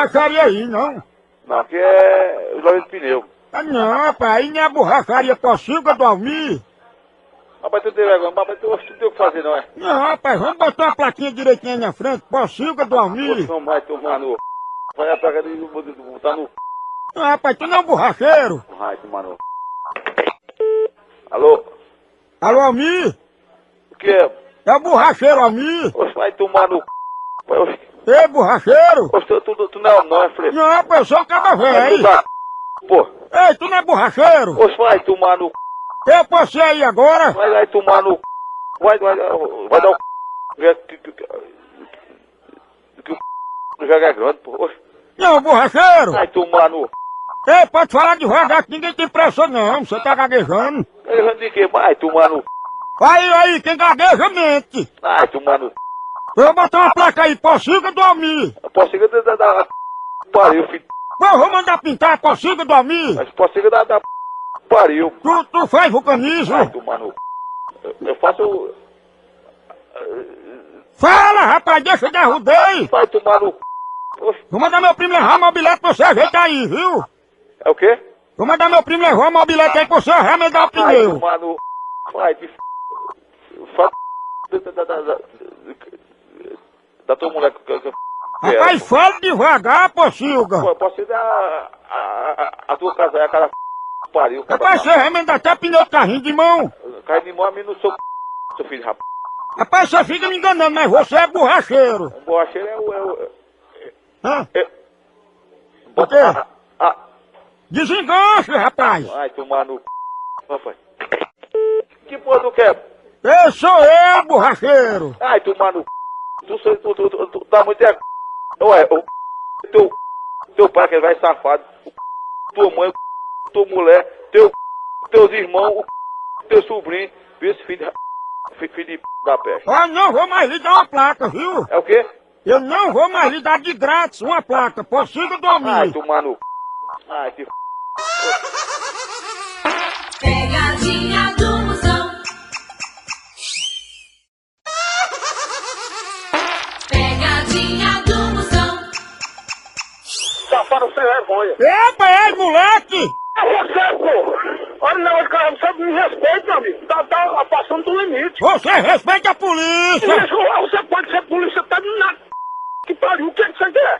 borracharia aí, não. Não, aqui é loja de pneu. Ah, não, rapaz, aí não é borracharia Pocilga do Almir. Rapaz, tu tem vergonha, mas tu não tem o que fazer, não é? Não, rapaz, vamos botar uma plaquinha direitinha na frente, Pocilga do Almir. Não vai tomar no... Vai atrás de botar no... Não, rapaz, tu não é um borracheiro. Vai tomar no... Alô? Alô, Almir? O que é? É o borracheiro Almir. Você vai tomar no... Oxe, Ei, borracheiro? oxe, tu, tu, tu não é não, é fresco. Não, rapaz, eu sou caba Vai velho. dar Pô, Ei, tu não é borracheiro? você vai tomar no... Eu posso ir aí agora? Vai lá e tomar no... Vai, vai, vai dar o... Que, que, que, que o jogo é grande, pô. Oxe, Não, borracheiro. vai tomar no... Ei, pode falar devagar que ninguém tem pressa não, você tá gaguejando. Gaguejando de quê? Vai tomar no... Aí, aí, quem gagueja mente. Vai tomar no... Eu vou botar uma placa aí, Pocilga do Almir. Posso ir da... da, da pariu, filho. Eu vou mandar pintar a Pocilga do Almir. Mas posso ir da... da pariu. Tu, tu faz vulcanismo? Vai tomar no... Eu, eu faço... Fala, rapaz, deixa de arrudei. Vai tomar no... Vou mandar meu primo levar a mobilete pra você ajeitar aí, viu? É o quê? Vou mandar meu primo levar a mobilete aí pra você remendar o Vai pneu. tomar no... Vai te... Fa... Da, tua mulher que... que, que Rapaz, fala devagar. Pô, eu posso ir. A, a, a tua casa aí, a cara... Pariu, cara. Rapaz, você remenda até pneu de carrinho de mão. Cai de mão a mim no seu... Seu filho, rapaz. Rapaz, você fica me enganando, mas você é borracheiro. O borracheiro é o... É o Hã? é, O quê? a, a, Desenganche, rapaz. Vai tomar no... c****, Rapaz. Que porra tu quer? Eu sou eu, borracheiro. Ai, tomar no... c****. Tu, tu, tu, tu, tu, tu tá muito... É... Ué, o... Teu... Teu pai que vai safado. Tua mãe, tua mulher, teu... Teus irmãos. Teu sobrinho. Esse filho Filho de... Da peste. Ó, não vou mais lhe dar uma placa, viu? É o quê? Eu não vou mais lhe dar de grátis uma placa. Ai, dormir. tomar no... c****. Ai, que... f***. Safado sem vergonha. Epa, é, moleque! É você, pô! Olha, não, cara, você me respeita, amigo. Tá, tá passando do limite. Você respeita a polícia! Você pode ser polícia, tá na... Que pariu, o que, é que você quer?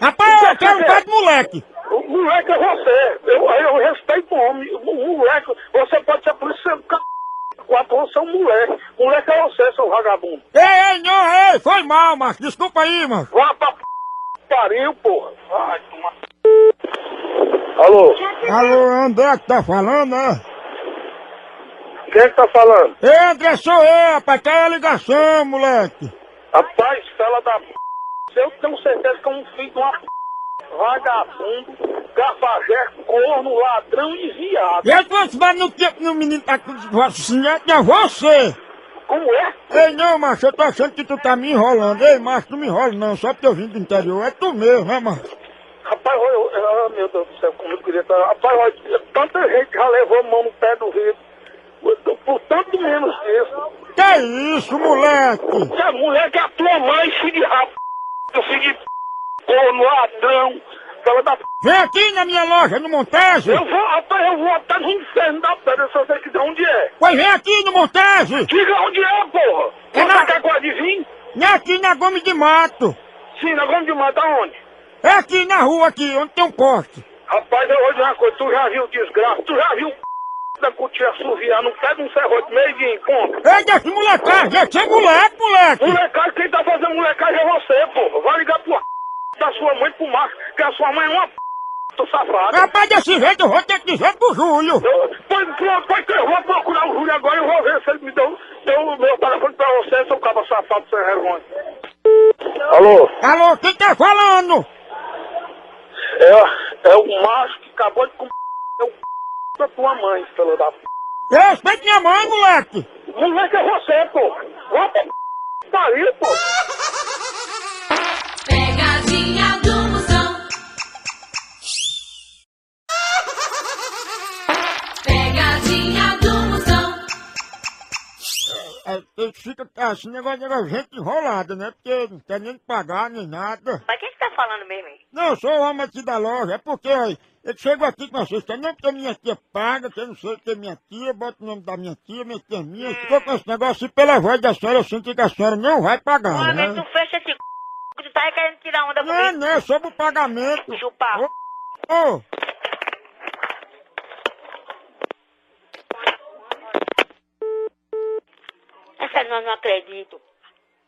Rapaz, eu quero um pé de moleque! O moleque é você. Eu, eu respeito o homem. O moleque, você pode ser polícia, quatro é um moleque. Moleque é você, seu vagabundo. Ei, ei, não, ei, foi mal, macho. Desculpa aí, macho. Vá pra. Pariu, porra. Vai tomar... Alô? Alô, André que tá falando, né? Quem é que tá falando? Ei, André, sou eu, rapaz. Quer a ligação, moleque? Rapaz, fela da p... Eu tenho certeza que é um filho de uma p... Vagabundo, gafajé, corno, ladrão e viado. Eu tô falando no tempo no menino tá com vacinete, é você! Como é? Ei, não, macho, eu tô achando que tu tá me enrolando. Ei, macho, não me enrola não, só porque eu vim do interior. É tu mesmo, né, macho? Rapaz, olha, eu, eu- ah, meu Deus do céu, como eu queria estar. Rapaz, olha, tanta gente já levou mão no pé do rio. Por tanto menos isso. Que isso, moleque? A é a tua mãe, filho de rap, filho de corno, ladrão, fela da p... Vem aqui na minha loja, no Montese. Eu vou, rapaz, eu vou até no inferno da pedra se você quiser onde é. Pois vem aqui no Montese. Diga onde é, porra! É na- Você quer coisa de vir? Não é aqui na Gomes de Mato. Sim, nós vamos de matar onde? É aqui na rua, aqui, onde tem um poste. Rapaz, eu vou dizer uma coisa, tu já viu desgraça, tu já viu p... da cutia assoviar pé de um serrote meio de encontro? Ei, deixa molecagem, deixa ser moleque, moleque. Molecagem, quem tá fazendo molecagem é você, porra. Vai ligar pro da sua mãe pro macho, que a sua mãe é uma p... tô safado. Rapaz, desse jeito eu vou ter que dizer pro Júlio. Eu, pois, pronto, pois eu vou procurar o Júlio agora e eu vou ver se ele me deu, deu o meu telefone pra você, seu cabo safado sem vergonha. Alô? Alô, quem tá falando? É, é o macho que acabou de comer o p... da tua mãe, filho da p... Respeita minha mãe, moleque. Moleque é você, pô. Vai pra p... pariu, pô. Pegadinha do Musão. Pegadinha do Musão. É, ele fica, esse negócio de gente enrolada, né? Porque não quer nem pagar nem nada. Mas quem que tá falando mesmo, hein? Não, eu sou o homem aqui da loja. É porque, olha, eu chego aqui com vocês, que não porque minha tia paga, que eu não sei que é minha tia, boto o nome da minha tia, minha tia minha. Ficou com esse negócio e pela voz da senhora, eu sinto que a senhora não vai pagar, Uma vez né? tu fecha tu tá querendo tirar onda Não, comigo. não, é sobre o pagamento. Chupar. Ô, ô, Essa não, não acredito.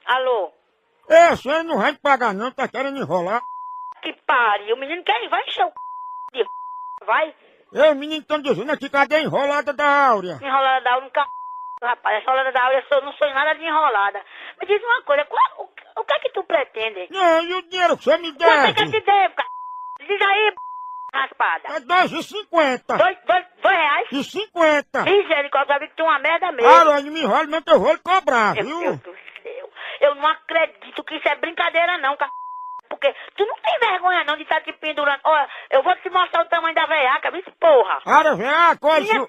Alô? é, a senhora não vai pagar não, tá querendo enrolar. Que pariu. O menino quer vai encher o c... de. Vai. Ei, os meninos estão dizendo aqui, cadê a enrolada da Áurea? Enrolada da Áurea nunca... Rapaz, essa enrolada da Áurea eu não sou nada de enrolada. Me diz uma coisa, qual, o, o que é que tu pretende? Não, e o dinheiro que você me Quanto é que eu te devo, cara? Diz aí, raspada. É dois e cinquenta. Dois, dois, dois reais? E cinquenta. Misericórdia, sabe que tu é uma merda mesmo. Não me enrola, não que eu vou lhe cobrar, Meu viu? Deus do céu. Eu não acredito que isso é brincadeira não, cara. Porque tu não tem vergonha não de estar te pendurando. Olha, eu vou te mostrar o tamanho da veiaca, viu, porra? Vem cá, coisa... Minha-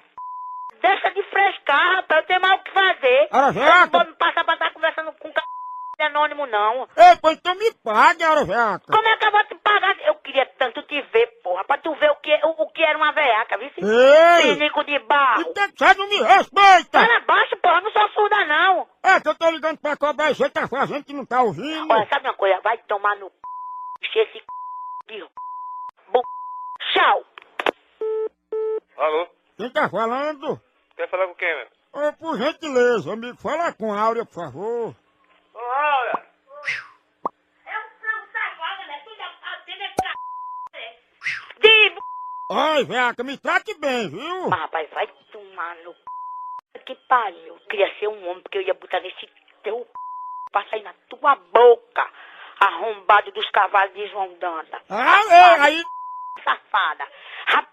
Deixa de frescar, rapaz. Eu tenho mais o que fazer. Ora, eu não veiaca. vou me passar pra estar conversando com um c... anônimo, não. Ei, pois então me pague, veaca. Como é que eu vou te pagar? Eu queria tanto te ver, porra, pra tu ver o que, o, o que era uma veiaca, viu? Ei! Cínico de barro. Então você não me respeita! Fala baixo, porra. Eu não sou surda, não. É que eu tô ligando pra cobrar e você tá fazendo que não tá ouvindo. Olha, sabe uma coisa? Vai tomar no c... Esse c... de bu... Tchau. Alô? Quem tá falando? Quer falar com quem, meu? Ô, por gentileza, amigo, fala com a Áurea, por favor. Áurea! É um frango safado, né? Tu já atende esse c... De... bu- Ai, veaca, me trate bem, viu? Mas, rapaz, vai tomar no c... Que pariu. Eu queria ser um homem, porque eu ia botar nesse teu c... pra sair na tua boca. Arrombado dos cavalos de João Danta. Ah, é, aí... Safada. Rap...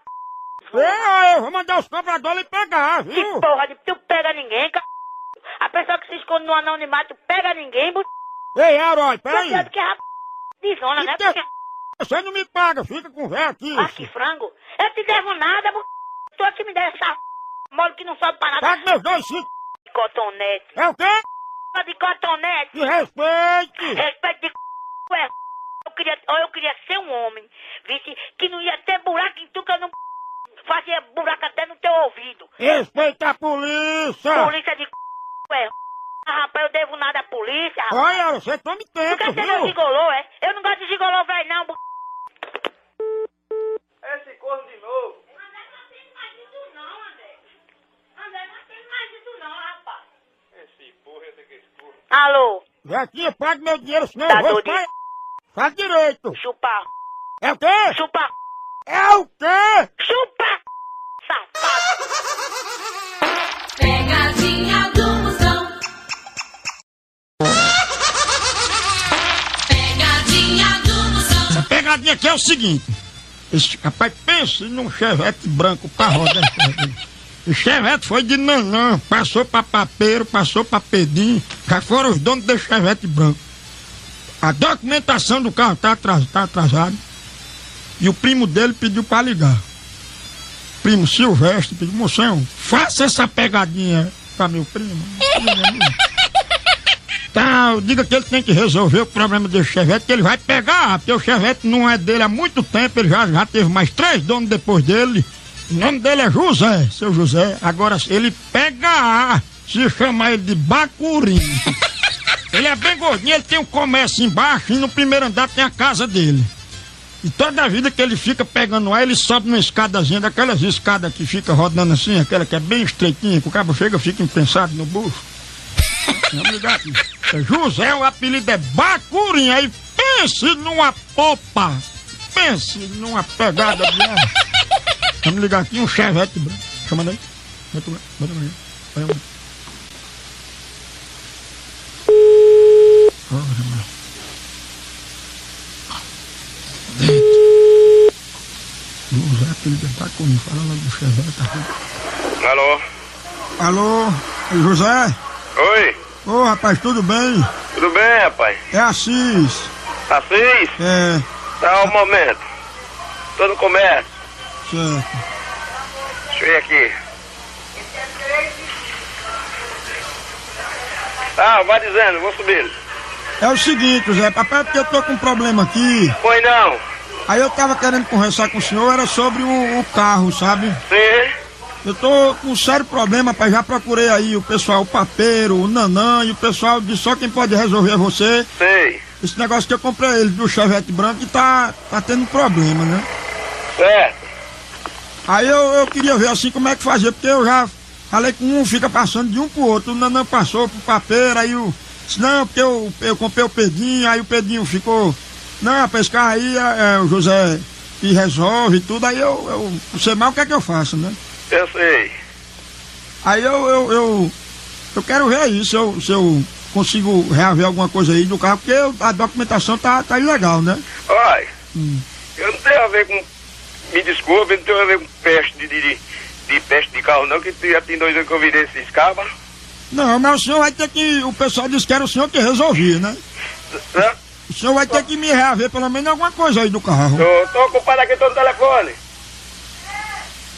É, eu vou mandar os compradores lhe pegar, Que viu? porra de tu pega ninguém, cara. A pessoa que se esconde no anonimato pega ninguém, bu... Ei, Herói, peraí. Cuidado que é rap... de zona, né? Então- Porque... Você não me paga, fica com véio aqui. Ah, que frango. Eu te devo nada, bu... Tu que me der essa mole que não sobe pra nada. Paga meus dois cinco. Cotonete. É o quê? De cotonete. Me respeite. Respeito de c... ué. Eu queria, eu queria ser um homem, visse, que não ia ter buraco em tu, que eu não fazia buraco até no teu ouvido. Respeita a polícia. Polícia de c... ué. Ah, rapaz, eu devo nada à polícia. rapaz. Olha, você tome tempo, viu? gigolô, é? Eu não gosto de gigolô, velho, não. Esse corno de novo. André, não tem mais isso não, André. André, não tem mais isso não, rapaz. Esse porra, esse que esse porra. Alô, Jaquinha, pague meu dinheiro, senão Tá eu vou doido? espalhar. Faz direito. chupa, É o quê? chupa, É o quê? chupa, Moção. A pegadinha aqui é o seguinte. Esse rapaz, pense num chevette branco pra roda. O chevette foi de nanã, passou pra papeiro, passou pra pedim. Já foram os donos desse chevette branco. A documentação do carro tá, tá atrasada. E o primo dele pediu pra ligar. Primo Silvestre pediu, moção, faça essa pegadinha pra meu primo. Tá, diga que ele tem que resolver o problema desse chevette, que ele vai pegar, porque o chevette não é dele há muito tempo, ele já, já teve mais três donos depois dele. O nome dele é José, seu José. Agora, ele pega se chama ele de Bacurim. ele é bem gordinho, ele tem um comércio embaixo e no primeiro andar tem a casa dele. E toda a vida que ele fica pegando ar, ele sobe numa escadazinha, daquelas escadas que fica rodando assim, aquela que é bem estreitinha, que o cabo chega fica impensado no bucho. Vamos ligar aqui. É José, o apelido é Bacurim. Aí pense numa popa. Pense numa pegada de ar. Vamos ligar aqui um chevette branco. Chama daí. Bota lá, bota lá. Ora, mano. José, apelido é Bacurim. Fala lá do chevette. Alô? Alô, é José? Oi? Ô rapaz, tudo bem? Tudo bem, rapaz? É Assis. Assis? É, Tá um momento. Tô no comércio. certo. Deixa eu ir aqui. Ah, vai dizendo, vou subir. É o seguinte, Zé, papai, porque eu tô com um problema aqui. Pois não. Aí eu tava querendo conversar com o senhor, era sobre o, o carro, sabe? Sim. Eu tô com um sério problema, pai. Já procurei aí o pessoal, o papeiro, o nanã, e o pessoal disse só quem pode resolver é você. Sei. Esse negócio que eu comprei ele do Chevette branco e tá, tá tendo problema, né? Certo. Aí eu, eu queria ver assim como é que fazia, porque eu já falei com um, fica passando de um pro outro. O nanã passou pro papeiro, aí o. disse, Não, porque eu, eu comprei o Pedinho, aí o Pedinho ficou. Não, rapaz, esse aí é, é o José que resolve tudo, aí eu, eu não sei mais o que é que eu faço, né? Eu sei. Aí eu, eu, eu, eu quero ver aí se eu, se eu consigo reaver alguma coisa aí do carro, porque eu- a documentação tá, tá ilegal, né? Olha, Hum. eu não tenho a ver com. Me desculpe, eu não tenho a ver com peste de, de, de, de peste de carro, não, que já tem dois anos que eu virei esses cabas. Não, mas o senhor vai ter que. O pessoal disse que era o senhor que resolvia, né? Né? O senhor vai ter que me reaver pelo menos alguma coisa aí do carro. Tô, tô ocupado aqui, tô no telefone.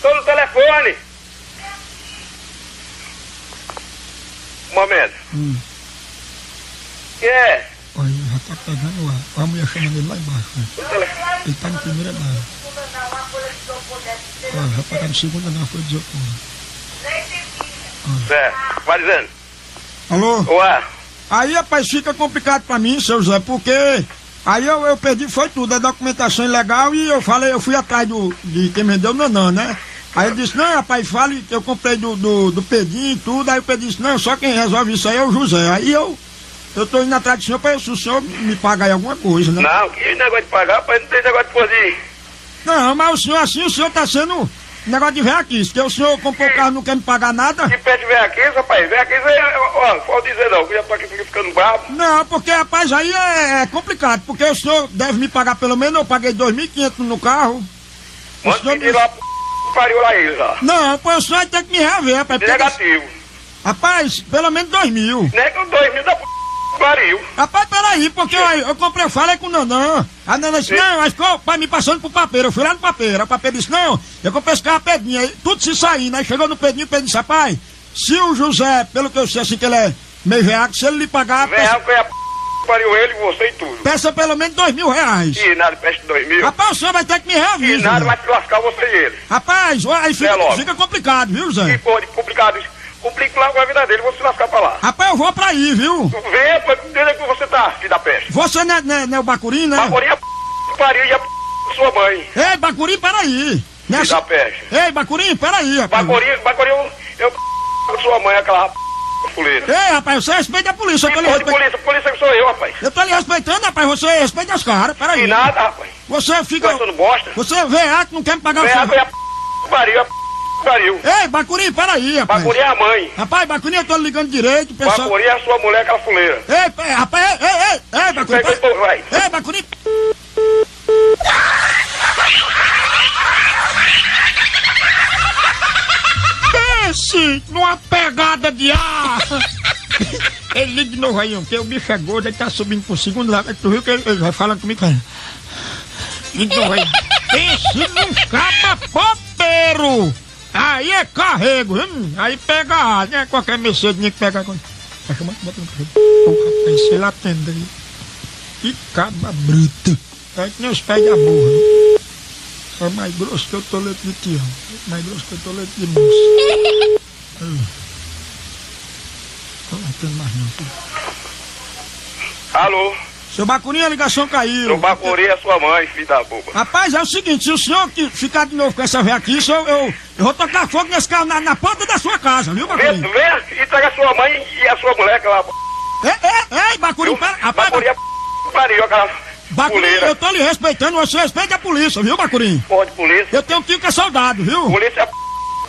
Tô no telefone. Um momento. Hum. Que é? Olha, já tá pegando lá. Olha a mulher chamando ele lá embaixo. né? Ele tá no primeiro andar. Olha, já pagar no segundo andar, foi desocupado. Certo. Vai dizendo. Alô? Ué. Aí, rapaz, fica complicado pra mim, seu Zé, porque aí eu, eu perdi, foi tudo, a documentação ilegal e eu falei, eu fui atrás do, de quem vendeu o Nanã, né? Aí ele disse, não, rapaz, fale que eu comprei do, do, do Pedinho e tudo, aí o Pedinho disse, não, só quem resolve isso aí é o José. Aí eu, eu tô indo atrás do senhor pra ver se o senhor me pagar aí alguma coisa, né? Não, que negócio de pagar, pai, não tem negócio de fazer. Não, mas o senhor assim, o senhor tá sendo negócio de veaquice, que o senhor comprou o carro e não quer me pagar nada. Que pede vem aqui, rapaz, vem aqui, ó, pode dizer não, que já tô aqui ficando bravo. Não, porque, rapaz, aí é, é complicado, porque o senhor deve me pagar pelo menos, eu paguei 2.500 no carro. Manda pedir lá pro pariu lá eles lá. Não, pô, o senhor ter que me rever, rapaz. Negativo. Rapaz, pelo menos dois mil. Nego dois mil da p... pariu. Rapaz, peraí, porque eu, eu comprei, eu falei com o Nanã. A Nanã disse, não, mas ficou o pai me passando pro papeiro. Eu fui lá no papeiro. O papeiro disse, não, eu comprei esse carro pedinho. Aí tudo se saindo. Aí chegou no pedinho, o pedinho disse, rapaz, se o José, pelo que eu sei assim, que ele é meio veaco, se ele lhe pagar, Vem peça, a p... pariu ele, você e tudo. peça pelo menos dois mil reais. E nada, peste dois mil. Rapaz, o senhor vai ter que me E reaver. nada vai te lascar você e ele. Rapaz, aí É fica, fica complicado, viu, Que Zé? porra complicado isso. Complica com a vida dele, você lascar pra lá. Rapaz, eu vou pra aí, viu? Vê, pô, onde é que você tá, filho da peste? Você não é, não é- não é o Bacurim, né? Bacorinha p... pariu e a p... sua mãe. Ei, Bacurim, peraí. Não é Filho da só- peste. Ei, Bacurim, peraí, rapaz. Bacorinha, Bacorinha, eu... eu p... sua mãe, aquela p... fuleira. Ei, rapaz, você respeita a polícia. Eu Que respe... polícia? Polícia que sou eu, rapaz. eu tô lhe respeitando, rapaz. Você respeita os caras, peraí. E nada, rapaz. Você fica. Gostando bosta. Você vê ah, que não quer me pagar o a seu. p... pariu, a p... pariu. Ei, Bacurim, peraí, rapaz. Bacorinha é a mãe. Rapaz, Bacurim, eu tô ligando direito, pessoal. Bacorinha é a sua mulher, aquela fuleira. Ei, pe- rapaz, ei, ei, ei, ei, Bacurim. Pega povo, vai. Ei, Bacurim. Pense numa pegada de ar. ele liga de novo aí, porque o bicho é gordo, ele tá subindo pro segundo lado. Tu viu que ele, ele vai falando comigo, cara? Liga de novo aí. Pense num caba popeiro. Aí é carrego, hum, aí pega ar, né? Qualquer Mercedes que pega. Vai chamando, bota no carrego. Ô, rapaz, se ele atender. Que caba bruta. É que nem os pés de amor. né? É mais grosso que o tolete de tião. Mais grosso que o tolete de moça. Hum. Não tem mais não. filho. Alô? Seu Bacurinha, a ligação caiu. Eu bacorei a sua mãe, filho da boba. Rapaz, é o seguinte, se o senhor que ficar de novo com essa véia aqui, eu, eu, eu vou tocar fogo nesse carro na, na porta da sua casa, viu, Vem, Bacurinha? vem e traga a sua mãe e a sua mulher, aquela p... Ei, ei, ei, Bacurinha, pera, rapaz, Bacorinha p... pariu, Bacurinha, fuleira. eu tô lhe respeitando, você respeita a polícia, viu, Bacurinha? Porra de polícia. Eu tenho um tio que é soldado, viu? Polícia p...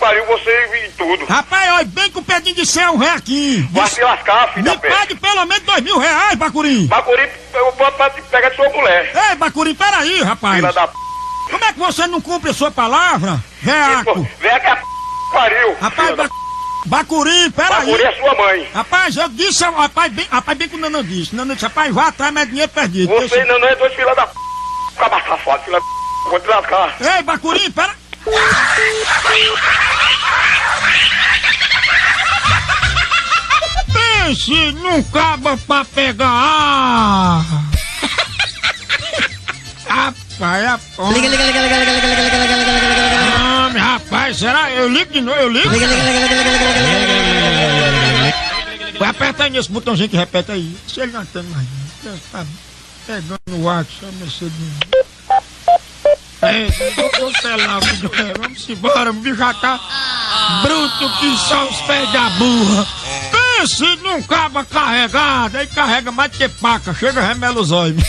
pariu você e tudo. Rapaz, olha, bem com o pedinho de céu, um requinho. Vai se lascar, filho Me da pague pelo menos dois mil reais, Bacurim. Bacorim, eu te pegar de sua mulher. Ei, Bacurim, peraí, rapaz. Filha da p... Como é que você não cumpre a sua palavra? Veaco. Vem que a p... pariu. Rapaz, ba... Bacurim, peraí. Bacorim é sua mãe. Rapaz, eu disse, rapaz, bem, rapaz, bem que o Nanã disse. Nanã disse, rapaz, vá atrás, mas é dinheiro perdido. Você não, não é dois filha da p... Caba safado, filha da p... Vou te lascar. Ei, Bacurim, pera. Pense num caba pra pegar! rapaz, a porra. Liga, liga, liga, liga, liga, liga, liga, liga, liga, liga, liga, liga, liga, liga. Homem, rapaz, será? Eu ligo de novo, eu ligo? Liga, liga, liga, liga, liga, liga, liga, liga. Vai apertar aí nesse botãozinho que repete aí. Se ele não tem mais. não. Tá pegando o ar, só mexer de É, vou cancelar o vídeo. É, Vamos embora, o bicho já tá bruto que só os pés da burra. Pense num caba carregado, aí carrega mais que paca, chega remela os olhos.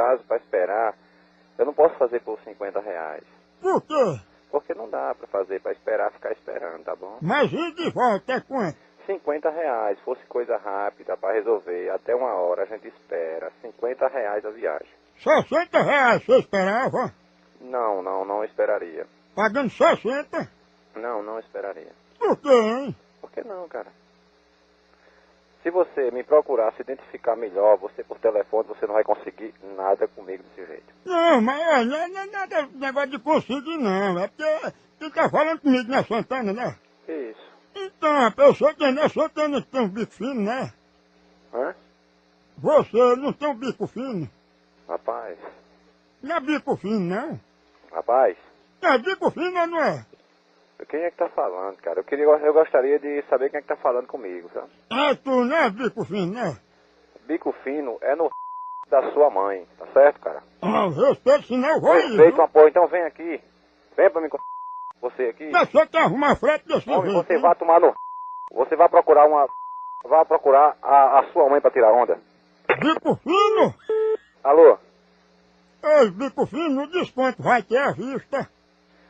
Caso, para esperar, eu não posso fazer por 50 reais. Por quê? Porque não dá para fazer para esperar, ficar esperando, tá bom? Mas e de volta é quanto? 50 reais, fosse coisa rápida para resolver, até uma hora a gente espera. 50 reais a viagem. 60 reais você esperava? Não, não, não esperaria. Pagando 60? Não, não esperaria. Por quê, hein? Por que não, cara? Se você me procurar se identificar melhor, você por telefone, você não vai conseguir nada comigo desse jeito. Não, mas não é nada negócio de conseguir não, é porque quem tá falando comigo na Santana, né? Isso. Então, a pessoa que é na Santana tem um bico fino, né? Hã? Você não tem um bico fino? Rapaz, Não é bico fino, não? rapaz, É bico fino não é? Quem é que tá falando, cara? Eu, queria, eu gostaria de saber quem é que tá falando comigo, sabe? É tu, não é bico fino, né? Bico fino é no da sua mãe, tá certo, cara? Ah, respeito, senão eu vou ir. Respeita viu? uma porra, então vem aqui. Vem pra mim com você aqui. Mas você quer arrumar frete desse Homem, jeito, você hein? vai tomar no. Você vai procurar uma. Vai procurar a, a sua mãe pra tirar onda. Bico fino? Alô? Ei, bico fino, o desconto vai ter à vista.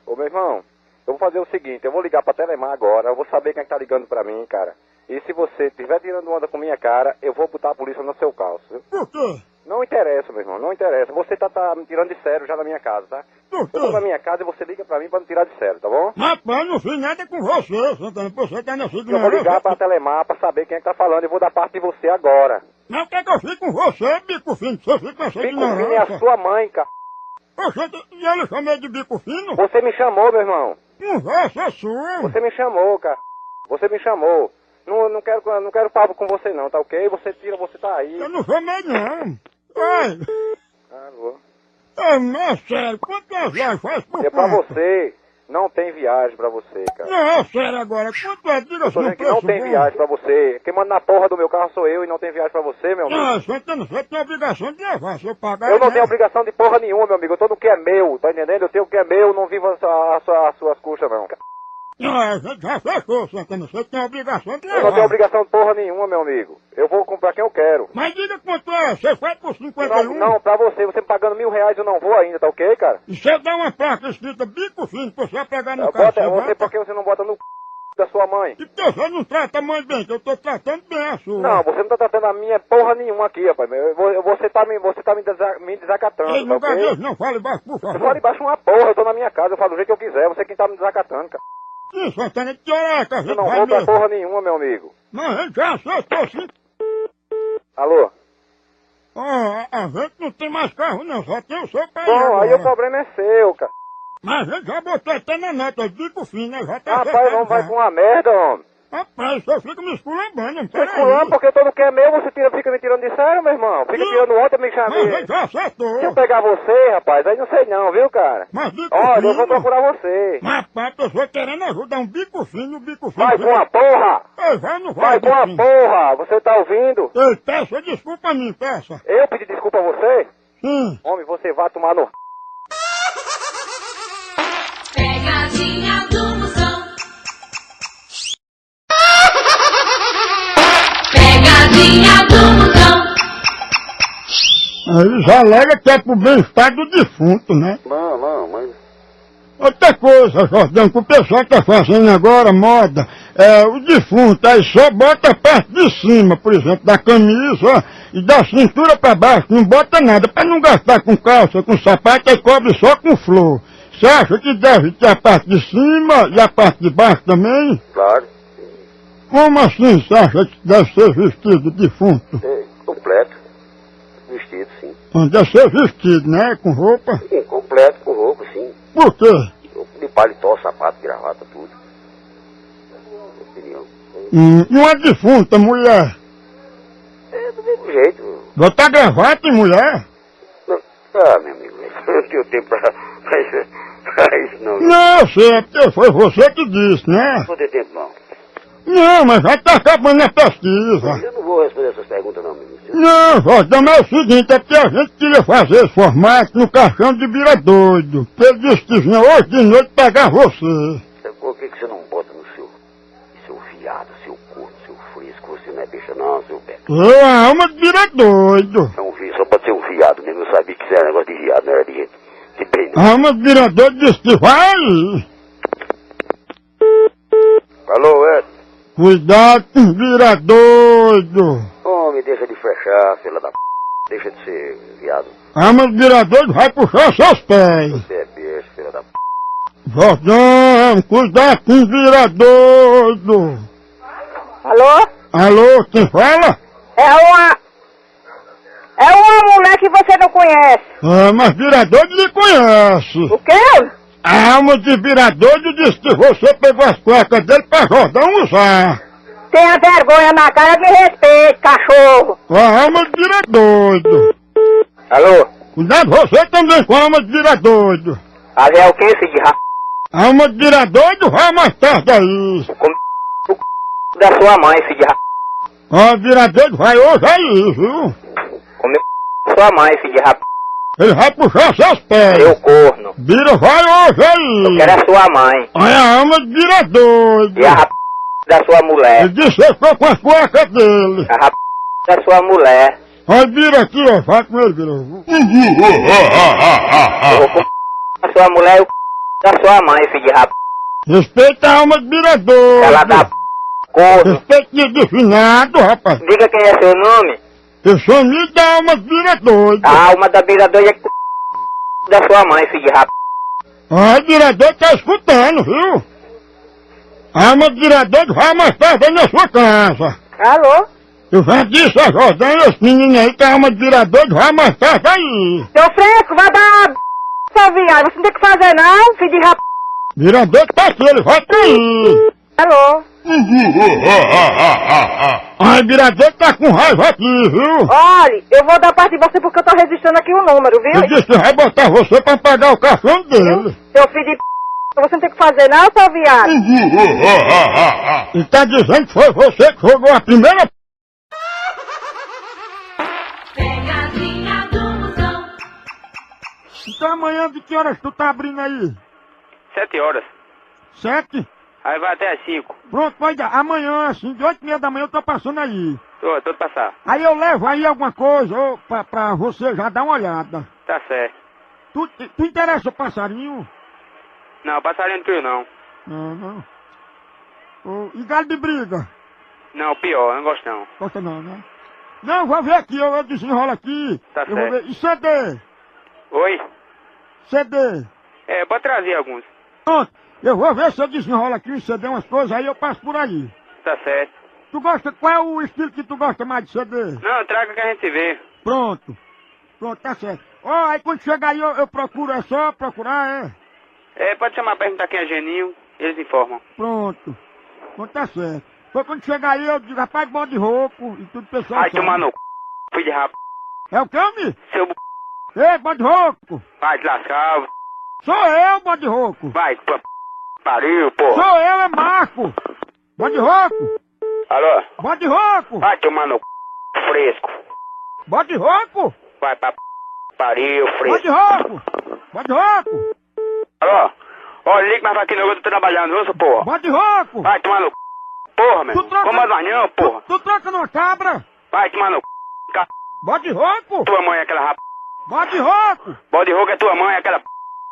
Ô meu irmão, eu vou fazer o seguinte, eu vou ligar pra Telemar agora, eu vou saber quem é que tá ligando pra mim, cara. E se você estiver tirando onda com minha cara, eu vou botar a polícia no seu calço. quê? Não interessa, meu irmão, não interessa. Você tá, tá me tirando de sério já na minha casa, tá? Por Eu tô na minha casa e você liga pra mim pra me tirar de sério, tá bom? Rapaz, não fiz nada com você, Santana. Você tá nessa Eu vou ligar pra Telemar pra saber quem é que tá falando e vou dar parte de você agora. Não quer que eu fique com você, bico fino? Você fica com essa Bico fino é a sua mãe, cara. Você, e ele chamou de bico fino? Você me chamou, meu irmão. Conversa sua. Você me chamou, cara. Você me chamou. Não, não quero, não quero papo com você não, tá ok? Você tira, você tá aí. Eu não chamei, não. Ai, Alô? é, é sério, quantas viagens faz por É pra você. Não tem viagem pra você, cara. Não, sério agora, quanto é? Diga Eu tô assim, que não tem bom. viagem pra você. Quem manda na porra do meu carro sou eu e não tem viagem pra você, meu amigo. Ah, Santana, você tem obrigação de levar, se eu pagar... Eu não né? tenho obrigação de porra nenhuma, meu amigo. Eu tô no que é meu, tá entendendo? Eu tenho o que é meu, não vivo a sua- a sua- as suas custas, não. A gente já fechou, Santana, você tem a obrigação de Eu não levar. tenho obrigação de porra nenhuma, meu amigo. Eu vou comprar quem eu quero. Mas diga quanto é, você faz por 51? Não, não, pra você, você me pagando mil reais eu não vou ainda, tá ok, cara? E você dá uma placa escrita bico fino pra você pegar no Eu carro, bota, você você, por que você não bota no c... da sua mãe? E porque você não trata a mãe bem, que eu tô tratando bem a sua. Não, você não tá tratando a minha porra nenhuma aqui, rapaz. Eu Você tá me, você tá me, desa- me desacatando, Ei, tá não gagueje, não, fale baixo, por favor. falo embaixo uma porra, eu tô na minha casa, eu falo do jeito que eu quiser, você é quem tá me desacatando, cara. Sim, Santana, hora é que a Eu gente não vai vou pra mesmo? porra nenhuma, meu amigo. Mas a gente já acertou sim. Alô? Ó, a, a gente não tem mais carro não, só tem o seu pai Bom, aí o problema é seu, cara. Mas a gente já botou até na nota, bico fino, né? Já tá Rapaz, acertado não vai já. com uma merda, homem. Rapaz, você fica me esculambando, Você fulano, porque todo que é meu, você tira, fica me tirando de sério, meu irmão. Fica Sim. tirando ontem, me Mas a chamei. gente já acertou. Se eu pegar você, rapaz, aí não sei não, viu, cara? Mas bico Olha, fino... eu vou procurar você. Rapaz, a pessoa querendo ajudar um bico fino, o bico fino... Vai com a porra! Ei, vai, não vai, Vai com a bico fino. porra! Você tá ouvindo? Ei, peça desculpa a mim, peça. Eu pedi desculpa a você? Sim. Homem, você vai tomar no... Pegadinha do Aí eles alegam que é pro bem-estar do defunto, né? Não, não, mas... Outra coisa, Jordão, que o pessoal tá fazendo agora, moda, é o defunto, aí só bota a parte de cima, por exemplo, da camisa, e da cintura pra baixo, não bota nada, pra não gastar com calça, com sapato, aí cobre só com flor. Você acha que deve ter a parte de cima e a parte de baixo também? Claro, Como assim você acha que deve ser vestido defunto? é completo. Vestido, sim. Anda ser vestido, né? Com roupa. Sim, completo, com roupa, sim. Por quê? De paletó, sapato, gravata, tudo. Opinião. Hum, e uma defunta mulher? É do mesmo jeito. Botar gravata em mulher? Não, ah, meu amigo, eu não tenho tempo pra, pra isso, pra isso não. Não, porque foi você que disse, né? Não vou ter tempo não. Não, mas já tá acabando a pesquisa. Eu não vou responder essas perguntas não, meu amigo. Não, Jordão, é o seguinte, é porque a gente queria fazer esse formato no caixão de Bira Doido. Que ele disse que vinha hoje de noite pegar você. Por que, que você não bota no seu, seu viado, seu corno, seu frisco? Você não é bicho não, seu beco. Eu, a alma de Bira Doido. É um vi, só pode ser um viado mesmo. Eu sabia que isso era negócio de viado, não era de, de bem. A alma de Bira Doido disse que vai. Alô, Ed? Cuidado com Bira Doido. Homem, deixa de fechar, filha da p. Deixa de ser viado. A alma de Bira Doido vai puxar seus pés. Você é bicho, filha da p. Jordão, cuidado com Bira Doido. Alô? Alô, quem fala? É uma. É uma mulher que você não conhece. Ah, mas Bira Doido lhe conhece. O quê? A alma de Bira Doido disse que você pegou as cuecas dele pra Jordão usar. Tenha vergonha na cara de respeito, cachorro. A alma de Bira Doido. Alô? Cuidado você também com a alma de Bira Doido. Ali é o que, filho de rap? A alma de Bira Doido vai mais tarde aí. Como o da sua mãe, filho de rap. Ó, Bira Doido vai hoje aí, viu? Como o sua mãe, filho de rap. Ele vai puxar seus pés. Seu corno. Bira vai hoje aí. Quero a sua mãe. Olha a alma de Bira Doido. E a rap da sua mulher. Ele disse que ficou com as cuecas dele. A rap da sua mulher. Olha, Bira aqui, ó. Fala com ele, Bira. Eu vou com a sua mulher e o da sua mãe, filho de rap. Respeita a alma de Bira Doido. Ela dá p... corno. Respeito de definado, rapaz. Diga quem é seu nome. Eu sou amigo da alma de Bira Doido. A alma da beira doida é c... da sua mãe, filho de rap. Ó, o diretor tá escutando, viu? A alma Bira Doido vai mais aí na sua casa. Alô? Eu já disse a Jordão e os meninos aí que a alma Bira Doido vai mais tarde aí. Seu fresco, vai dar. Seu viado, você não tem que fazer não, filho de rap. Doido tá aqui, ele vai cair. Alô? Ai, Bira Doido tá com raiva aqui, viu? Olha, eu vou dar parte de você porque eu tô registrando aqui o número, viu? Ele disse que vai botar você pra pagar o caixão dele. Seu filho de p... Você não tem que fazer não, seu viado. E tá dizendo que foi você que jogou a primeira Pegadinha do Moção. Então amanhã de que horas tu tá abrindo aí? Sete horas. Sete? Aí vai até as cinco. Pronto, pode dar. Amanhã, assim, de oito e meia da manhã eu tô passando aí. Tô, tô de passar. Aí eu levo aí alguma coisa ô, pra, pra você já dar uma olhada. Tá certo. Tu, tu interessa o passarinho? Não, passarinho não crio não. Não, não. Ô, e galho de briga? Não, pior, eu não gosto não. Gosta não, né? Não, vou ver aqui, eu, eu desenrolo aqui. Tá eu certo. E CD? Oi? CD? É, pode trazer alguns. Pronto, eu vou ver se eu desenrolo aqui um CD, umas coisas, aí eu passo por aí. Tá certo. Tu gosta, qual é o estilo que tu gosta mais de CD? Não, traga que a gente vê. Pronto. Pronto, tá certo. Ó, aí quando chegar aí eu, eu procuro, é só procurar, é? É, pode chamar pra perguntar quem é Geninho, eles informam. Pronto. Pronto, tá certo. Foi quando chegar aí eu digo, rapaz, bode rouco e tudo pessoal. Sabe. tomar no c... filho de rap... É o que, homem? Seu b... Ei, bode rouco! Vai te lascar, Sou eu, bode rouco! vai p... pariu, porra. Sou eu, é Marco! Bode rouco! Alô? Bode rouco! Vai tomar no c... fresco. Bode rouco! Vai pra p... pariu, Bode fresco. rouco! Bode rouco! Alô? Ó, liga mais pra aqui, não, eu tô trabalhando, viu, porra? Bode rouco! Vai tomar no c... porra, meu. Tu troca- não, porra. Tu, tu troca numa cabra! Vai tomar no c... ca- Bode rouco! Tua mãe é aquela rap... Bode rouco! Bode roga é tua mãe, é aquela p...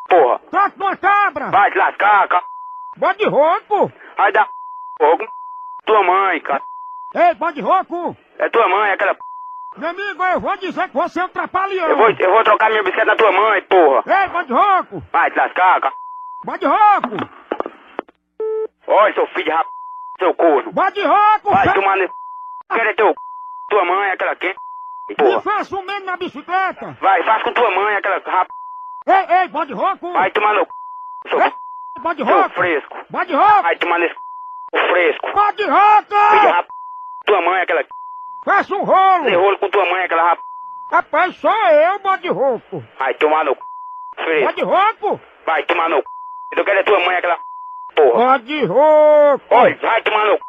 porra. Troca numa cabra! Vai te lascar, ca... Bode rouco! Vai dar fogo. Tua mãe, cara. Ei, bode rouco! É tua mãe, é aquela p... Meu amigo, eu vou dizer que você é um trapalhão! Eu vou, eu vou trocar minha bicicleta na tua mãe, porra. Ei, bode rouco! Vai te lascar, ca... Bode rouco! Olha, seu filho de rap... Seu corno. Bode rouco! Vai tomar no... Quero é teu... Tua mãe, é aquela quem? Me porra. faça um mesmo na bicicleta. Vai, faz com tua mãe aquela rap... Ei, ei, bode rouco. Vai tomar no. Seu, Ei, bode rouco. fresco. Bode rouco. Vai tomar nesse c... fresco. Bode Filho de rouco. rap... Tua mãe aquela c... Faça um rolo. rolo com tua mãe aquela rap... Rapaz, sou eu, bode rouco. Vai tomar no c... fresco. Bode rouco. Vai tomar no c... Eu quero é tua mãe aquela porra. Bode rouco. Olha, vai tomar no c...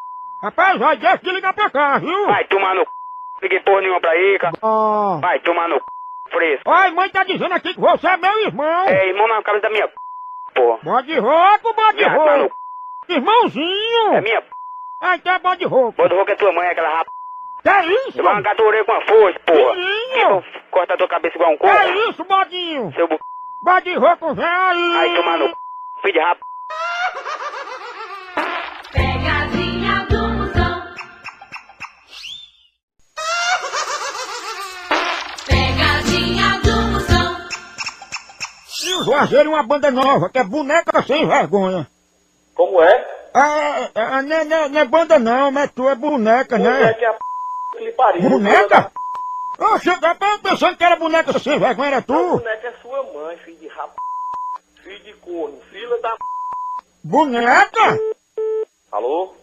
Rapaz, vai, deixa de ligar pra cá, viu? Vai tomar no c... Liguei porra nenhuma pra aí, cara. Vai tomar no c... fresco. Ai, mãe tá dizendo aqui que você é meu irmão. É, irmão na cabeça da minha c... porra. Bode rouco, bode Vai rouco. c... Irmãozinho. É minha p... Ah, então é bode rouco. Bota roupa é tua mãe aquela rap... Que isso? Eu vou arrancar tua orelha com a força, porra. Menino. Corta tua cabeça igual um Que coco. isso, bodinho? Seu. Bode rouco, vem aí. Vai no c... Filho de rap... E o Juazeiro é uma banda nova, que é Boneca Sem Vergonha. Como é? Ah, é, é, não, é- não, é- não é banda não, mas tu é boneca, né? Boneca é a p... que lhe pariu. Boneca? Eu tava pensando que era boneca sem vergonha, era tu? Boneca é sua mãe, filho de rap... Filho de corno, filha da... Boneca? Alô?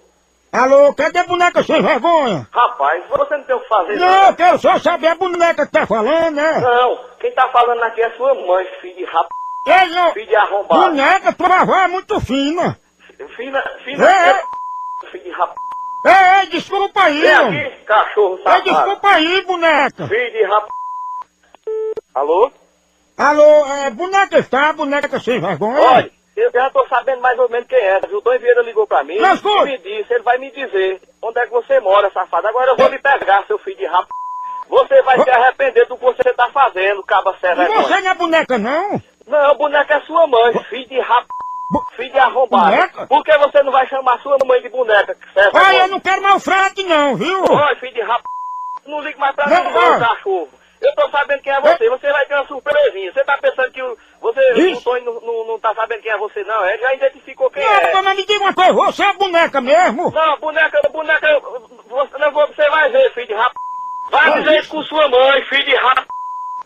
Alô, cadê boneca sem vergonha? Rapaz, você não tem o que fazer. Não, eu quero só saber a boneca que tá falando, né? Não, quem tá falando aqui é sua mãe, filho de rap... Ei, não. Filho de arrombado. Boneca, tua avó é muito fina. Filha, filha... É. Filho de rap... Ei, ei, desculpa aí, Vem aqui, cachorro Ei, safado. desculpa aí, boneca. Filho de rap... Alô? Alô, é, boneca está, boneca sem vergonha? Olha, eu já tô sabendo mais ou menos quem é, viu? O Dom Vieira ligou pra mim Mas, e me disse, ele vai me dizer onde é que você mora, safado. Agora eu vou lhe pegar, seu filho de rap... Você vai se arrepender do que você tá fazendo, caba serra. você não é boneca, não? Não, boneca é sua mãe, filho de rap... Filho de arrombado. Boneca? Por que você não vai chamar sua mãe de boneca? Que serve Olha, eu não quero mal frete, não, viu? Olha, filho de rap... Não ligue mais pra Não, mim, não, cachorro. Eu tô sabendo quem é você. Você vai ter uma surpresinha. Você tá pensando que o, você, o. Tony não, não, não tá sabendo quem é você, não? É, já identificou quem Não, é. mas me diga uma coisa, você é boneca mesmo? Não, boneca, boneca, você, não, você vai ver, filho de rap. Vai dizer isso com sua mãe, filho de rap.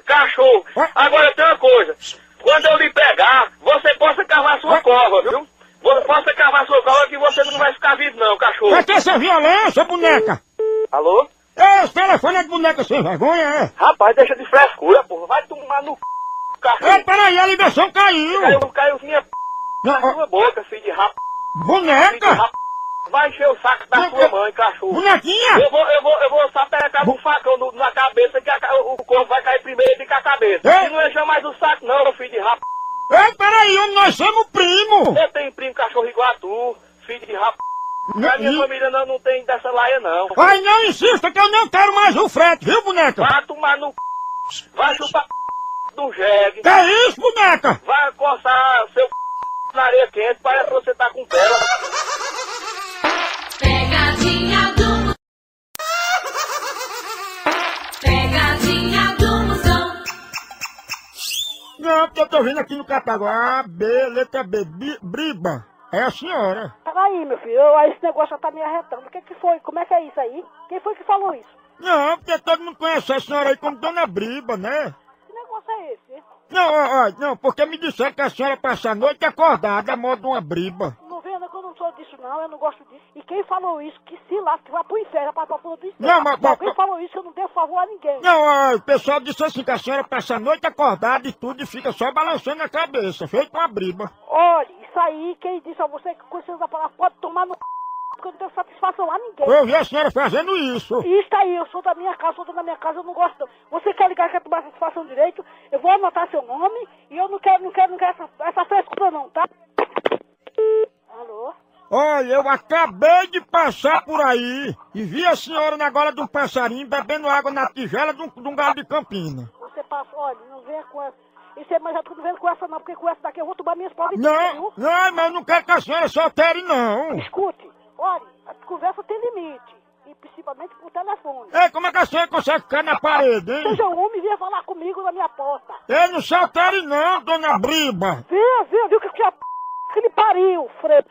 Cachorro. Agora tem uma coisa. Quando eu lhe pegar, você possa cavar sua cova, viu? Você possa cavar sua cova que você não vai ficar vivo, não, cachorro. Vai ter essa violência, boneca? Alô? Ei, esse telefone é de boneca sem vergonha, é? Rapaz, deixa de frescura, porra. Vai tomar no c... cachorro. Ei, peraí, a ligação caiu. Caiu, caiu minha p... Na sua boca, filho de rap. Boneca? Vai encher o saco da sua mãe, cachorro. Bonequinha? Eu vou, eu vou, eu vou só pegar um facão no- na cabeça que a o corpo vai cair primeiro e fica a cabeça. Ei. E não encher mais o saco não, meu filho de rap. Ei, peraí, homem, nós somos primo. Eu tenho primo cachorro igual a tu, filho de rap. A minha família não, não tem dessa laia não. Ai, não insista que eu não quero mais o frete, viu, boneca? Vai tomar no c... Vai chupar c... do jegue. Que é isso, boneca? Vai coçar seu c... na areia quente, parece que você tá com tela. Pegadinha do. Pegadinha do Moção. Não, porque eu tô vendo aqui no Cataguá, B, letra B, briba. É a senhora. Peraí, meu filho, eu- esse negócio já tá me arretando. O que que foi? Como é que é isso aí? Quem foi que falou isso? Não, porque todo mundo conhece a senhora aí como Dona Briba, né? Que negócio é esse? Não, ó, ó, não, porque me disseram que a senhora passa a noite acordada, a modo de uma briba. Não sou disso, não. Eu não gosto disso. E quem falou isso, que se lasque, vai pro inferno, pra pra porra do inferno. Não, mas- mas- Quem falou isso, eu não devo favor a ninguém. Não, o pessoal disse assim que a senhora passa a noite acordada e tudo e fica só balançando a cabeça, feito uma briba. Olha, isso aí, quem disse a você que conheceu essa palavra pode tomar no c... porque eu não tenho satisfação a ninguém. Eu vi a senhora fazendo isso. Isso aí, eu sou da minha casa, sou da minha casa, eu não gosto. não. Você quer ligar, quer tomar satisfação direito? Eu vou anotar seu nome e eu não quero, não quero, não quero essa, essa frescura não, tá? Alô? Olha, eu acabei de passar por aí e vi a senhora na gola de um passarinho bebendo água na tigela de um, de um galo de campina. Você passa, olha, não venha com essa. Isso é, mas eu não venho com essa não, porque com essa daqui eu vou tomar minhas provas Não, viu? não, mas eu não quero que a senhora soltere, não. Escute, olha, a conversa tem limite. E principalmente por telefone. Ei, como é que a senhora consegue ficar na parede, hein? Seja um homem venha falar comigo na minha porta. Ei, não soltere não, dona Briba. Venha, venha, viu que que a p... que lhe pariu, Fred.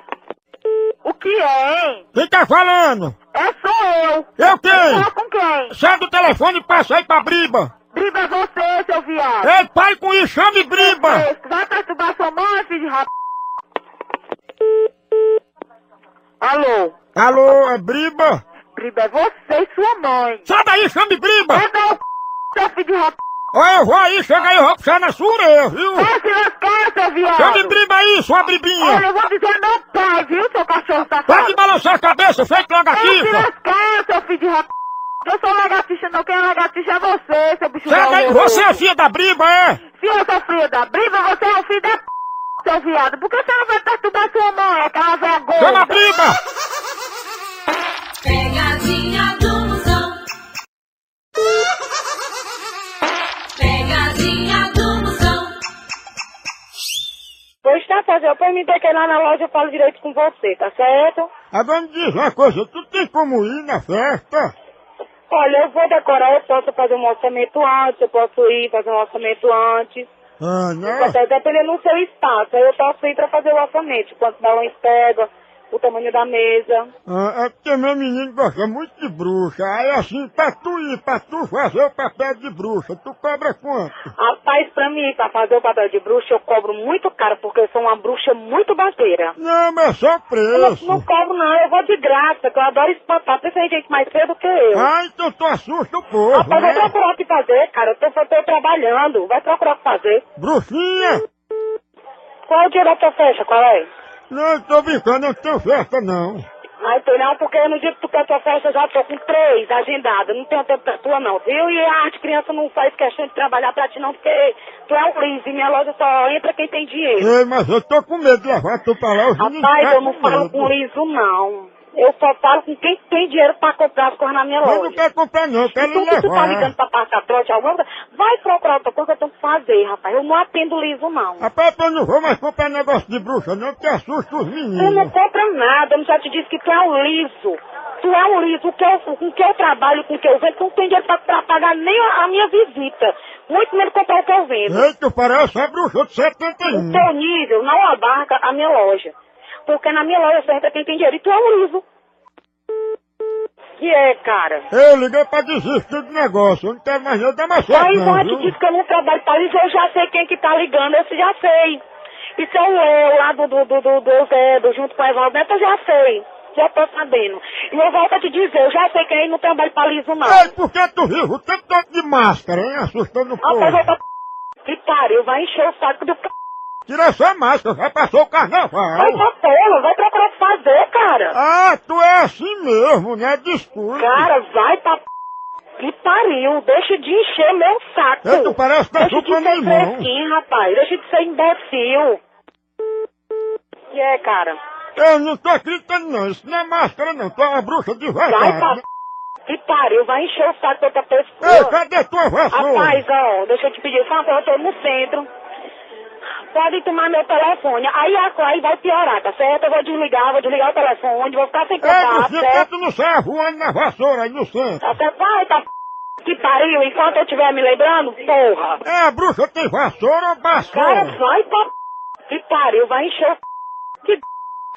O que é, hein? Quem tá falando? É sou eu. Eu quem? Fala com quem? Sai do telefone e passa aí pra Briba. Briba é você, seu viado. Ei, pai com isso, chame Briba. Vai perturbar sua mãe, filho de rap... Alô? Alô, é Briba? Briba é você e sua mãe. Sai daí, chame Briba. Dar o c... seu filho de rap... Olha, eu vou aí, chega aí, eu vou puxar na sua orelha, viu? Vai se lascar, seu viado. Chame Briba aí, sua Bribinha. Olha, eu vou dizer meu pai, viu, seu cachorro Pode safado? balançar a cabeça, feito Vai se lagartixa. lascar, seu filho de rap... Eu sou lagartixa, não. Quem é lagartixa é você, seu bicho daí, horroroso. você é filha da Briba, é? Filha, sua filha da briga, você é o filho da p... seu viado. Por que você não vai perturbar sua mãe, aquela vergonha? Chama a Briba. Vou estar fazendo, permitir que lá na loja eu falo direito com você, tá certo? Agora me diz uma coisa, tu tem como ir na festa? Olha, eu vou decorar, eu posso fazer um orçamento antes, eu posso ir fazer um orçamento antes. Ah, não. Até dependendo do seu espaço, aí eu posso ir pra fazer o orçamento, quantos balões pega, o tamanho da mesa. Ah, é porque meu menino gosta muito de bruxa. Aí assim, pra tu ir, pra tu fazer o papel de bruxa, tu cobra quanto? Rapaz, pra mim, pra fazer o papel de bruxa, eu cobro muito caro, porque eu sou uma bruxa muito bateira. Não, mas é só Eu não, preço. não cobro não, eu vou de graça, que eu adoro espantar, principalmente gente mais cedo que eu. Ah, então tu assusta o povo, Rapaz, vai né? procurar o que fazer, cara. Eu tô, eu tô trabalhando. Vai procurar o que fazer. Bruxinha? Qual é o dia da tua festa? Qual é? Não, eu tô brincando, não tenho festa não. Ai, tô não, porque no dia que tu quer tua festa, eu já tô com três agendadas. Não tenho tempo pra tua, não, viu? E a arte criança não faz questão de trabalhar pra ti, não, porque tu é um liso e minha loja só entra quem tem dinheiro. Ei, mas eu tô com medo de levar tu pra lá, Rapaz, eu não falo com liso, não. Eu só falo com quem tem dinheiro pra comprar as coisas na minha Eu não loja. quero comprar não, eu quero Tu que tu tá ligando pra passar trote alguma coisa, vai procurar outra coisa que eu tenho que fazer, rapaz. Eu não atendo liso, não. Rapaz, eu não vou mais comprar negócio de bruxa não, porque assusta os Tu não meninos. compra nada, eu já te disse que tu é um liso. Tu é um liso, o que eu, com que eu trabalho, com o que eu vendo, tu não tem dinheiro pra, pra pagar nem a, a minha visita. Muito menos comprar o que eu vendo. Ei, tu parece a bruxa de 71. O teu nível não abarca a minha loja. Porque na minha loja só entra quem tem dinheiro. E tu é um liso. Que é, cara? Eu liguei pra desistir do negócio, eu não quero mais não dar mais certo Aí não, eu te disse que eu não trabalho pra liso, eu já sei quem que tá ligando, eu já sei. É o eu lá do, do, do, do, do Zé, do junto com a Evaldo Neto, eu já sei. Já tô sabendo. E eu volto a te dizer, eu já sei que aí não trabalho pra liso, não. Ei, por que tu vive o tempo todo de máscara, hein? Assustando o Rapaz, eu povo. tô... Que pariu, vai encher o saco do c... Tira essa máscara, já passou o Vai carnaval. pra porra, vai procurar o que fazer, cara. Ah, tu é assim mesmo, né? Desculpe. Cara, vai pra... p- Que pariu, deixa de encher meu saco. Ei, tu parece que tá Deixa de ser limão. fresquinho, rapaz. Deixa de ser imbecil. Que é, cara? Eu não tô acreditando não, isso não é máscara não, tu é uma bruxa de Vai verdade. pra... né? Que pariu, vai encher o saco de outra Ei, pessoa. cadê tua vassoura? Rapaz, ó, deixa eu te pedir, só uma coisa, eu tô no centro. Pode tomar meu telefone. Aí a aí vai piorar, tá certo? Eu vou desligar, vou desligar o telefone, vou ficar sem Ei, contato, certo? tu não sai voando na vassoura aí no centro? Tá certo? Vai, tá... Que pariu, enquanto eu estiver me lembrando, porra. É, bruxa tem vassoura ou Cara, vassoura? vai pra... Que pariu, vai encher o...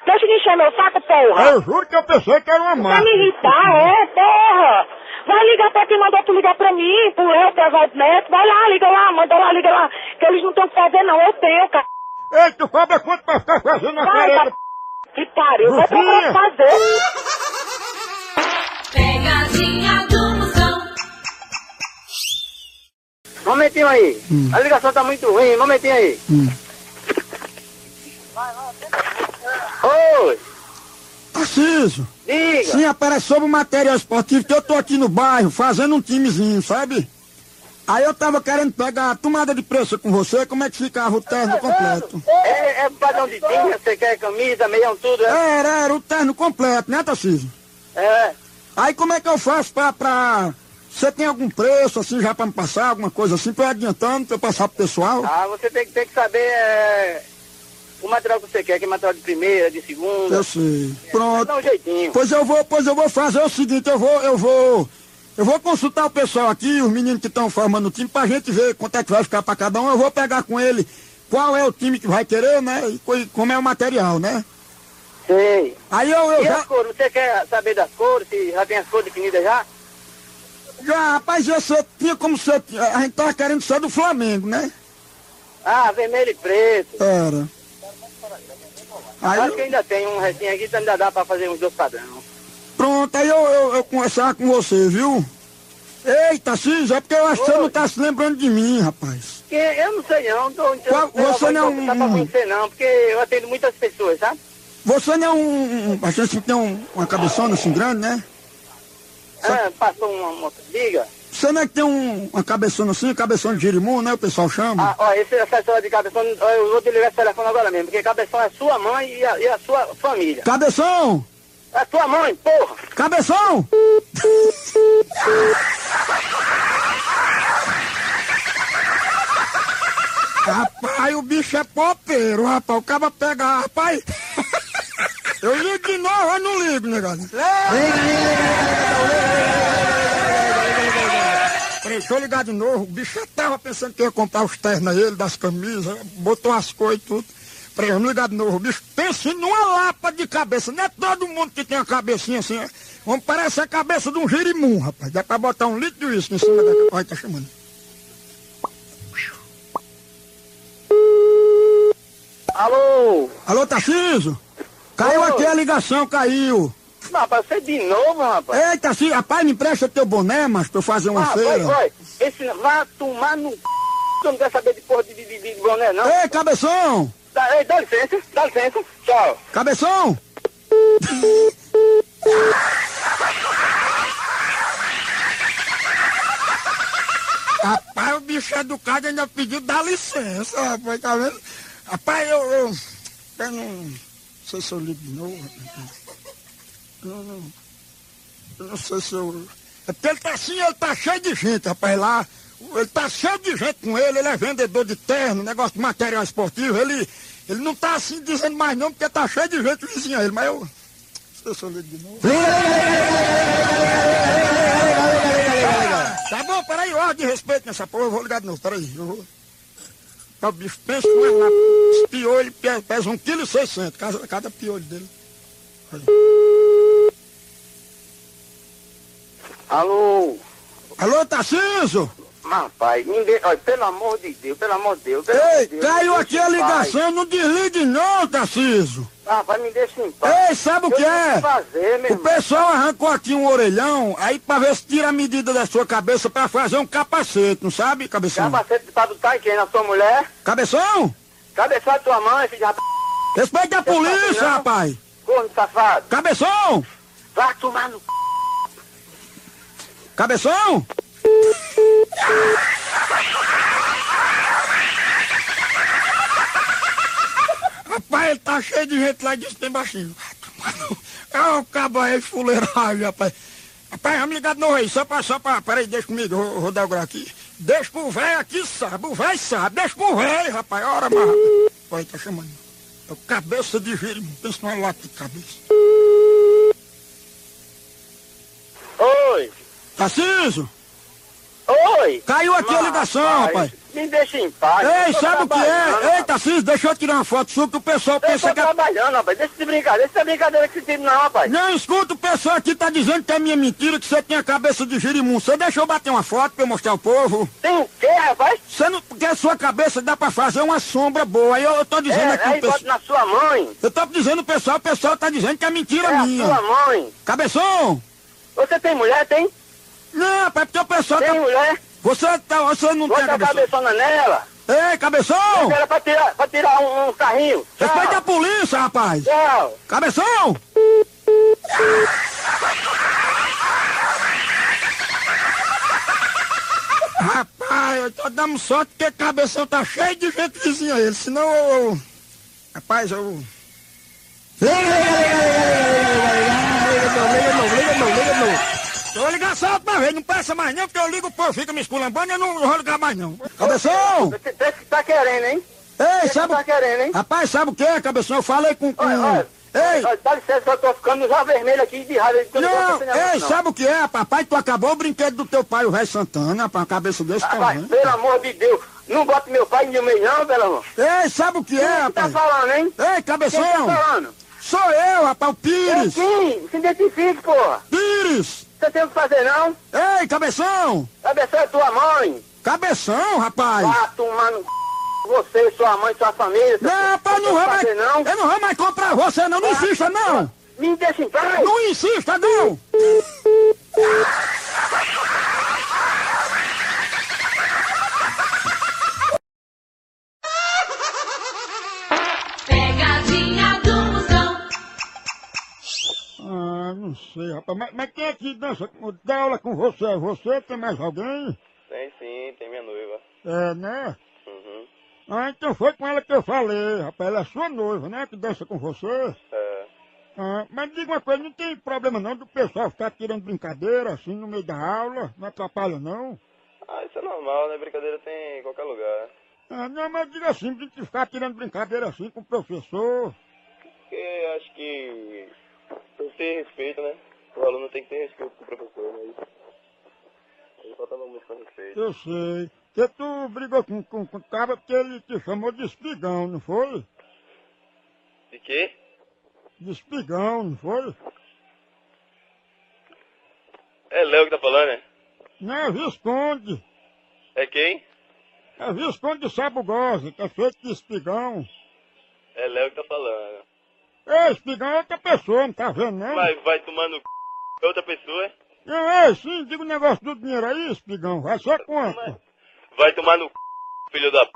Deixa de encher meu saco, porra. Eu juro que eu pensei que era uma Vai me irritar, é, porra. Vai ligar pra quem mandou tu ligar pra mim, pro eu, pro Evaldo Neto. Vai lá, liga lá, manda lá, liga lá. Que eles não têm o que fazer, não. Eu tenho, cara. Ei, tu cobra quanto pra ficar fazendo a Vai, careta? Que pariu, vai procurar o que fazer. Pegadinha do Musão. Momentinho aí. A ligação tá muito ruim, momentinho aí. Oi, Tarcísio, diga. sim, aparece sobre o material esportivo que eu tô aqui no bairro fazendo um timezinho, sabe? Aí eu tava querendo pegar a tomada de preço com você, como é que ficava o terno completo? É, é padrão de time, você quer camisa, meião, tudo, é? Era, era o terno completo, né, Tarcísio? É. Aí como é que eu faço pra, pra... Você tem algum preço, assim, já pra me passar, alguma coisa assim, pra ir adiantando, pra eu passar pro pessoal? Ah, você tem, que- tem que saber é, o material que você quer, que é material de primeira, de segunda. Eu sei. Pronto. Dá um jeitinho. Pois eu vou, pois eu vou fazer o seguinte, eu vou, eu vou, eu vou consultar o pessoal aqui, os meninos que estão formando o time, pra gente ver quanto é que vai ficar pra cada um. Eu vou pegar com ele qual é o time que vai querer, né? E co- como é o material, né? Sei. Aí eu, eu e já... as cores? Você quer saber das cores? Se já tem as cores definidas já? Já, rapaz, você tinha como ser... A gente tava querendo ser do Flamengo, né? Ah, vermelho e preto. Era. Aí Acho que ainda tem um restinho aqui, então ainda dá pra fazer uns dois padrão. Pronto, aí eu, eu, eu conversar com você, viu? Eita, Cis, é porque eu acho que você não tá se lembrando de mim, rapaz. Que eu não sei não, tô, Qual- eu, você não é um- Não pra conhecer não, porque eu atendo muitas pessoas, sabe? Você não é um... um a gente tem um, uma cabeçona assim grande, né? Ah, passou uma moto. Diga. Você não é que tem um, uma cabeçona assim, cabeção de girimum, né? O pessoal chama. Ah, ó, esse, essa história de cabeção, eu vou desligar esse telefone agora mesmo, porque cabeção é sua mãe e a, e a sua família. Cabeção! É tua mãe, porra! Cabeção! Rapaz, o bicho é popeiro, rapaz. O cara pega, rapaz. Eu ligo de novo, eu não ligo, negado. Peraí, deixa eu ligar de novo. O bicho já tava pensando que ia comprar os ternos ele, das camisas, botou as coisas e tudo. Peraí, vamos ligar de novo. O bicho pensa numa lapa de cabeça. Não é todo mundo que tem a cabecinha assim. ó. Vamos parecer a cabeça de um girimum, rapaz. Dá pra botar um litro de uísque em cima da... Olha, tá chamando. Alô? Alô, Tarcísio? Caiu aqui a ligação, caiu. Rapaz, você de novo, rapaz. Ei, Tarcísio, rapaz, me empresta teu boné, mas pra eu fazer uma Ah, feira. vai, vai. Esse vai tomar no c... Tu não quer saber de porra de, de, de, de boné, não? Ei, cabeção! Dá, ei, dá licença, dá licença. Tchau. Cabeção! Rapaz, o bicho educado ainda pediu dá licença, rapaz, tá vendo? Rapaz, eu, eu, eu não sei se eu ligo de novo. Não, eu não sei se eu... É porque ele tá assim, ele tá cheio de gente, rapaz, lá. Ele tá cheio de gente com ele, ele é vendedor de terno, negócio de material esportivo, ele, ele não tá assim dizendo mais não, porque tá cheio de gente vizinho a ele, mas eu... Não se eu ligo de novo. Tá bom, peraí, ordem de respeito nessa porra, eu vou ligar de novo, peraí. Eu vou... O bicho pensa lá, esse piolho pe- pesa 1,6 kg, cada, piolho dele. Alô? Alô, Tarcísio? Rapaz, ninguém... Olha, pelo amor de Deus, pelo amor de Deus. Ei, de Deus, caiu aqui a ligação, não desligue não, Tarcísio. Rapaz, me deixa em paz. Ei, sabe o que é? fazer, O irmão. pessoal arrancou aqui um orelhão, aí pra ver se tira a medida da sua cabeça pra fazer um capacete, não sabe, cabeção? Capacete pra em quem? Na sua mulher? Cabeção? Cabeção da tua mãe, filho de rapaz. Respeita a polícia, rapaz! Corno safado. Cabeção! Vai tomar no c... Cabeção! Rapaz, ele tá cheio de gente lá e disse bem baixinho. É um cabo aí fuleiragem, rapaz. Rapaz, vamos ligar de novo aí, só pra, só pra, peraí, deixa comigo, vou, vou dar o grau aqui. Deixa pro velho aqui, sabe, o velho sabe, deixa pro velho, rapaz, ora, rápido. Olha, tá chamando. É o cabeça de giro, pensa numa lata de cabeça. Oi. Tarcísio, Oi. caiu aqui a ligação, rapaz. Me deixa em paz. Ei, Eu tô sabe o que é? Ei, Tarcísio, deixa eu tirar uma foto sua que o pessoal Eu pensa tô que é... trabalhando, rapaz. Deixa de brincadeira. Isso é brincadeira que esse time não, rapaz. Não, escuta, o pessoal aqui tá dizendo que é minha mentira, que você tem a cabeça de girimum. Você deixa eu bater uma foto pra eu mostrar ao povo? Tem o quê, rapaz? Você não... Porque a sua cabeça dá pra fazer uma sombra boa. Aí eu, eu tô dizendo É, aqui... aí bota pessoal- na sua mãe. Eu tô dizendo pro pessoal, o pessoal tá dizendo que é mentira É minha. sua mãe. Cabeção! Você tem mulher, tem? Não, rapaz, porque o pessoal Tem tá... mulher? Você, tá... você não tem Bota a cabeção. cabeçona nela. Ei, cabeção! Era pra tirar, pra tirar um, um carrinho. Tchau. Respeita a polícia, rapaz! Tchau. Cabeção! Rapaz, eu tô dando sorte porque a cabeção tá cheio de gente vizinha ele, senão eu... Rapaz, eu... Liga, liga, liga, liga, liga, liga, liga, liga, liga, liga, liga, liga. Eu vou ligar só outra vez, não peça mais não, porque eu ligo, o povo fica me esculambando e eu não vou ligar mais não. Cabeção! Você que tá querendo, hein? Ei, Você sabe... tá querendo, hein? Rapaz, sabe o que, cabeção? Eu falei com... com... Olha, olha. Ei! Olha, Dá licença, eu tô ficando já vermelho aqui de raiva. Não, negócio, ei, sabe o que é, papai? Tu acabou o brinquedo do teu pai, o velho Santana, pra uma cabeça desse Rapaz, tamanho. pelo amor de Deus, não bota meu pai no meio não, pelo amor. Ei, sabe o que é, Quem que tá rapaz? falando, hein? Ei, Quem tá cabeção! falando? Sou eu, rapaz, o Pires. sim, se identifique, porra. Pires! Você tem o que fazer, não? Ei, cabeção! Cabeção é tua mãe. Cabeção, rapaz! Vá tomar no c... Você, sua mãe, sua família. Não, rapaz, não vou que mais. não? Eu não vou mais comprar você, não. Não insista, não! Me deixa em paz. Não insista, não! não sei, rapaz. Mas, mas quem é que dança, dá aula com você? É você? Tem mais alguém? Tem sim, tem minha noiva. É, né? Uhum. Ah, então foi com ela que eu falei, rapaz. Ela é sua noiva, né? Que dança com você. É. Ah, mas diga uma coisa, não tem problema não do pessoal ficar tirando brincadeira assim no meio da aula? Não atrapalha não? Ah, isso é normal, né? Brincadeira tem em qualquer lugar. Ah, não, mas diga assim, de ficar tirando brincadeira assim com o professor. Porque acho que tem que ter respeito, né? O aluno tem que ter respeito com o professor, né? Ele faltava muito com respeito. Eu sei. Que tu brigou com, com, com o cara porque ele te chamou de espigão, não foi? De quê? De espigão, não foi? É Léo que tá falando, né? Não, é Visconde. É quem? É Visconde de Sabugosa, é feito de espigão. É Léo que tá falando. Ei, espigão é outra pessoa, não tá vendo não? Vai, vai tomando c... outra pessoa? Não, é sim, diga o negócio do dinheiro aí, espigão. Vai ser quanto? Vai tomar no c... filho da p...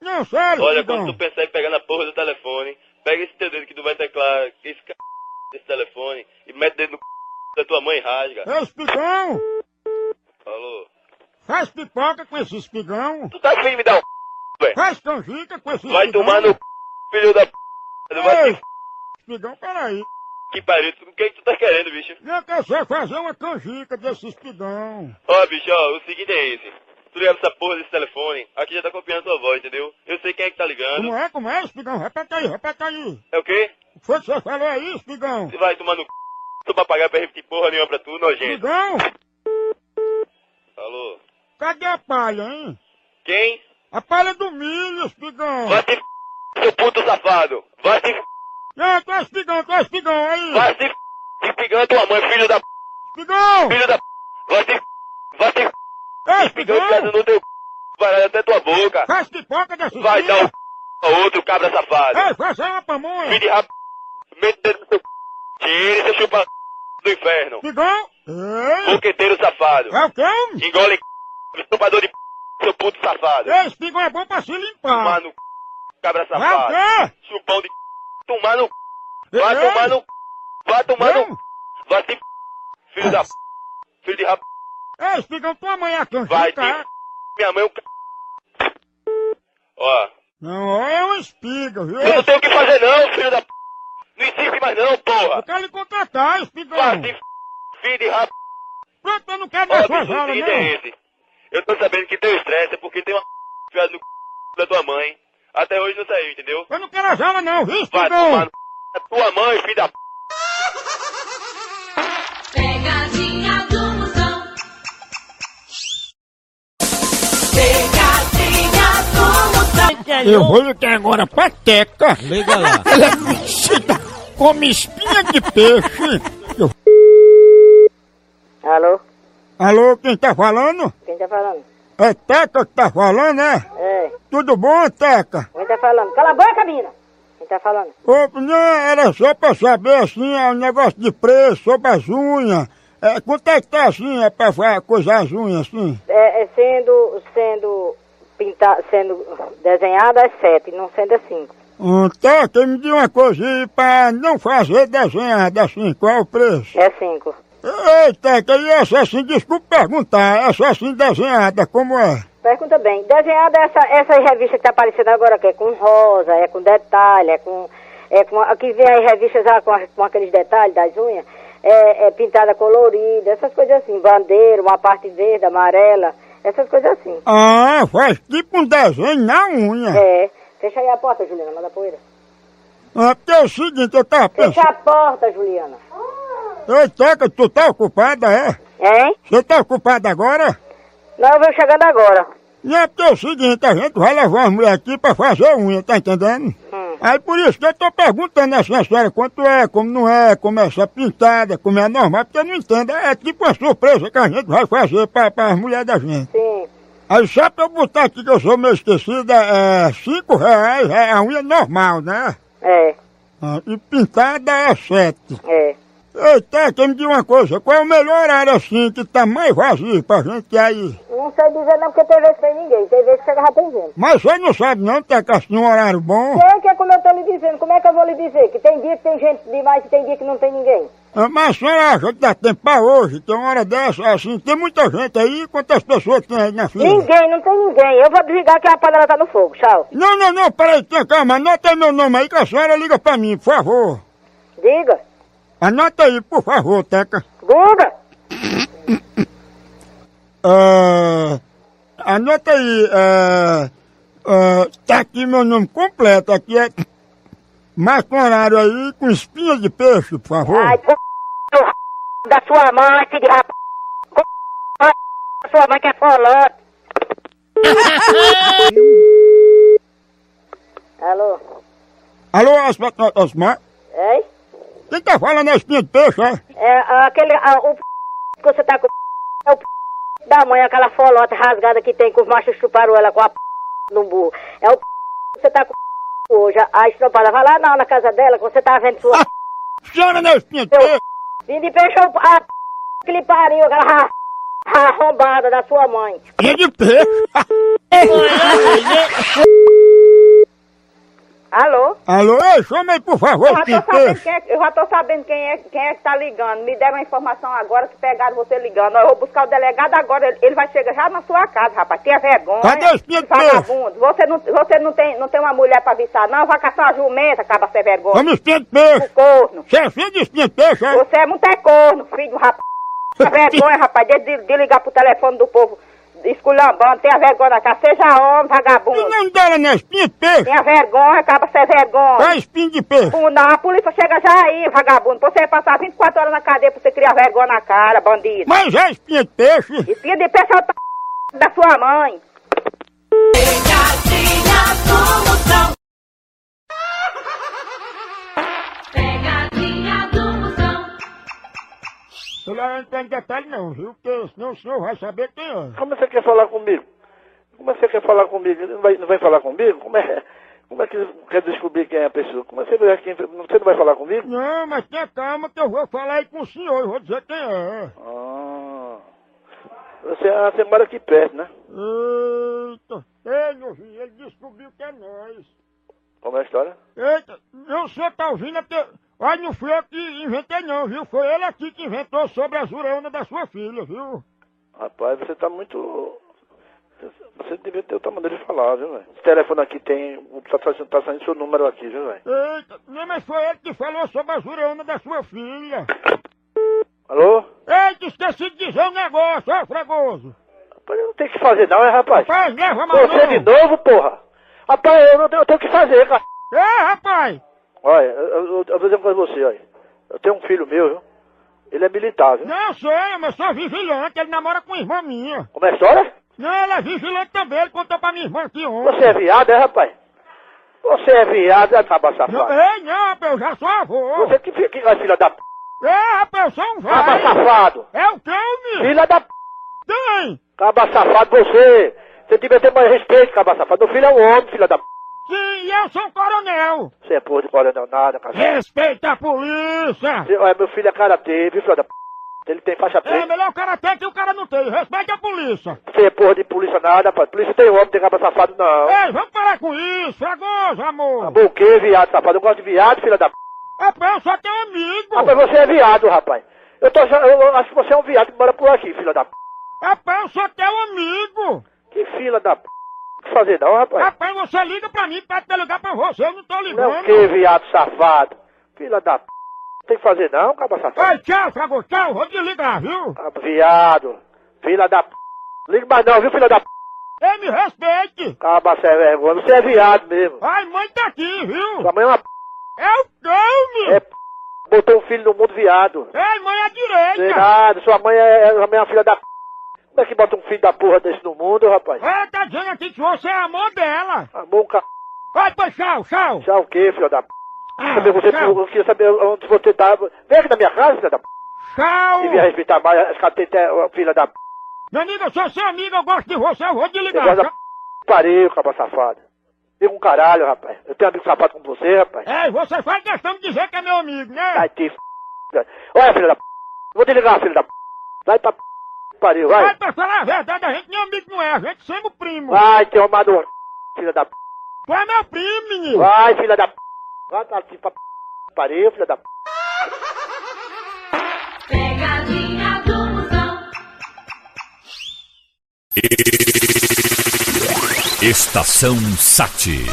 Não, sério, Olha, espigão. quando tu pensar em pegar na porra do telefone, pega esse teu dedo que tu vai teclar esse c... desse telefone e mete dentro no c... da tua mãe e rasga. Ei, espigão! Falou. Faz pipoca com esse espigão. Tu tá de me dar um c... velho? Faz canjica com esse Vai espigão. tomar no c... filho da p... Vai Ei, te... espigão, peraí. Que pariu, o que, que tu tá querendo, bicho? Eu quero só fazer uma canjica desse espigão. Ó, bicho, ó, o seguinte é esse. Tu liga essa porra desse telefone, aqui já tá copiando tua voz, entendeu? Eu sei quem é que tá ligando. Como é, como é, espigão? Repete aí, repete aí. É o quê? O que foi que você falou aí, espigão? Tu vai tomar no c... Tu vai pagar pra repetir porra nenhuma pra tu, nojento. Espigão, Alô? cadê a palha, hein? Quem? A palha do milho, espigão. Vai se f... seu puto safado. Vai se f... Não, tu é espigão, tu é espigão aí. Vai se f... Espigando tua mãe, filho da p... Espigão! Filho da p... Vai se f... Vai se f... Espigando espigão! casa no teu c... Vai até tua boca. Faz pipoca desse Vai espigão. dar o a outro cabra safado. Ei, faz uma pamonha. Filho de rap... Mete dentro do seu c... Tire seu chupa do inferno. Espigão! Ei! Boqueteiro safado. É o quê? Engole c... chupador de p... seu puto safado. Ei, espigão é bom pra se limpar. Tomar no c... cabra É o safado. quê? Chupão de c... Tomar no c... Vai tomar no c... Vai tomar no Não. c... Vai f... Filho da p... Filho de rap... Ei, espigão, tua mãe é a canjica, Vai te... é? Minha mãe é um c... Ó... Não, é uma espiga, viu? Eu não tenho o que fazer não, filho da p... Não insiste mais não, Eu porra. quero lhe contratar, espigão. Vai f... Filho de rap... Pronto, eu não quero mais o aulas, seguinte é não. esse. Eu tô sabendo que teu estresse é porque tem uma piada no c... da tua mãe. Até hoje não saiu, entendeu? Eu não quero as aulas, não, viu, Vai tomar no c... da tua mãe, filho da p... Pegadinha do Moção. Pegadinha do Moção. Eu vou ligar agora pra Teca. Liga lá. Ela é mexida, come espinha de peixe. Eu- Alô? Alô, quem tá falando? Quem tá falando? É Teca que tá falando, é? É, Tudo bom, Teca? quem tá falando? Cala a boca, mina! Quem tá falando? Ô, não, era só pra saber, assim, é um negócio de preço sobre as unhas. É, quanto é que tá assim, é pra coisar as unhas, assim? É, é sendo, sendo pintar, sendo desenhada é sete, não sendo é cinco. Hum, Teca, me diz uma coisa aí pra não fazer desenhada assim, qual é o preço? É cinco. Ei, Teca, e essa assim, desculpa perguntar, essa assim desenhada, como é? Pergunta bem, desenhada é essa, essa revista que tá aparecendo agora, que é com rosa, é com detalhe, é com. É com aqui vem as revistas já com, a- com aqueles detalhes das unhas, é, é pintada colorida, essas coisas assim, bandeira, uma parte verde, amarela, essas coisas assim. Ah, faz tipo um desenho na unha. É. Fecha aí a porta, Juliana, manda poeira. Ah, porque é o seguinte, eu tava Fecha pensando... a porta, Juliana. Ei, Teca, tu tá ocupada, é? Hein? Você tá ocupada agora? Não, eu vou chegando agora. Não é porque é o seguinte, a gente vai levar as mulheres aqui pra fazer unha, tá entendendo? Hum. Aí por isso que eu tô perguntando assim a senhora quanto é, como não é, como é essa pintada, como é normal, porque eu não entendo. É tipo uma surpresa que a gente vai fazer pra, pra mulher da gente. Sim. Aí só pra eu botar aqui que eu sou meio esquecida, é cinco reais, é a unha normal, né? É, Ah, E pintada é sete. é. Eita, quem me diz uma coisa, qual é o melhor horário assim que tá mais vazio pra gente aí? Não sei dizer não, porque tem vezes que tem ninguém. Tem vezes que chega tem gente. Mas você não sabe não, Teca, assim, um horário bom? Sei que é como eu tô lhe dizendo. Como é que eu vou lhe dizer? Que tem dia que tem gente demais e tem dia que não tem ninguém. Ah, Mas a senhora acha que dá tempo pra hoje? Tem uma hora dessa, assim, tem muita gente aí, quantas pessoas tem aí na fila? Ninguém, não tem ninguém. Eu vou desligar que a panela tá no fogo. Tchau. Não, não, não, peraí, calma, anota meu nome aí que a senhora liga pra mim, por favor. Diga. Anota aí, por favor, Teca. Guga. Ah, anota aí, ah, ah, tá aqui meu nome completo, aqui é... Marca um horário aí com espinha de peixe, por favor. Ai, do da sua mãe, filho de rap... da sua mãe que é folante. Alô? Alô, Osmar? Osmar? Ei? Quem tá falando é espinha de peixe, é? É, aquele... a- o p... que você tá com... É o p... da mãe, aquela folota rasgada que tem que os machos chuparam ela com a p... no burro. É o p... que você tá com hoje. A estropada vai lá não, na casa dela, que você tá vendo sua... Senhora não é espinha de peixe? Vim de peixe é o- a p... que lhe pariu, aquela ra- arrombada da sua mãe. Espinha de peixe? Alô? Ei, chama aí, por favor, Eu já, tô sabendo quem é, eu já tô sabendo quem é, quem é que tá ligando. Me deram a informação agora que pegaram você ligando. Eu vou buscar o delegado agora. Ele, ele vai chegar já na sua casa, rapaz. Tenha vergonha. Cadê peixe? Vagabundo. Você não, você não, tem, não tem uma mulher pra avisar, não? Vai caçar uma jumenta, acaba sem vergonha. Vamos espinha de peixe. Corno. Você é filho de espinha de peixe, é? Você é muito é corno, filho do rapaz. Vergonha, rapaz, de, de, de ligar pro telefone do povo esculhambando. Tenha vergonha na cara. Seja homem, vagabundo. O nome dela não é espinha de peixe? Tenha vergonha, acaba sem vergonha. É espinha de peixe. Não, a polícia chega já aí, vagabundo. Você vai passar 24 horas na cadeia pra você criar vergonha na cara, bandido. Mas é espinha de peixe? Espinha de peixe é o t... da sua mãe. Pegadinha do Moção. Senhora não tem detalhe não, viu? Porque senão o senhor vai saber quem é. Como você quer falar comigo? Como você quer falar comigo? Ele não vai, não vai falar comigo? Como é, como é que quer descobrir quem é a pessoa? Como você, vai, quem, você não vai falar comigo? Não, mas tenha calma que eu vou falar aí com o senhor e vou dizer quem é. Ah, você, ah, você mora aqui perto, né? Eita, ei, meu filho, ele descobriu que é nós. Como é a história? Eita, não, o senhor tá ouvindo até... Olha, não fui eu que inventei não, viu? Foi ele aqui que inventou sobre a zurona da sua filha, viu? Rapaz, você tá muito... Você devia ter outra maneira de falar, viu, velho? Esse telefone aqui tem... Tá, tá, tá saindo seu número aqui, viu, velho? Eita, não, mas foi ele que falou sobre a zurona da sua filha. Alô? Eita, esqueci de dizer um negócio, ó, fregoso. Rapaz, eu não tenho o que fazer não, é, rapaz? Rapaz, leva mais Você de novo, porra? Rapaz, eu não tenho, eu tenho o que fazer, cara. É, rapaz. Olha, eu, eu, eu vou dizer uma coisa pra você, olha. Eu tenho um filho meu, viu? Ele é militar, viu? Não sei, mas sou vigilante, ele namora com irmã minha. Como é a história? Não, ele é vigilante também, ele contou pra minha irmã aqui ontem. Você é viado, é, rapaz? Você é viado, é caba Não, safado. ei, não, rapaz, eu já sou avô. Você que fica, que, filha da p... É, rapaz, eu sou um Caba velho. safado. É o que, menino? Filha da p... Tem. Caba safado, você. Você devia ter mais respeito, caba safado. Meu filho é um homem, filha da p... Sim, eu sou um coronel. Você é porra de coronel nada, cara. Respeita a polícia. Olha, meu filho é karatê, viu, filha da p... Ele tem faixa É preta. melhor o cara ter que o cara não tem. Respeita a polícia. Você é porra de polícia nada, rapaz. Polícia tem homem, tem caba safado, não. Ei, vamos parar com isso, fregoso, amor. O quê, viado safado? Eu gosto de viado, filha da p... Rapaz, eu só tenho amigo. Rapaz, você é viado, rapaz. Eu, tô, achando- eu acho que você é um viado que mora por aqui, filha da p... Rapaz, eu só tenho amigo. Que filha da p... Fazer não, rapaz? Rapaz, você liga pra mim, pra eu ligar pra você, eu não tô Não ligando. que viado safado. Filha da p... Não tem que fazer não, caba safado. Ai, tchau, fregoso, tchau, vou desligar, viu? Ah, Viado. Filha da p... Liga mais não, viu, filha da p... Ei, me respeite. Caba sem vergonha. Você é viado mesmo. Ai, mãe tá aqui, viu? Sua mãe é uma p... É o Tome. É p... Botou um filho no mundo viado. Ei, mãe Sei direita. nada. Sua mãe é, sua mãe é uma filha da p... Como é que bota um filho da porra desse no mundo, rapaz? Ela tá dizendo aqui que você é amor dela. Amor, um ca... Vai, pois, tchau, tchau. Tchau o quê, filho da p? Ah, Saber você, tchau. eu queria saber onde você tá. Vem aqui na minha casa, filho da p. Tchau. Devia respeitar mais as catetas, filha da p. Meu amigo, eu sou seu amigo, eu gosto de você, eu vou Eu desligar. gosto da p. Parei, capa safado. Vem com caralho, rapaz. Eu tenho amigo safado como você, rapaz. Ei, você faz questão de dizer que é meu amigo, né? Vai te f. Olha, filha da p. Vou desligar, filho da p. Vai pra p. Pariu, Vai, vai. pra falar a verdade, a gente nem amigo não é, a gente sempre primo. Vai, teu amador. Filha da p. Tu é meu primo, menino. Vai, filha da p. Vai pra ti pra p. Pariu, filha da p. Pegadinha do Moção. Estação Sati.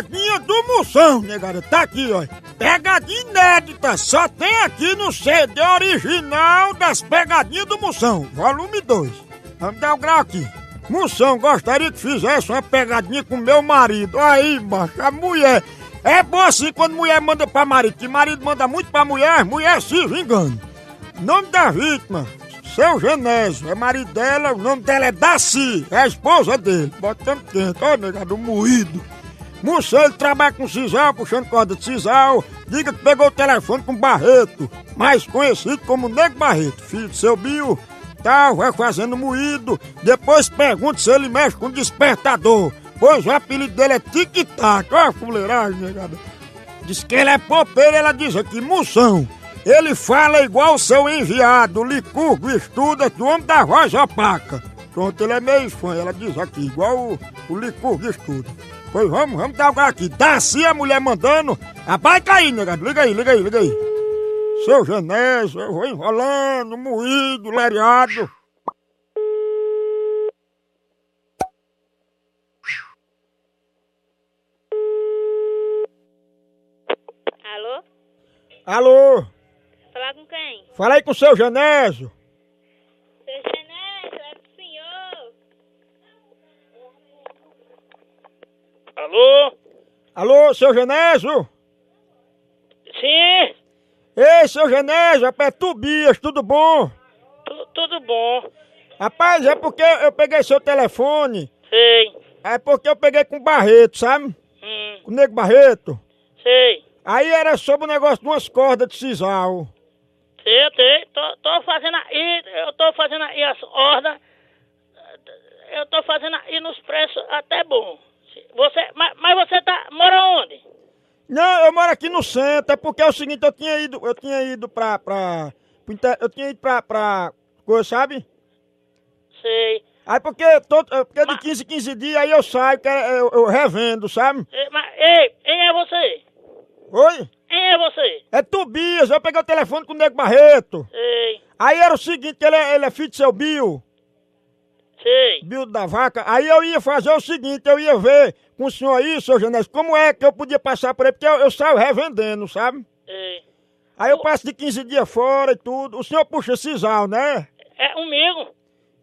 Pegadinha do Moção, negada, tá aqui, ó. Pegadinha inédita, só tem aqui no CD original das Pegadinhas do Moção, volume 2. Vamos dar o grau aqui. Moção, gostaria que fizesse uma pegadinha com meu marido. Aí, macho, a mulher. É bom assim quando mulher manda pra marido, que marido manda muito pra mulher, mulher se vingando. Nome da vítima, seu Genésio, é marido dela, o nome dela é Daci, é a esposa dele. Botando quente, ó, negado, moído. Moção, ele trabalha com sisal, puxando corda de sisal. Diga que pegou o telefone com Barreto, mais conhecido como Nego Barreto, filho do seu Bio. Tal, vai fazendo moído. Depois pergunta se ele mexe com despertador. Pois o apelido dele é Tic-Tac. Ó, a fuleiragem, negada. Diz que ele é popeiro, ela diz aqui, Moção. Ele fala igual seu enviado, Licurgo Estuda, do homem da voz opaca. Pronto, ele é meio fã, ela diz aqui, igual o, o Licurgo Estuda. Pois vamos, vamos dar grau aqui. Daci a mulher mandando. Vai cair, negado. Liga aí, liga aí, liga aí. Seu Genésio, eu vou enrolando, moído, lariado. Alô? Alô, Falar com quem? fala aí com o seu Genésio. Alô? Alô, seu Genésio? Sim, Ei, seu Genésio, é Tobias, tudo bom? tu- tudo bom. Rapaz, é porque eu peguei seu telefone. Sei. É porque eu peguei com o Barreto, sabe? Hum, Com o Nego Barreto. sei. Aí era sobre o negócio de umas cordas de sisal. Sei, eu sei. Tô, tô fazendo aí, eu tô fazendo aí as ordens. Eu tô fazendo aí nos preços até bom. Você, mas, mas você tá, mora onde? Não, eu moro aqui no centro, é porque é o seguinte, eu tinha ido, eu tinha ido pra, pra, eu tinha ido pra, pra, coisa, sabe? Sei. Aí porque, todo, é porque de 15 em 15 dias aí eu saio, que é- eu, eu revendo, sabe? Ei, mas, ei, quem é você? Oi? Quem é você? É Tobias, eu peguei o telefone com o Nego Barreto. Sei, Aí era o seguinte, ele é, ele é filho do seu Bill, sei. Bill da vaca. Aí eu ia fazer o seguinte, eu ia ver com o senhor aí, seu Genésio, como é que eu podia passar por aí, porque eu, eu saio revendendo, sabe? sei. Aí eu passo de 15 dias fora e tudo. O senhor puxa sisal, né? É comigo?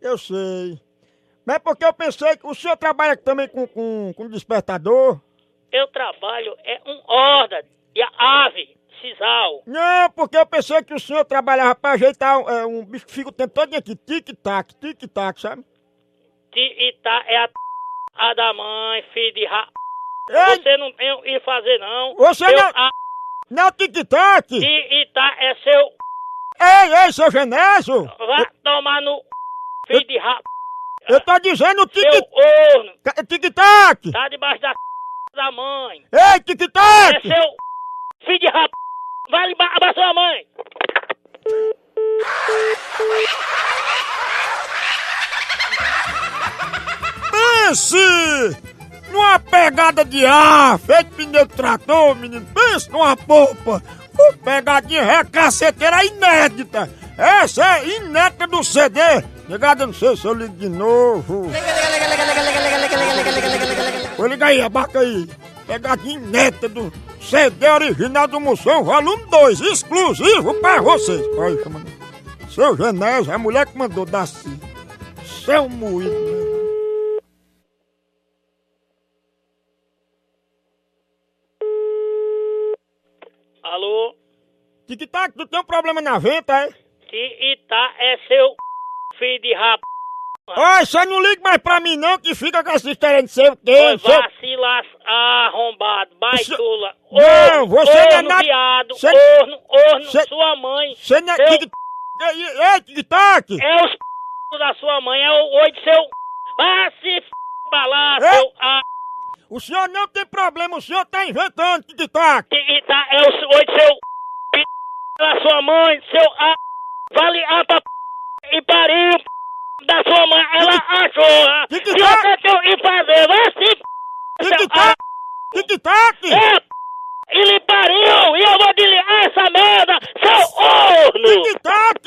Eu sei. Mas é porque eu pensei que o senhor trabalha também com, com, com despertador. Eu trabalho, é um horda e a ave, sisal. Não, porque eu pensei que o senhor trabalhava pra ajeitar é, um bicho que fica o tempo todo aqui, tic-tac, tic-tac, sabe? E, e tá, é a, a da mãe, filho de ra... Ei! Você não tem o que fazer, não. Você Eu- não- a- Não, tic-tac! E, e tá, é seu... Ei, ei, seu Genésio! Vai tomar no... Filho de ra... Eu tô dizendo Seu tic- corno, ca- tic-tac! tá debaixo da da mãe. Ei, É tic-tac! seu... Filho de ra... Vai da sua mãe. Pense numa pegada de ar, feito pneu de trator, menino. Pense numa polpa. Uma pegadinha recaceteira inédita. Essa é inédita do CD. Ligado, eu não sei se eu ligo de novo. Vou ligar aí, abaca aí. Pegadinha inédita do CD original do Moção, volume 2, exclusivo pra vocês. Olha. Seu Genésio, a mulher que mandou dar sim. Seu moído, né? Alô? Tic-tac, tu tem um problema na venta, é? Tá, é seu... Filho de ra... Oi, você não liga mais pra mim não, que fica com essa história de ser o quê? Oi, Seu- vacila arrombado, baitola. Não, Orno, você não é nada- viado, Você- orno, orno, Você- sua mãe. Você não é... Seu- tic- Ei, tic-tac! É os p da sua mãe, é o oi de seu... Vá se f... pra lá, seu... A... O senhor não tem problema, o senhor tá inventando tic-tac! E tá, é o oi seu... p... da sua mãe, seu... A... Vale a pra... e pariu p... da sua mãe, ela achou, ah. Que que Se tá? você tem que fazer, vá se seu... Tic-tac! Tic-tac! É, e lhe pariu! E eu vou desligar essa merda, seu orno! Tic-tac!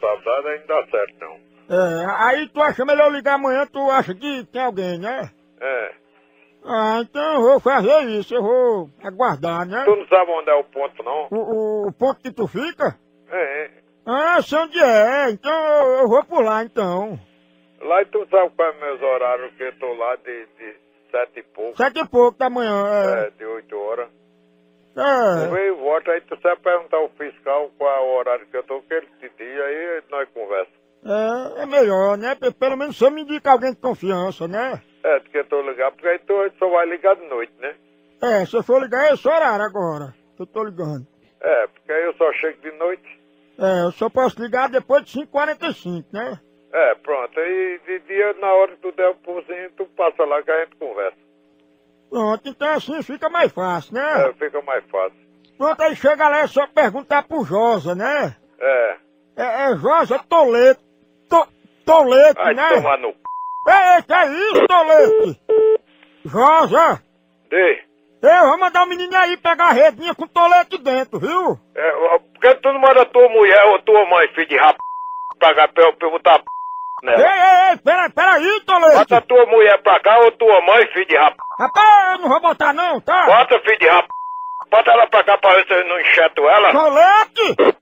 Responsabilidade aí não dá certo, não. É, aí tu acha melhor ligar amanhã, tu acha que tem alguém, né? É. Ah, então eu vou fazer isso, eu vou aguardar, né? Tu não sabe onde é o ponto, não? O, o, o ponto que tu fica? É, é. Ah, sei onde é, então eu, eu vou por lá então. Lá e tu sabe quais é meus horários, que eu tô lá de, de sete e pouco. Sete e pouco da manhã, É, de oito horas. É, vem e volta, aí tu sabe perguntar ao fiscal qual é o horário que eu tô, que ele te diz, aí nós conversa. é, é melhor, né? Pe- Pelo menos você me indica alguém de confiança, né? É, porque eu tô ligado, porque aí tu só vai ligar de noite, né? É, se eu for ligar é esse horário agora, que eu tô ligando. É, porque aí eu só chego de noite. É, eu só posso ligar depois de 5h45, né? É, pronto, aí de dia, na hora que tu der o pulzinho, tu passa lá que a gente conversa. Pronto, então assim fica mais fácil, né? É, fica mais fácil. Pronto, aí chega lá é só perguntar pro Josa, né? É. É, é Josa Toleto. To, Toleto, Vai né? tomar no c... Ei, que é isso, Toleto? Josa! Dê. Eu vou mandar o menino aí pegar a redinha com Toleto dentro, viu? É, por que tu não manda tua mulher ou tua mãe, filho de rap, pra pra pra eu botar p... Ei, ei, ei, pera, pera aí, Toleto! Bota tua mulher pra cá ou tua mãe, filho de rap. Rapaz, eu não vou botar não, tá? Bota, filho de rap. Bota ela pra cá pra ver se eu não enxeto ela. Toleto!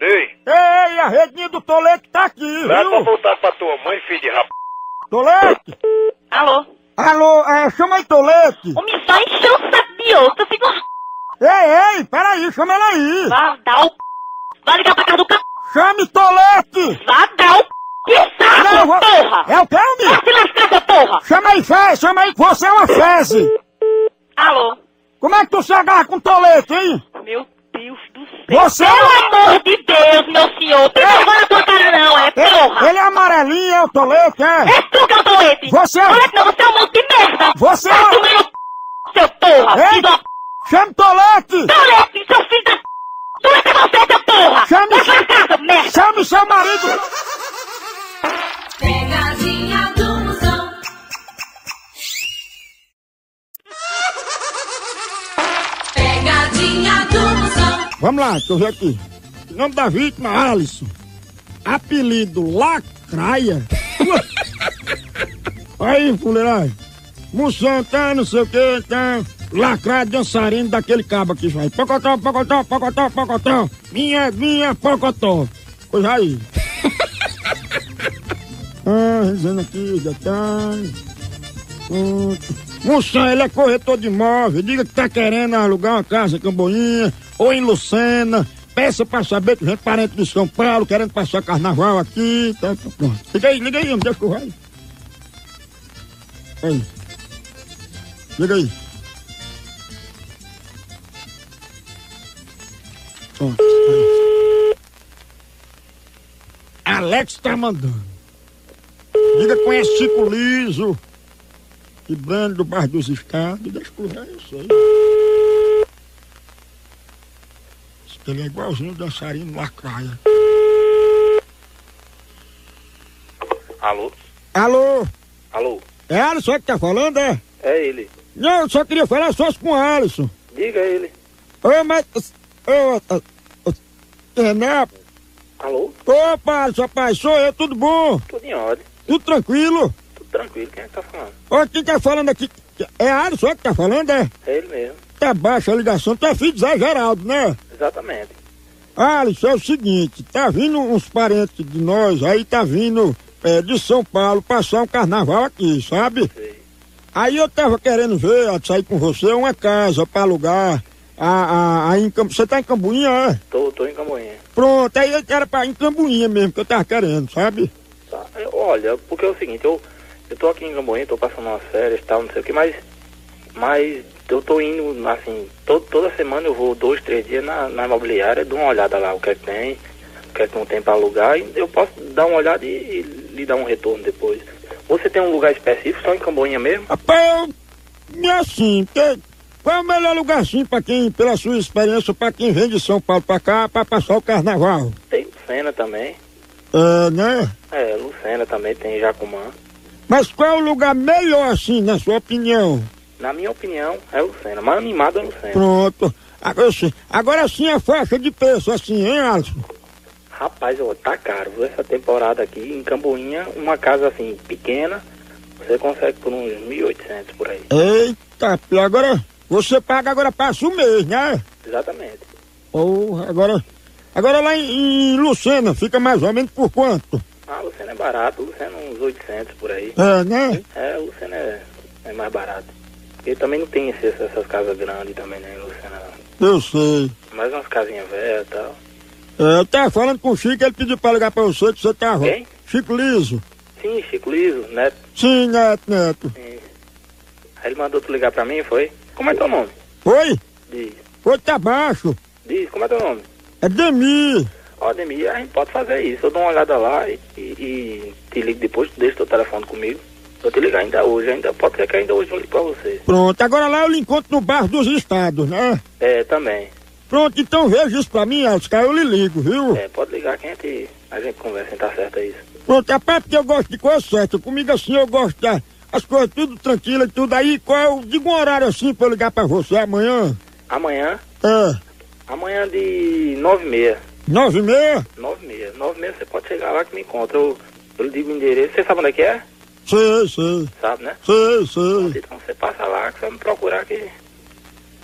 Ei, Ei, a redinha do Toleto tá aqui, dá pra viu? botar pra tua mãe, filho de rap. Toleto! Alô? Alô, é, chama aí Toleto! O me só encheu o saco de outro, fica Ei, ei, peraí, chama ela aí! Vá dar o... Vai ligar pra casa do c... Chame Toleto! Vá dar o... Que saco, vou- porra! É o que, homem? Vai se lascar, seu porra! Chama aí, Fé, chama aí que você é uma feze! Alô? Como é que tu se agarra com Toleto, hein? Meu Deus do céu! Você Pelo é- amor de Deus, meu senhor! Tem vergonha na tua cara não, é porra! Ele, é amarelinho, é o Toleto, é? É tu que é o Toleto! Você é- Toleto não, você é um monte de merda! Você Vai é- tomar no c... seu porra! Ei, da... Chame Toleto! Toleto, seu filho da... Toleto é você, seu porra! Chame- Vai pra casa, merda! Chame seu marido! Pegadinha do Moção. Pegadinha do Moção. Vamos lá, deixa eu ver aqui. O nome da vítima, Alisson. Apelido Lacraia. Aí, fuleiragem. Moção, tá, não sei o que, tá. Lacraia dançarino daquele cabo que vai. Pocotó, pocotó, pocotó, pocotó. Minha, minha, pocotó. Coisa aí. Ah, dizendo aqui, detalhe. Hum, Moção, ele é corretor de imóvel. Diga que tá querendo alugar uma casa em Camboinha ou em Lucena. Peça pra saber que gente é parente de São Paulo, querendo passar carnaval aqui. Tá, tá, pronto. Liga aí, liga aí, homem, deixa que eu vai. Aí. Liga aí. Pronto. Alex tá mandando. Diga que conhece Chico Liso. E Brando do bairro dos Estados. Deixa eu ver isso aí. Ele é igualzinho o dançarino lacraia. Alô? Alô? Alô? É Alisson que tá falando, é? É ele. Não, eu só queria falar só com o Alisson. Diga ele. Ô, mas... Ô, é, né? Alô? Opa, Alisson, rapaz, sou eu, tudo bom? Tudo em ordem. Tudo tranquilo? Tudo tranquilo. Quem é que tá falando? Ô, quem tá falando aqui? É Alisson que tá falando, é? É ele mesmo. tá baixa a ligação. Tu é filho de Zé Geraldo, né? Exatamente. Alisson, é o seguinte, tá vindo uns parentes de nós, aí tá vindo é, de São Paulo passar um carnaval aqui, sabe? Aí eu tava querendo ver, ó, sair com você, uma casa pra alugar. A, a, a em você tá em Cambuinha, é? Tô, tô em Camboinha. Pronto, aí era pra ir em Cambuinha mesmo, que eu tava querendo, sabe? Olha, porque é o seguinte, eu, eu tô aqui em Camboinha, tô passando umas férias e tal, não sei o que, mas, mas eu tô indo, assim, to, toda semana eu vou dois, três dias na, na imobiliária, dou uma olhada lá, o que é que tem, o que é que não tem pra alugar, e eu posso dar uma olhada e, e lhe dar um retorno depois. Você tem um lugar específico, só em Camboinha mesmo? Rapaz, e assim, porque qual é o melhor lugar assim pra quem, pela sua experiência, pra quem vem de São Paulo pra cá, pra passar o carnaval? Tem Lucena também, É, né? é, Lucena também, tem Jacumã. Mas qual é o lugar melhor assim, na sua opinião? Na minha opinião, é Lucena, mais animado é Lucena. Pronto. Agora sim, agora sim a faixa de preço, assim, hein, Alisson? Rapaz, ó, tá caro? Essa temporada aqui em Camboinha, uma casa assim, pequena, você consegue por uns 1.800 por aí. Eita, agora você paga agora passa o mês, né? Exatamente. Porra, agora. Agora lá em, em Lucena fica mais ou menos por quanto? Ah, Lucena é barato, Lucena uns 800 por aí. É, né? É, Lucena é, é mais barato. E também não tem esse- essas casas grandes também, né, Lucena. Eu sei. Mais umas casinhas velhas e tal. É, eu tava falando com o Chico, ele pediu pra ligar pra você que você tava. Quem? Chico Liso. Sim, Chico Liso, Neto. Sim, Neto, Neto. Aí ele mandou tu ligar pra mim, foi? Como é teu nome? Oi? Diz. Oi, tá baixo. Diz, como é teu nome? É Demi. Ó, Demir, a gente pode fazer isso. Eu dou uma olhada lá e, e- e te ligo depois, tu deixa teu telefone comigo. Eu te ligar ainda hoje, ainda pode ser que ainda hoje eu ligue pra você. Pronto, agora lá eu lhe encontro no bar dos estados, né? É, também. Pronto, então veja isso pra mim, aí eu lhe ligo, viu? É, pode ligar que a gente, a gente conversa, tá certo é isso. Pronto, é porque eu gosto de coisa certa. Comigo assim eu gosto das as coisas tudo tranquilas e tudo. Aí qual. Diga um horário assim pra eu ligar pra você amanhã. Amanhã, É. amanhã de nove e meia. Nove e meia? Nove e meia. Nove e meia você pode chegar lá que me encontra. Eu, eu lhe digo o endereço. Você sabe onde é que é? Sei, sei. Sabe, né? Sei, sei. Então você passa lá que você vai me procurar que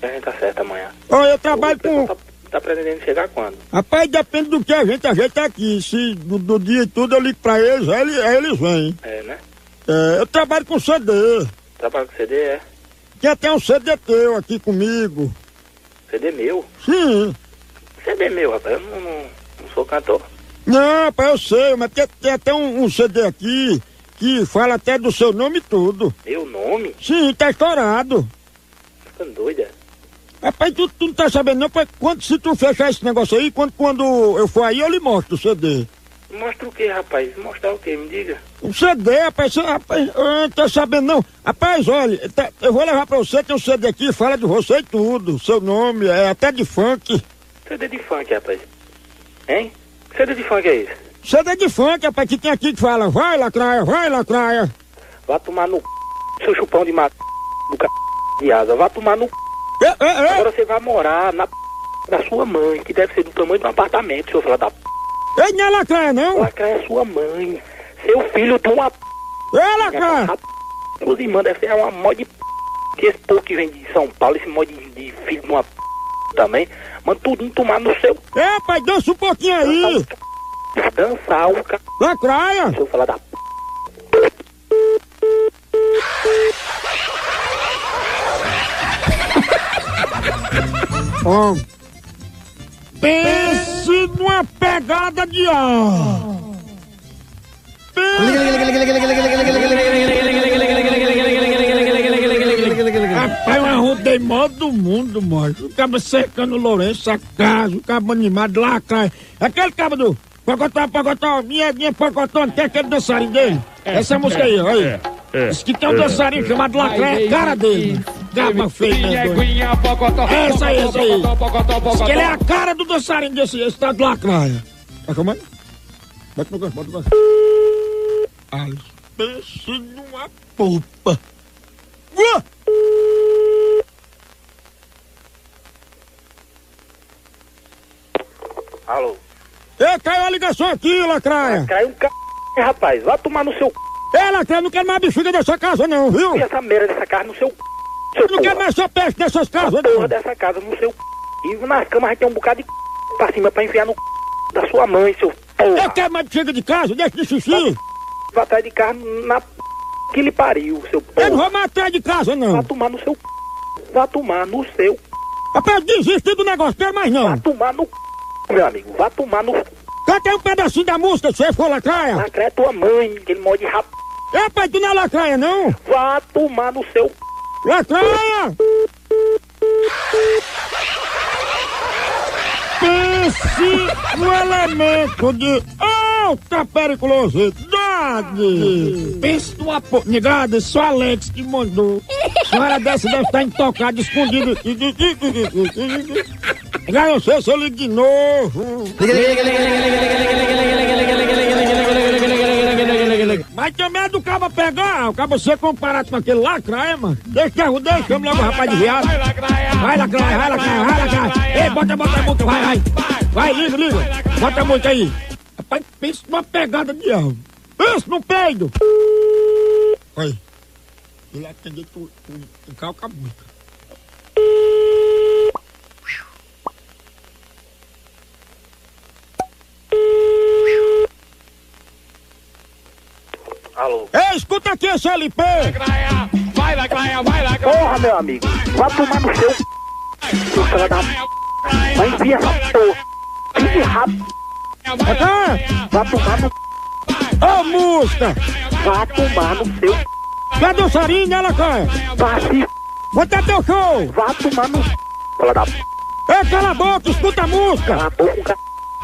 a gente tá certo amanhã. Olha, eu trabalho com. Tá pretendendo chegar quando? Rapaz, depende do que a gente ajeita aqui. Se do, do dia e tudo eu ligo pra eles, aí, eles- aí eles vêm. É, né? É, eu trabalho com CD. Trabalho com CD, é? Tem até um CD teu aqui comigo. CD meu? Sim. CD meu, rapaz. Eu não, não, não sou cantor. Não, rapaz, eu sei, mas tem, tem até um, um CD aqui que fala até do seu nome tudo. Meu nome? Sim, tá estourado. Tá ficando doida? Rapaz, tu, tu não tá sabendo não, quando, se tu fechar esse negócio aí, quando, quando eu for aí, eu lhe mostro o CD. Mostra o que, rapaz? Mostrar o que? Me diga. O CD, rapaz, rapaz, eu não tô sabendo não. Rapaz, olha, tá- eu vou levar pra você, tem um CD aqui, fala de você e tudo, seu nome, é até de funk. CD de funk, rapaz. Hein? Que CD de funk é esse? CD de funk, rapaz, que tem aqui que fala, vai lacraia, vai lacraia. Vá tomar no c... seu chupão de mato do c... de asa. Vá tomar no c... Agora você vai morar na p... da sua mãe, que deve ser do tamanho de um apartamento, seu filho da p... Ei, não é lacraia não? Lacraia é sua mãe. Seu filho tem uma p... É lacraia. Suas irmãs devem ser uma mó de p... Que esse povo que vem de São Paulo, esse mó de, de filho de uma p... também, manda tudinho tomar no seu... É, pai, dança um pouquinho aí. Dançar um c... Lacraia. Seu filho da p... Ó. Pense numa pegada de ar. Rapaz, eu arrudei mó do mundo, mano. O cabo cercando o Lourenço, a casa, o cabo animado lá, cara. Aquele cabo do Pocotó, Pocotó, minha, minha Pocotó, não tem aquele dançarinho dele? Essa música aí, olha aí. Diz que tem um dançarinho chamado Lacré, é a cara dele. Feio, né? doido? Essa aí, essa aí. Diz que ele é a cara do dançarinho desse esse tá do Lacraia. Tá chamando? Bota no canto, bota no canto. Alice, pense numa polpa. Ué! Alô? Ei, caiu a ligação aqui, Lacraia. Caiu um c... rapaz. Vá tomar no seu c... Ei, Lacraia, não quero mais bexiga dessa casa não, viu? E essa merda dessa carne no seu c... seu Não quer mais ser peixe nessas casas, porra não. dessa casa no seu E na cama vai ter um bocado de pra cima pra enfiar no da sua mãe, seu Eu porra. quero mais chega de casa, deixa de xixi. Vai atrás de carro na que lhe pariu, seu Eu não porra. vou mais atrás de casa, não. Vai tomar no seu Vai tomar no seu Rapaz, desistir do negócio, quero mais não. Vai tomar no meu amigo. Vai tomar no Canta aí um pedacinho da música, se você for lacraia. Lacraia é tua mãe, aquele mod de rap. É, pai, tu não é lacraia, não? Vá tomar no seu Lacraia! Pense no elemento de alta periculosidade. Pense numa po... Negada, só Alex que mandou. Senhora dessa deve estar intocada, escondida. Negada, não sei se eu ligo de novo. Mas tem medo do cabo pegar, o cabo ser comparado com aquele lacraia, mano. Deixa que arrudeia, chama logo o rapaz de viado. Vai lacraia, vai lacraia, vai lacraia. Ei, bota, bota a multa, vai, vai. Vai, liga, liga. Bota a multa aí. Rapaz, pensa numa pegada de alvo. Pensa no peido. Oi. Ele atendeu com a multa. Alô. Ei, escuta aqui esse LP. Vai lacraia, vai lacraia. Porra, meu amigo. Vai tomar no seu seu cara da Vai enfiar essa porra. Fique rápido. Vai tomar no Ô, música. Vai tomar no seu Cadê o sarinho, né, lacraia? Vai se Bota teu show. Vai tomar no Fala da Ei, cala a boca, escuta a música. Cala a boca, cara.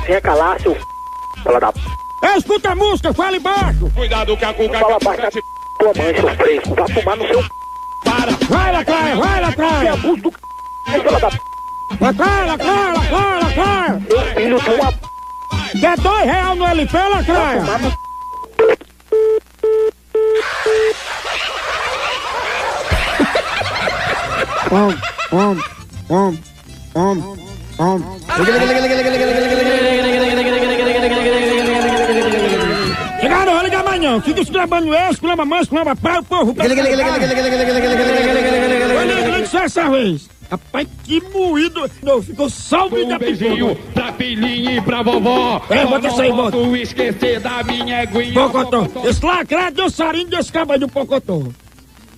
Venha calar, seu Fala da escuta a música, fala embaixo. Cuidado com a cuca. Fala baixo da tua mãe, seu fresco. Vai tomar no seu Vai, lacraia, vai, lacraia. abuso do c... Fala da Lacraia, lacraia, lacraia, lacraia. Seu filho de uma Quer dois reais no LP, lacraia? Om, om, om, om, om. Chegaram, não. Fica exclamando eu, exclama mãe, exclama pai, o povo... Liga, liga só essa vez. Rapaz, que moído. Não, ficou salve da beijinho pra filhinha e pra vovó. É, bota isso aí, Não bota. posso esquecer da minha aguinha. Pocotó. Esse lacrado deu sarinho desse cabo do Pocotó.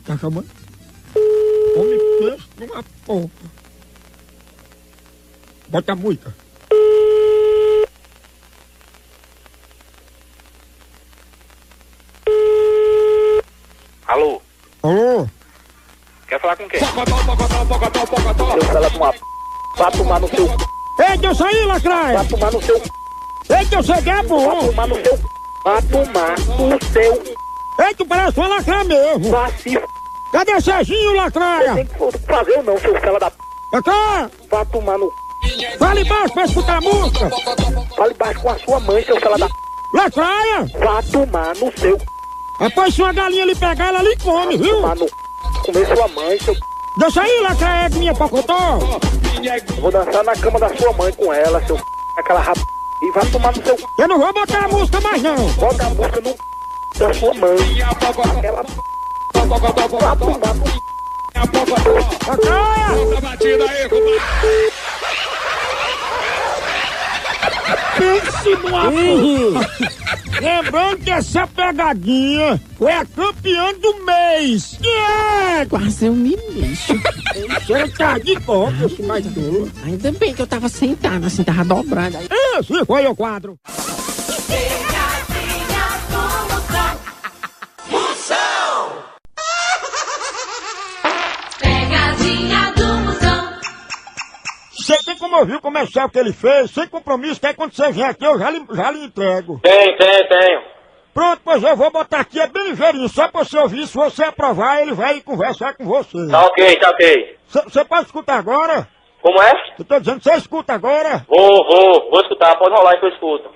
Tá chamando? Homem pensa numa porra. Bota a música. Alô. Alô? Quer falar com quem? Seu fela de uma p... Vai tomar no seu Ei, Deus aí, lacraia! Vai tomar no seu Ei, Deus você é Vai bom! tomar no seu Vai tomar no seu Ei, tu parece uma lacraia mesmo! Vai se f... Cadê Serginho, lacraia? Tem que fazer ou não, seu fela da p... Lacraia! Vai tomar no Fala embaixo pra escutar a música! Fale baixo com a sua mãe, seu fela da p... Lacraia! Vai tomar no seu Rapaz, se uma galinha lhe pegar, ela lhe come, viu? Tomar no Comer sua mãe, seu Deixa aí, lacraia, é minha Pocotó! Vou dançar na cama da sua mãe com ela, seu Aquela rap... E vai tomar no seu Eu não vou botar a música mais não! Bota a música no da sua mãe Aquela Vai tomar no Lacraia! Batida aí, compadre. Pense no amor! Lembrando que essa pegadinha foi a campeã do mês! Que é? Quase eu me mexo. Você tá de boca, esse mais duro. Ainda bem que eu tava sentada, assim, tava dobrada. Aí, Esse foi o quadro. Pegadinha Você tem como ouvir o comercial que ele fez, sem compromisso, que aí quando você vier aqui eu já lhe, já lhe entrego. Tem, tem, tenho. Pronto, pois eu vou botar aqui, é bem ligeirinho, só pra você ouvir, se você aprovar, ele vai conversar com você. Tá ok, tá ok. Você pode escutar agora? Como é? Eu tô dizendo, você escuta agora? Vou, vou, vou escutar, pode rolar que eu escuto.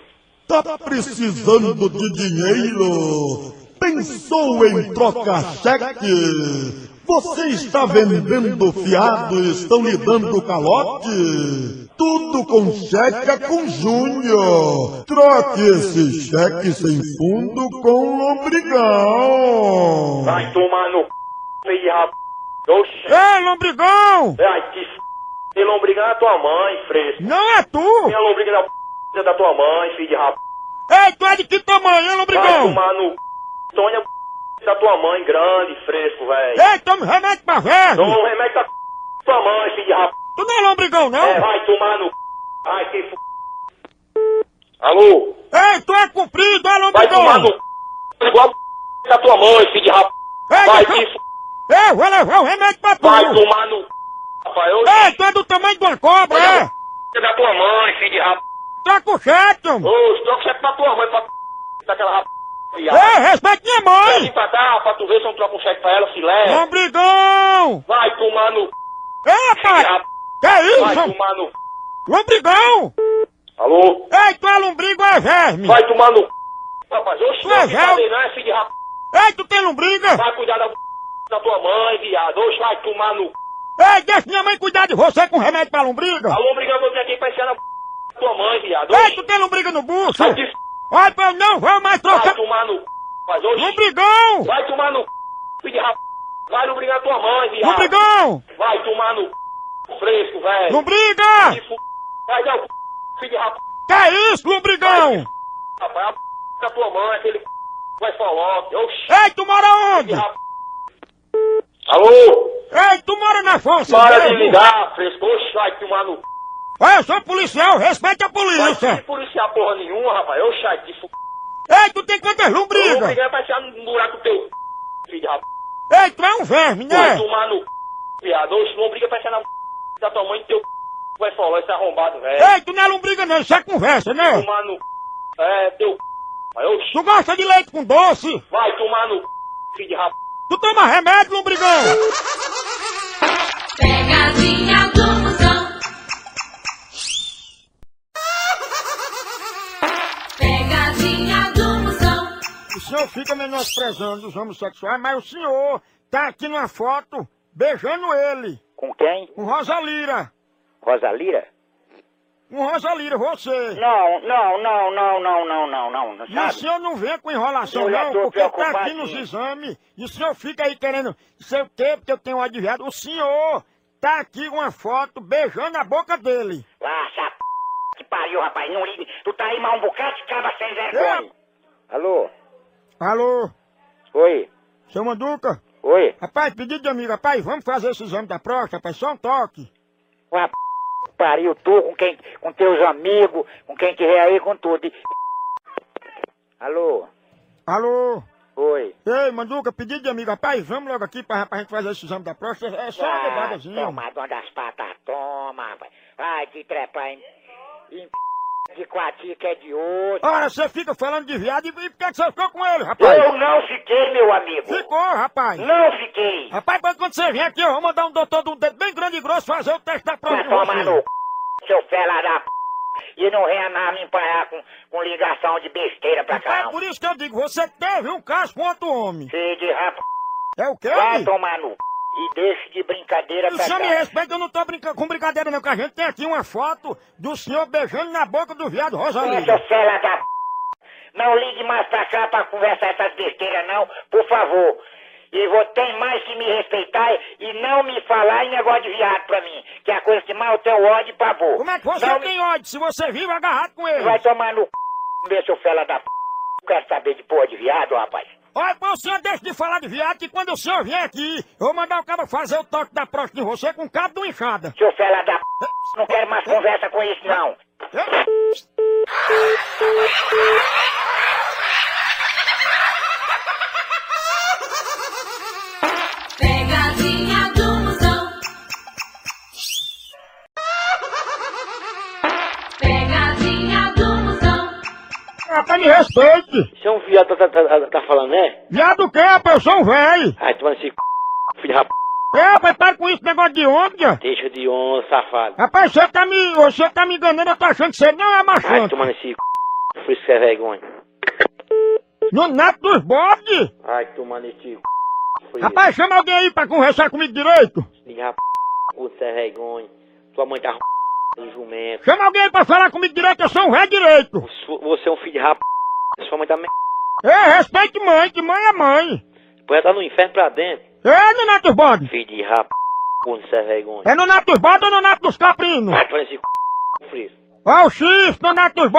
Tá precisando de dinheiro? Pensou em trocar cheque? Você está vendendo fiado e estão lhe dando calote? Tudo com cheque é com Júnior. Troque esse cheque sem fundo com Lombrigão. Vai tomar no c... filho de rap... Oxi. Ei, lombrigão! Ai, que f... Tem lombriga na tua mãe, fresco. Não é tu! Tem a lombriga da p... da tua mãe, filho de rap... Ei, tu é de que tamanho, hein, Vai lombrigão? tomar no... Tônia p... da tua mãe, grande, fresco, velho. Ei, toma remédio pra verme! Toma um remédio da p... tua mãe, filho de rap... Tu não é lombrigão, não? É, vai tomar no... Ai, que f... Alô? Ei, tu é comprido, é Vai tomar lombrigão! no... Igual a p... da tua mãe, filho de rap... Ei, Vai que f... Ei, vou levar o remédio pra tu! Vai tomar no... Rapaz, eu... Ei, tu é do tamanho de uma cobra, é? P... da tua mãe, filho de rap... Tá com chefe, homem! Ô, estou com chefe pra tua mãe, pra... daquela rap... Ei, respeite minha Vai mãe! vir pra cá, pra tu ver se eu não troco um cheque pra ela, filé. Lombrigão! Vai tomar no... Ei, rapaz! Que Vai isso? tomar no... Lombrigão! Alô? Ei, tu é lombrigo ou é verme? Vai tomar no... Rapaz, oxe, Tu não é é brincadeira, não é filho de rap... Ei, tu tem lombriga? Vai cuidar da... da tua mãe, viado. Oxe, vai tomar no... Ei, deixa minha mãe cuidar de você com remédio pra lombriga! A lombriga eu vim aqui pra ensinar na... tua mãe, viado. Ei, tu tem lombriga no bucho? vai te... Olha, eu não vou mais Vai trocar... tomar no... Rapaz, oxe, Lombrigão! vai tomar no... Filho de rap... Vai lombrigar tua mãe, viado. Lombrigão! Vai tomar no... Fresco, velho. Se fu- Vai dar o... Filho de rap... Que isso, lombrigão? Rapaz, a tua mãe, aquele... Vai falar. Ei, tu mora onde? Alô? Ei, tu mora na força Para de mesmo? ligar, fresco. Oxi, vai tomar no... Olha, eu sou policial, respeite a Vai polícia! ser policial porra nenhuma, rapaz. Oxi, ai, que fu... Ei, tu tem quantas Eu vou lombrigas? brigar pra enfiar num buraco teu... Filho de rap... Ei, tu é um verme, Vai né? tomar no... Viado. Oxi, não briga pra enfiar na... Da tua mãe teu... Vai falar esse arrombado, velho. Ei, tu não é lombriga não, isso é conversa, né? Tomar no... É, teu... Vai, oxi. Tu gosta de leite com doce? Vai tomar no... Filho de rap... Tu toma remédio, lombrigão? Pegadinha do senhor fica menosprezando os homossexuais, mas o senhor tá aqui numa foto beijando ele. Com quem? Com Rosalira. Rosalira? Com Rosalira, você. Não, não, não, não, não, não, não, não, não E o senhor não vem com enrolação, Eu não, porque tá aqui nos exames. E o senhor fica aí querendo, sei o quê, porque eu tenho de viado. O senhor tá aqui com uma foto beijando a boca dele. Ah, essa p... que pariu, rapaz, não ligue. Tu tá aí mal um bocado de caba sem vergonha. Alô? Alô? Oi? Seu Manduca? Oi? Rapaz, pedido de amigo, rapaz, vamos fazer esse exame da próstata, rapaz, só um toque. Ué, p... pariu, tu com quem, com teus amigos, com quem tiver aí, com tudo. E- Alô? Alô? Oi? Ei, Manduca, pedido de amigo, rapaz, vamos logo aqui pra, pra gente fazer esse exame da próstata, é só uma Ah, levadazinha. toma, dona das patas, toma, rapaz. Vai te trepar em... em. De quati que é de outro. Ora, você fica falando de viado e por que você ficou com ele, rapaz? Eu não fiquei, meu amigo. Ficou, rapaz. Não fiquei. Rapaz, quando você vier aqui, eu vou mandar um doutor de um dedo bem grande e grosso fazer o teste da próstata. tomar no c... seu fela da p... E não mais me empanhar com, com ligação de besteira pra cá, Rapaz, não. por isso que eu digo, você teve um caso com outro homem. Filho de rap... É o quê? Vai tomar no c... E deixe de brincadeira pra senhor me respeita, eu não tô brincando com brincadeira não, que a gente tem aqui uma foto do senhor beijando na boca do viado seu fela da p... Não ligue mais pra cá pra conversar essas besteiras, não, por favor. E vou ter mais que me respeitar e não me falar em negócio de viado pra mim. Que é a coisa que mais eu tenho ódio e pavor. Como é que você não me- tem ódio se você vive agarrado com ele? Vai tomar no c... Meu seu fela da p... Não quero saber de porra de viado, rapaz. Olha, o senhor deixa de falar de viado que quando o senhor vier aqui, eu vou mandar o cara fazer o toque da próstata em você com cabo de uma enxada. Seu fela da p... Não quero mais conversa com isso, não. Rapaz, me respeite. Você é um viado, tá, tá, tá, tá falando, né? Viado o quê, rapaz? Eu sou um velho. Ai, tomando esse c... filho de rap... É, rapaz, para com esse negócio de onda. Deixa de onda, safado. Rapaz, você tá me, você tá me enganando, eu tô achando que você não é Ai, machante. tomando esse c... Por isso que é vergonha. No neto dos bodes. Ai, tomando esse c... Rapaz, chama alguém aí pra conversar comigo direito. Filho de rap... Você é vergonha. Tua mãe tá jumento. Chama alguém pra falar comigo direito, eu sou um velho direito. Você é um filho de rap... Sua mãe tá... me- É, respeite mãe, que mãe é mãe. Depois ela tá no inferno pra dentro. É no Nato dos Bodes? Filho de rap, sem vergonha. É no Nato dos Bodes ou no Nato dos Caprinos? Vai esse c... Ó o chifre no Nato dos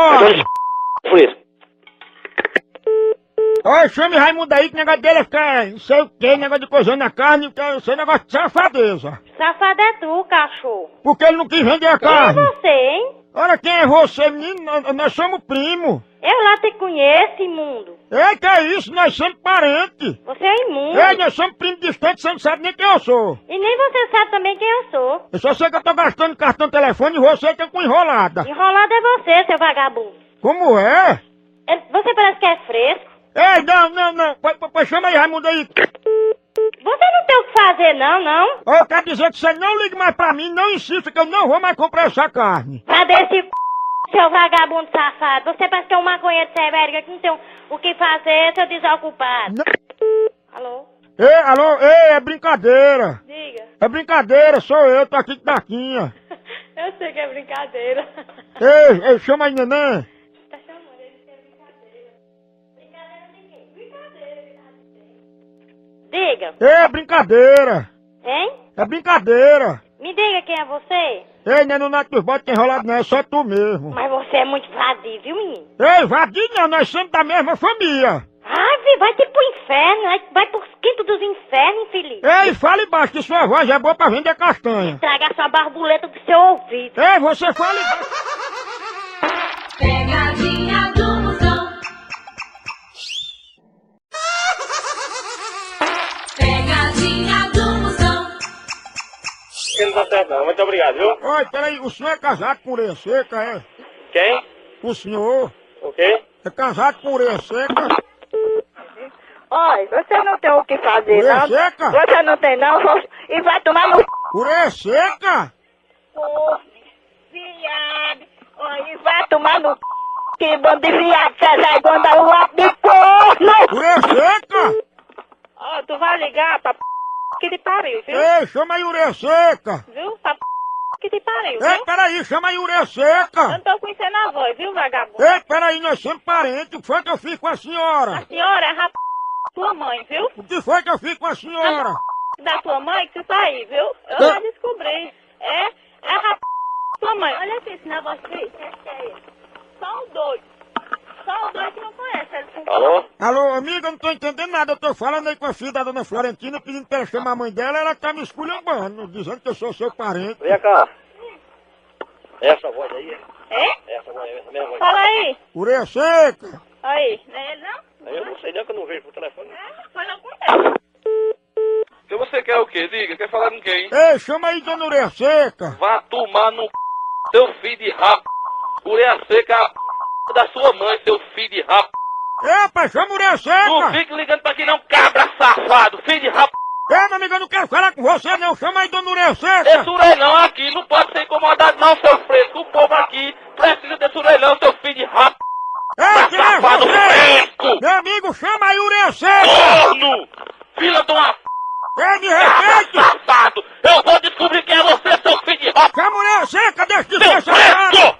Ó, chame Raimundo aí que negócio dele é ficar, não sei o que, negócio de coisando na carne, que é esse negócio de safadeza. Safado é tu, cachorro. Porque ele não quis vender a Quem é carne. você, hein? Olha quem é você, menino, nós, nós somos primo. Eu lá te conheço, imundo. Ei, que é isso, nós somos parentes. Você é imundo. Ei, nós somos primos distantes, você não sabe nem quem eu sou. E nem você sabe também quem eu sou. Eu só sei que eu tô gastando cartão telefone e você tá com enrolada. Enrolado é você, seu vagabundo. Como é? É- Você parece que é fresco. Ei, não, não, não. Pois, pois- pois chama aí, Raimundo aí. Você não tem o que fazer, não, não? Eu quero dizer que você não ligue mais pra mim, não insista que eu não vou mais comprar essa carne. Pra desse c... seu vagabundo safado. Você parece que é um maconheiro sevérica que não tem o que fazer, seu desocupado. Alô? Ei, alô, ei, é brincadeira. Diga. É brincadeira, sou eu, tô aqui com Taquinha. Eu sei que é brincadeira. Ei, ei, chama aí, neném. Diga. É brincadeira. Hein? É brincadeira. Me diga quem é você. Ei, não é no que é enrolado não, é só tu mesmo. Mas você é muito vadio, viu, menino? Ei, vadio não, nós somos da mesma família. Ai, vi, vai te pro inferno, vai, pros quintos dos infernos, infeliz. Ei, fale baixo que sua voz é boa pra vender castanha. Tragar sua barbuleta do seu ouvido. Ei, você fale baixo. Pegadinha Não tá certo não, muito obrigado, viu? Oi, peraí, o senhor é casado com ureia seca, é? Quem? O senhor O quê? é casado com ureia seca? Olha, você não tem o que fazer, Ureia não. seca? Você não tem, não. E vai tomar no... c****. Ureia seca? Ô, viado. Olha, e vai tomar no... c****. Que bando de viado, você é igual um lápis de corno. Ureia seca? Ó, tu vai ligar pra p... que te pariu, viu? Ei, chama aí ureia seca. Viu? P... que te pariu, Ei, viu? peraí, chama aí Eu seca. não tô conhecendo a voz, viu, vagabundo? Ei, peraí, nós somos parentes, o que foi que eu fiz com a senhora? A senhora é rap... tua mãe, viu? O que foi que eu fiz com a senhora? Da tua mãe que você tá aí, viu? Eu Eu- já descobri. É, é rap... tua mãe. Olha aqui esse negócio aí. É ele. Só um doido. Só um doido que não conhece. ele com- Alô? Alô, amiga, eu não tô entendendo nada. Eu tô falando aí com a filha da dona Florentina, pedindo pra ela chamar a mãe dela, ela tá me esculhambando, dizendo que eu sou seu parente. Vem cá. Essa voz aí? É? Essa voz, essa mesma voz. Fala aí. Ureia seca. Aí. Não é ele, não? Eu não sei nem que eu não vejo por telefone. Mas não acontece. Então você quer o quê? Diga, quer falar com quem? Ei, chama aí dona Ureia seca. Vá tomar no c... seu filho de rap. Ureia seca. Da sua mãe, seu filho de rap. Ei, pai, chama Ureia Não seca. fique ligando pra aqui não, cabra safado, filho de rap. Ei, meu amigo, eu não quero falar com você não. Chama aí dona Ureia Esse orelhão aqui não pode ser incomodado não, seu fresco. O povo aqui precisa desse orelhão, seu filho de rap. Ei, quem é você? Meu amigo, chama aí Ureia seca. Corno! Filha de uma p... Ei, me respeite. safado! Eu vou descobrir quem é você, seu filho de rap. Chama Ureia seca, deixa de ser safado.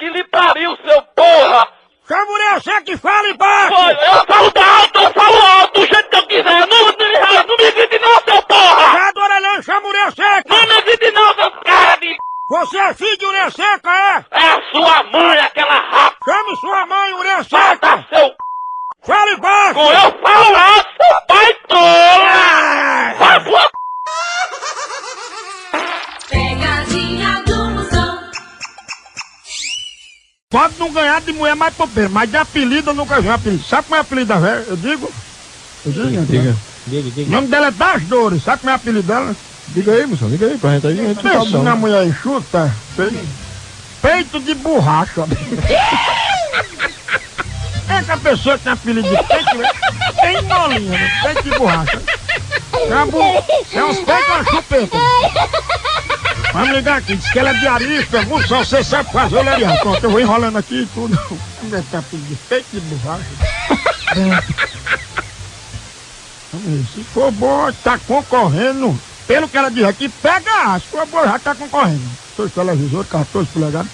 Que lhe pariu, seu porra! Chama Ureia seca e fale baixo. Olha, eu falo alto, eu falo alto, do jeito que eu quiser. Não, não, não me grite não, seu porra! Já do orelhão, chama Ureia seca. Não me grite não, seu cara de... Você é filho de Ureia seca, é? É a sua mãe, aquela rapa, Chame sua mãe, Ureia seca. seu... Fale baixo. Com eu falo alto, seu pai tola! Vai Pode não ganhar de mulher mais popeira, mas de apelido eu nunca vi um apelido. Sabe como é apelido da velha? Eu digo? Eu digo, né? Diga, diga, diga. O nome dela é Das Dores. Sabe como é apelido dela? Diga aí, moção, diga aí pra gente aí. A gente Pensa sabe na mulher enxuta. Peito, peito de borracha. É que a pessoa que tem apelido de peito, né? tem molinha, né? Peito de borracha. É, é uns peitos e uma chupeta. Vamos ligar aqui, diz que ela é diarista, moção, você sabe fazer o lerião. Pronto, eu vou enrolando aqui e tudo. Como é que tá de peito de borracha? Se for boa, tá concorrendo. Pelo que ela diz aqui, pega A. For boa, já tá concorrendo. Dois televisores, 14 polegadas.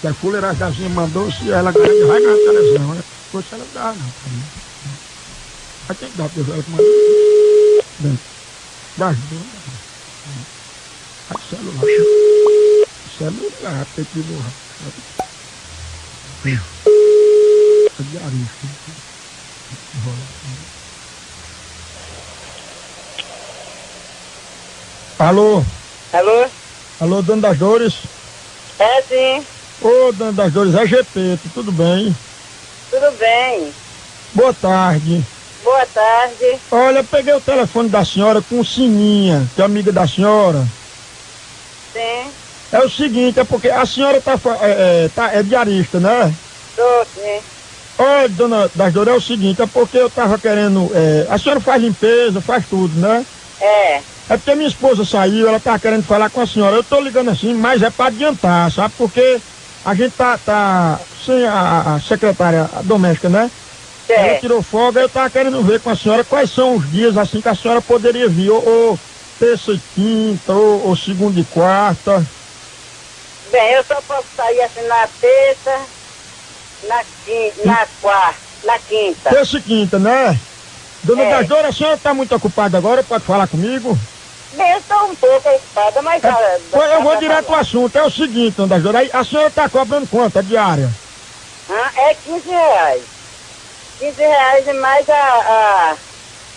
Se a fuleirazinha mandou, se ela ganhar, vai ganhar a televisão. Né? Poxa, ela dá, não. Aí tem que dar pra ela que. Dentro. Das duas. Celular. Celular, borrar. É diarista. Alô? Alô? Alô, Dona das Dores? É sim, Ô, Dona das Dores, é GP, tudo bem? tudo bem. Boa tarde. Boa tarde. Olha, eu peguei o telefone da senhora com o Sininha, que é amiga da senhora. Sim, É o seguinte, é porque a senhora tá, é, é, tá, é diarista, né? tô sim. Olha, dona das Dores, é o seguinte, é porque eu tava querendo. é, a senhora faz limpeza, faz tudo, né? É. É porque minha esposa saiu, ela tava querendo falar com a senhora. Eu tô ligando assim, mas é pra adiantar, sabe? Porque a gente tá, tá sem a, a secretária doméstica, né? Ela tirou folga, eu tava querendo ver com a senhora quais são os dias assim que a senhora poderia vir, ou, ou terça e quinta, ou, ou segunda e quarta. Bem, eu só posso sair assim na terça, na quinta, na quarta, na quinta. Terça e quinta, né? Dona É. a senhora tá muito ocupada agora, pode falar comigo? Bem, eu estou um pouco ocupada, mas... Pois dá eu vou pra direto ao assunto, é o seguinte, Dona aí a senhora tá cobrando quanto, a diária? Ah, é 15 reais. 15 reais e mais a, a,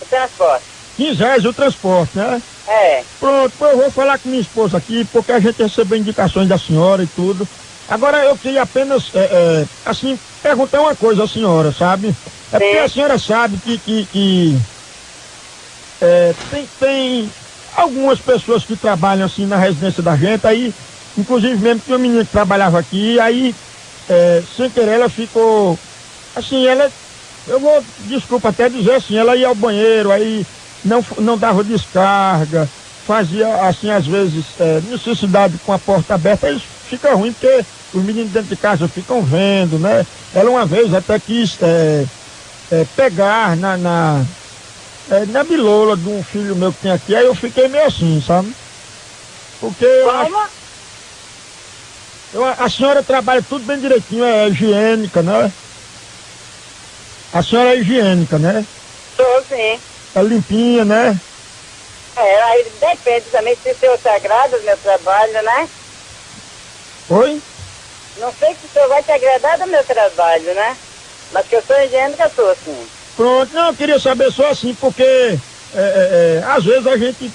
o transporte. 15 reais o transporte, né? É. Pronto, eu vou falar com minha esposa aqui, porque a gente recebeu indicações da senhora e tudo. Agora eu queria apenas, é, é, assim, perguntar uma coisa à senhora, sabe? É porque a senhora sabe que, que, que, é, tem, tem algumas pessoas que trabalham assim na residência da gente, aí, inclusive mesmo que uma menina que trabalhava aqui, aí, é, sem querer, ela ficou, assim, ela, eu vou, desculpa até dizer assim, ela ia ao banheiro, aí não, não dava descarga, fazia, assim, às vezes, é, necessidade com a porta aberta, aí fica ruim, porque os meninos dentro de casa ficam vendo, né? Ela uma vez até quis é, é, pegar na, na, é, na bilola de um filho meu que tem aqui, aí eu fiquei meio assim, sabe? Porque eu acho- eu- a senhora trabalha tudo bem direitinho, é higiênica, né? A senhora é higiênica, né? Sou sim. É limpinha, né? É, aí depende também se o senhor se agrada do meu trabalho, né? Oi? Não sei se o senhor vai te agradar do meu trabalho, né? Mas que eu sou higiênica, sou sim. Pronto, não, eu queria saber só assim, porque é, é, é, às vezes a gente.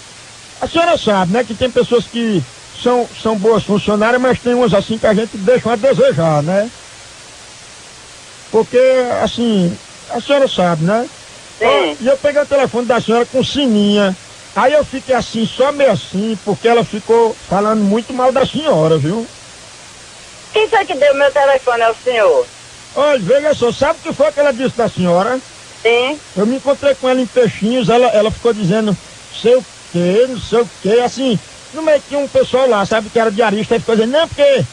A senhora sabe, né, que tem pessoas que são, são boas funcionárias, mas tem umas assim que a gente deixa a desejar, né? Porque, assim, a senhora sabe, né? Sim. E eu peguei o telefone da senhora com sininha. Aí eu fiquei assim, só meio assim, porque ela ficou falando muito mal da senhora, viu? Quem foi que deu meu telefone ao senhor? Olha, veja só, sabe o que foi que ela disse da senhora? Sim. Eu me encontrei com ela em Peixinhos, ela, ela ficou dizendo, sei o quê, não sei o quê, assim, no meio tinha um pessoal lá, sabe, que era diarista, e ficou dizendo, não, porque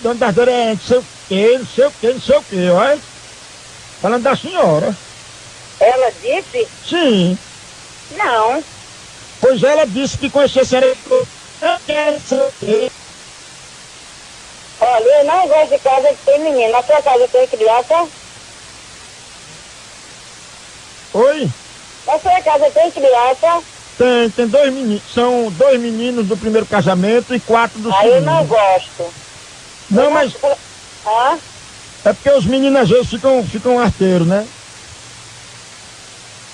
Dona das Dores é não sei o quê, não sei o quê, não sei o quê, olha. Falando da senhora. Ela disse? Sim. Não. Pois ela disse que conhecia a senhora eu quero, quê. Olha, eu não gosto de casa que tem menino. Na sua casa tem criança? Oi? Na sua casa tem criança? Tem, tem dois meninos, são dois meninos do primeiro casamento e quatro do Aí eu segundo. não gosto. Não, mas Hã? é porque os meninos às vezes ficam, ficam arteiros, né?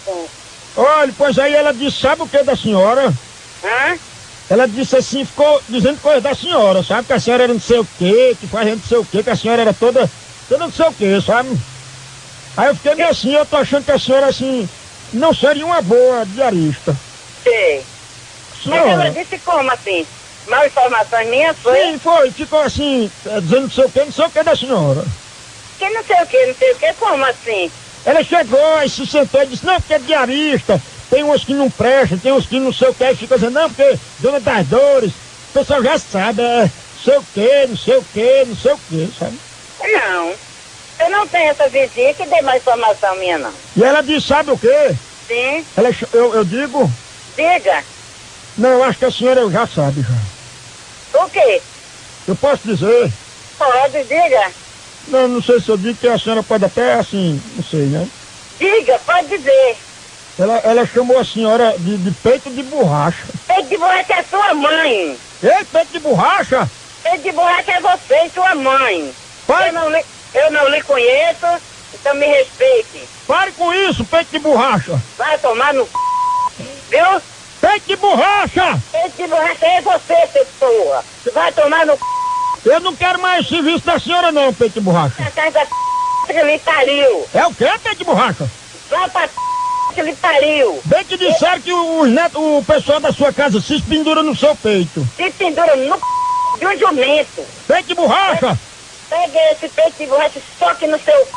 Sim. Olha, pois aí ela disse, sabe o que da senhora? Hã? Ela disse assim, ficou dizendo coisa da senhora, sabe? Que a senhora era não sei o quê, que fazia não sei o quê, que a senhora era toda, toda não sei o quê, sabe? Aí eu fiquei meio assim, eu tô achando que a senhora, assim, não seria uma boa diarista. Sei. Mas Senhora. ela disse como assim? Mal informações minhas foi? Sim, foi, ficou assim, eh, dizendo não sei o quê, não sei o quê da senhora. Que não sei o que, não sei o que, como assim? Ela chegou e se sentou e disse, não, porque é diarista, tem uns que não prestam, tem uns que não sei o que, e fica dizendo, não, porque dona das dores, o pessoal já sabe, é sei o que, não sei o que, não sei o que, sabe? Não. Eu não tenho essa vizinha que dê mais informação minha, não. E ela disse, sabe o quê? Sim. Ela, eu, eu digo, Diga. não, eu acho que a senhora já sabe já. O quê? Eu posso dizer? Pode, diga. Não, não sei se eu digo que a senhora pode até assim, não sei, né? Diga, pode dizer. Ela, ela chamou a senhora de, de peito de borracha. Peito de borracha é sua mãe. Ei, peito de borracha? Peito de borracha é você e sua mãe. Eu não, lhe, eu não lhe conheço, então me respeite. Pare com isso, peito de borracha. Vai tomar no c... Viu? Peito de borracha! Peito de borracha é você, seu porra. Vai tomar no c... Eu não quero mais serviço da senhora não, peito de borracha. c... que lhe pariu. É o quê, peito de borracha? Vai pra que lhe pariu. Bem que disseram que o, o pessoal da sua casa se pendura no seu peito. Se pendura no c... de um jumento. Peito de borracha! Pega esse peito de borracha e soque no seu.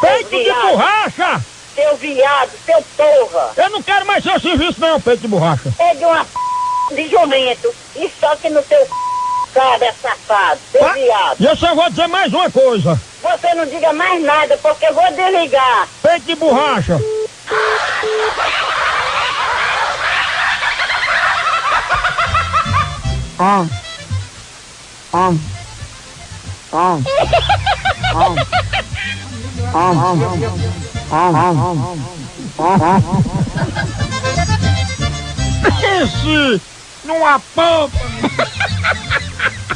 Peito de borracha! Seu viado, seu porra. Eu não quero mais seu serviço não, peito de borracha. Pegue uma p... de jumento e soque no seu c... cabra safado, seu viado. E eu só vou dizer mais uma coisa. Você não diga mais nada, porque eu vou desligar. Peito de borracha! Ah. Ah. Ah. Ah. Pense numa pampa!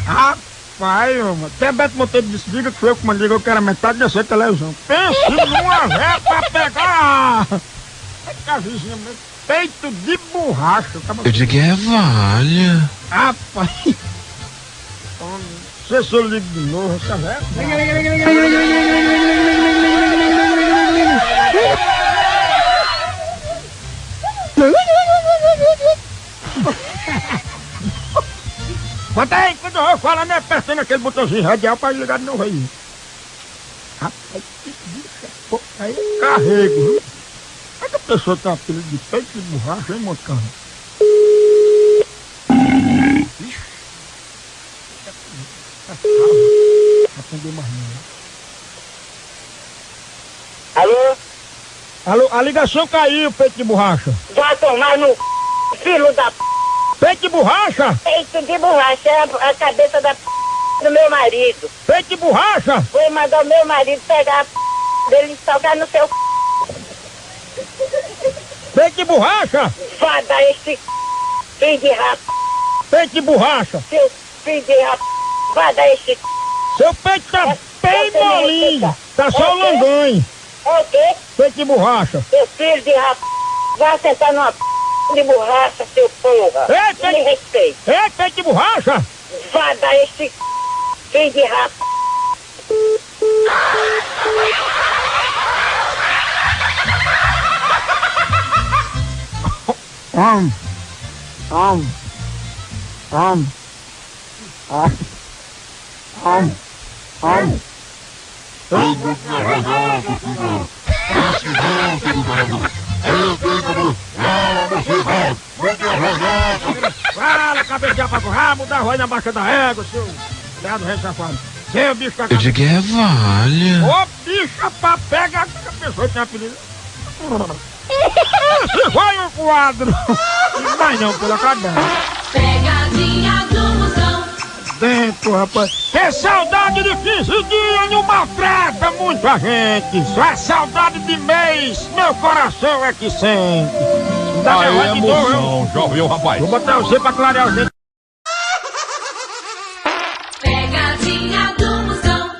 Rapaz, mano, até Beto Monteiro disse, diga que foi eu que mandei, eu quero a metade dessa televisão. Pense numa véia pra pegar! A vizinha mesmo, peito de borracha. acaba- Eu digo é valha. Rapaz! Você só liga de novo, essa véia? Bota aí, quando eu falar, né? Apertando aquele botãozinho radial pra ligar de novo aí. Rapaz, que bicha, pô, aí é carrego, viu? Como é que a pessoa tem apelido de peito de borracha, hein, montando? Atender mais não. Alô? Alô, a ligação caiu, peito de borracha. Vai tomar no c... filho da p... Peito de borracha? Peito de borracha é a, cabeça da p... do meu marido. Peito de borracha? Vou mandar o meu marido pegar a p... dele e salgar no seu. Peito de borracha? Vai dar esse filho de rap... Peito de borracha? Seu filho de rap... Vai dar esse c... Seu peito tá bem você me molinho. Tá só É o langanho. É o quê? Peito de borracha. Seu filho de rap... Vai sentar numa p... de borracha, seu porra. Ei, Me peito- respeita. Ei, peito de borracha? Vai dar esse c... filho de rap... Um. Um. Um. Um. Um. Um. Fala, cabeça de apago rabo, dá roi na baixa da égua, seu viado rei safado. Seu bicho com a Eu digo é valha. Ô, bicha pra pegar que a pessoa tem apelido. Esse foi o quadro. Mas não, pela cadeira. Pegadinha do. Dentro, rapaz. Que saudade de 15 dias não maltrata muita gente. Só é saudade de mês. Meu coração é que sente. Dá negócio é de emoção, já ouviu, rapaz? Vou botar você pra clarear o jeito. Pegadinha do Moção.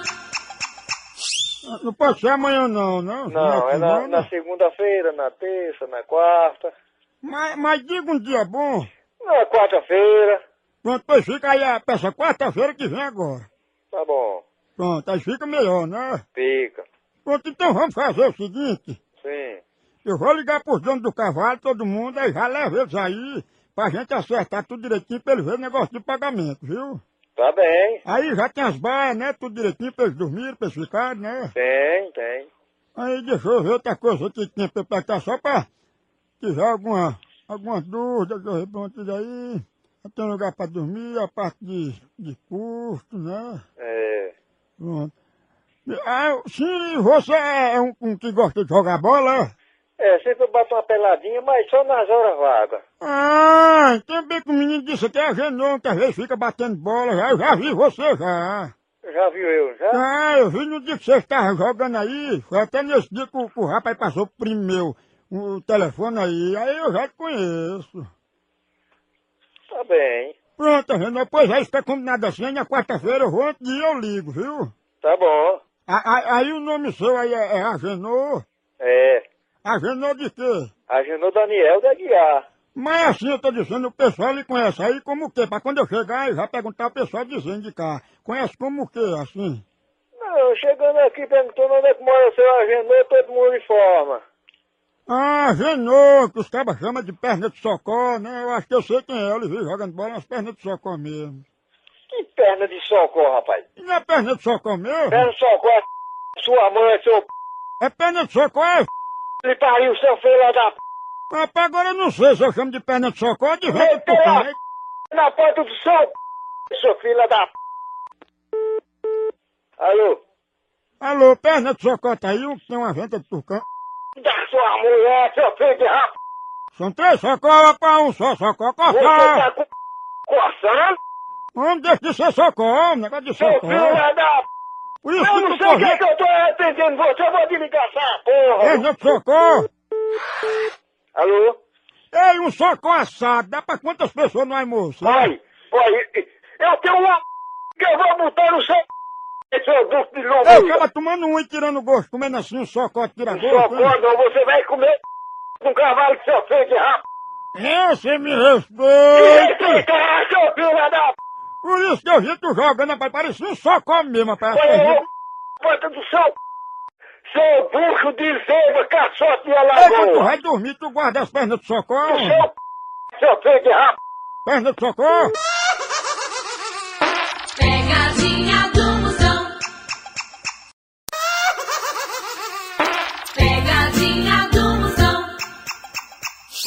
Não pode ser amanhã não, não. Não, é na, não. na segunda-feira, na terça, na quarta. Mas, mas diga um dia bom. Na quarta-feira. Pronto, pois fica aí a peça quarta-feira que vem agora. Tá bom. Pronto, aí fica melhor, né? Fica. Pronto, então vamos fazer o seguinte. Sim. Eu vou ligar pros donos do cavalo, todo mundo, aí já leva eles aí, pra gente acertar tudo direitinho pra eles verem o negócio de pagamento, viu? Tá bem. Aí já tem as baias, né? Tudo direitinho pra eles dormirem, pra eles ficarem, né? Tem, tem. Aí deixa eu ver outra coisa que tinha pra perguntar só pra tiver alguma, alguma dúvida, eu pronto aí. Tem lugar pra dormir, a parte de, de custo, né? É. Pronto. Ah, sim, você é um, um que gosta de jogar bola, é? Sempre eu bato uma peladinha, mas só nas horas vagas. Ah, também que o menino disse que é genon, que às vezes fica batendo bola, já, eu já vi você já. Já viu eu, já? Ah, eu vi no dia que você estava jogando aí, foi até nesse dia que o, que o rapaz passou primeiro. o telefone aí, aí eu já te conheço. Tá bem. Pronto, Renan, pois é, está combinado assim, na quarta-feira eu vou antes ir, eu ligo, viu? Tá bom. A- a- Aí o nome seu aí é, é Agenor? É. Agenor de quê? Agendou Daniel da Guiar. Mas assim eu tô dizendo, o pessoal lhe conhece aí como o quê? Pra quando eu chegar, eu já perguntar o pessoal dizendo de cá. Conhece como o quê, assim? Não, chegando aqui perguntando onde é que mora seu Agendou, todo mundo informa. Ah, Genô, que os cabas chamam de perna de socó, né? Eu acho que eu sei quem é, ele vive jogando bola nas pernas de socó mesmo. Que perna de socorro, rapaz. Não é perna de socó mesmo? Perna de socorro é sua mãe, seu p... É perna de socó, é? Ele pariu, seu filho da p... Rapaz, agora eu não sei se eu chamo de perna de socó de tucano. p... na porta do seu p... seu filho da p... Alô? Alô, perna de socó tá aí, tem uma venda de tucano. Da sua mulher, seu filho de rap... São três socó, pra um só socó, Você tá com... coçando? Homem, deixa de ser socó, negócio de Seu socó. filho lá da. Por isso Eu não sei o que é que eu tô atendendo você, eu vou desligar essa porra. De socó. Alô? Ei, um socó assado, dá pra quantas pessoas no almoço? Vai, vai, eu tenho uma que eu vou botar no seu seu duque de Eu lombriga. tava tomando um e tirando gosto, comendo assim um socó tira gosto. Né? quando você vai comer um cavalo que seu filho de rap. É, você me E respeita. esse cara, seu filho da p... Por isso que eu vi tu jogando, rapaz, parecia um socó mesmo, rapaz. Foi eu, porta do seu... Seu bucho de zeba, caçote de Ei, quando tu alagoa. vai dormir, tu guarda as pernas de socó? O seu... Seu filho de rap. Perna de socó?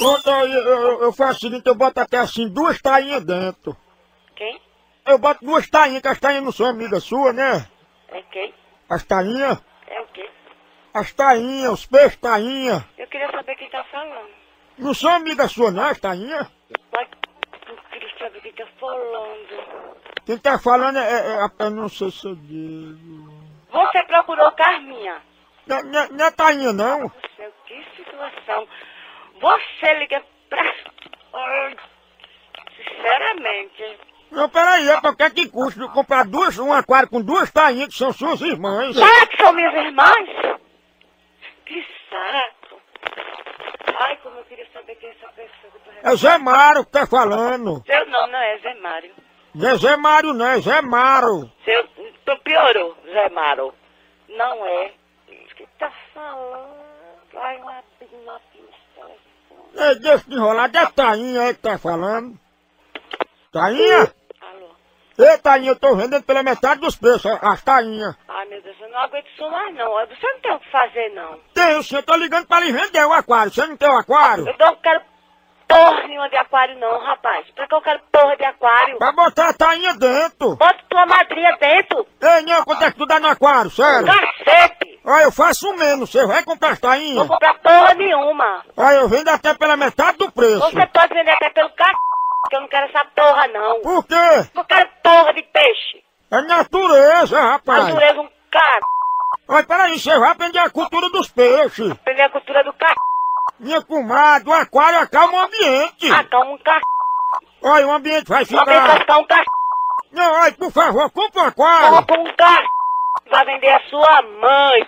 Pronto, eu, eu, eu faço o seguinte, eu boto até assim duas tainhas dentro. Quem? Eu boto duas tainhas, que as tainhas não são amigas suas, né? É quem? As tainhas, É o quê? as tainhas, os peixes tainhas. Eu queria saber quem tá falando. Não são amigas suas, não, as tainhas? Mas eu queria saber quem tá falando. Quem tá falando é, é, é- eu não sei se eu digo. Você procurou Carminha. Não, não, não é tainha, não. Seu, que situação. Você liga pra... Ai, sinceramente. Não, peraí, é porque que custa comprar duas, um aquário com duas tainhas que são suas irmãs. Ah, que são minhas irmãs? Que saco. Ai, como eu queria saber quem é essa pessoa. É Zé Mário que tá falando. Seu nome não é Zé Mário. Não é Zé Mário, não, é Zé Mário. Seu... Tu piorou, Zé Mário. Não é. O que tá falando? Ai, uma uma. Ei, deixa de enrolar, é tainha aí que tá falando. Tainha? Alô? Ei, tainha, eu tô vendendo pela metade dos preços, as tainhas. Ai, meu Deus, eu não aguento isso mais, não. Você não tem o que fazer, não. Tem, você tá ligando pra lhe vender o aquário. Você não tem o aquário? Eu não quero porra nenhuma de aquário, não, rapaz. Pra que eu quero porra de aquário? Pra botar a tainha dentro. Bota tua madrinha dentro. Ei, não, quanto é que tu dá no aquário, sério? Cacete! Olha, eu faço menos, você vai comprar as tainhas? Não vou comprar porra nenhuma. Olha, eu vendo até pela metade do preço. Você pode vender até pelo c... que eu não quero essa porra, não. Por quê? Eu quero porra de peixe. É natureza, rapaz. Natureza um cara. Olha, peraí, você vai aprender a cultura dos peixes. Aprender a cultura do c... Minha comadre, o aquário acalma o ambiente. Acalma um c... Olha, o ambiente vai Só vem ficar... cascar um c... Não, olha, por favor, compra um aquário. Compra um c... Vai vender a sua mãe.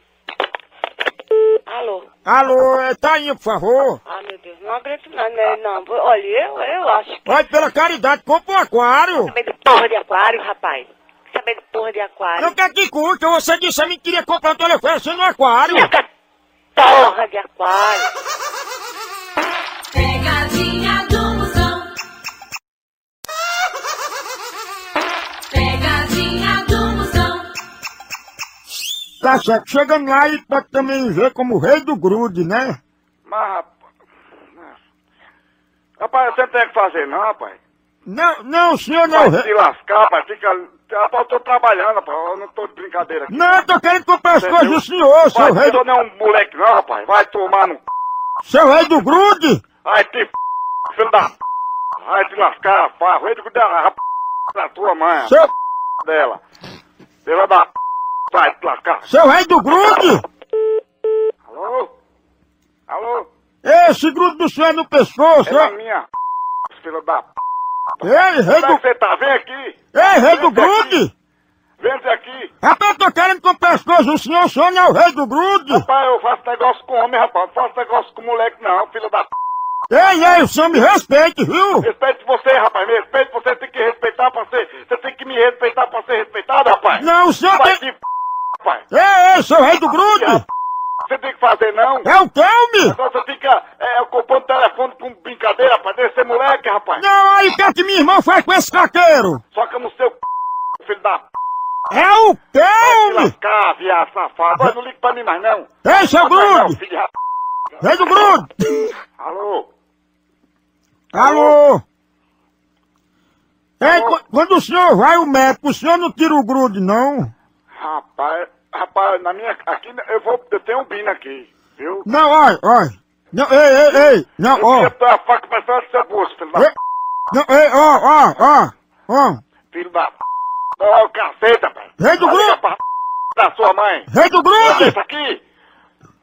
Alô? Alô, é tainha, por favor. Ah, meu Deus, não aguento não, né? Não, olha, eu, eu acho que... Olha, pela caridade, compra um aquário. Saber de porra de aquário, rapaz. Saber de porra de aquário. Não quer que custa, você disse a mim que queria comprar um telefone sendo um aquário. Porra de aquário. Tá certo, chegando lá e pode também ver como o rei do grude, né? Mas, rapaz. Rapaz, você não tem o que fazer, não, rapaz. Não, não, senhor não. Vai se lascar, rapaz. Fica. Rapaz, eu tô trabalhando, rapaz. Eu não tô de brincadeira aqui. Não, eu tô querendo comprar as Entendeu? coisas do senhor, seu rei do... não é um moleque, não, rapaz. Vai tomar no. Seu rei do grude? Ai, te. Filho da. Vai te lascar, rapaz. Vai te dar a p... da tua mãe. Seu, Dela. Filha da. P***. Vai te lascar. seu rei do grude? Alô? Alô? Esse grudo do senhor é no pescoço. É na minha. Filho da. Ei, rei é do... você tá? Vem aqui. Ei, rei do grude! Vem aqui. Rapaz, eu tô querendo com o pescoço. O senhor, o senhor não é o rei do grude? Rapaz, eu faço negócio com homem, rapaz. Não faço negócio com moleque, não, filho da. Ei, ei, o senhor me respeite, viu? Respeito você, rapaz. Me respeito. Você tem que respeitar pra ser. Você tem que me respeitar pra ser respeitado, rapaz. Não, o senhor Vai tem... de rapaz. Ei, ei, seu rei do grude! Você tem que fazer, não. É o homem? Agora você fica é, ocupando o telefone com brincadeira, rapaz. Deve ser moleque, rapaz. Não, aí o que é que minha irmã faz com esse caqueiro? Soca no seu filho da. É o homem? lascar, viado safado. Agora não liga pra mim mais, não. Ei, seu grude! Rei do grude! Alô? Alô? Ei, qu- quando o senhor vai ao médico, o senhor não tira o grude, não? Rapaz, rapaz, na minha. Aqui eu vou. Eu tenho um bino aqui, viu? Não, olha, olha. Não, ei, ei, ei. Não, Eu ó. queria ter a faca pra do seu bolso, filho da. Não, ei, ó, ó, ó. Ó. Filho da. Olha o cacete, rapaz. Rei do grude! pra da sua mãe. Rei do Olha grude! isso aqui.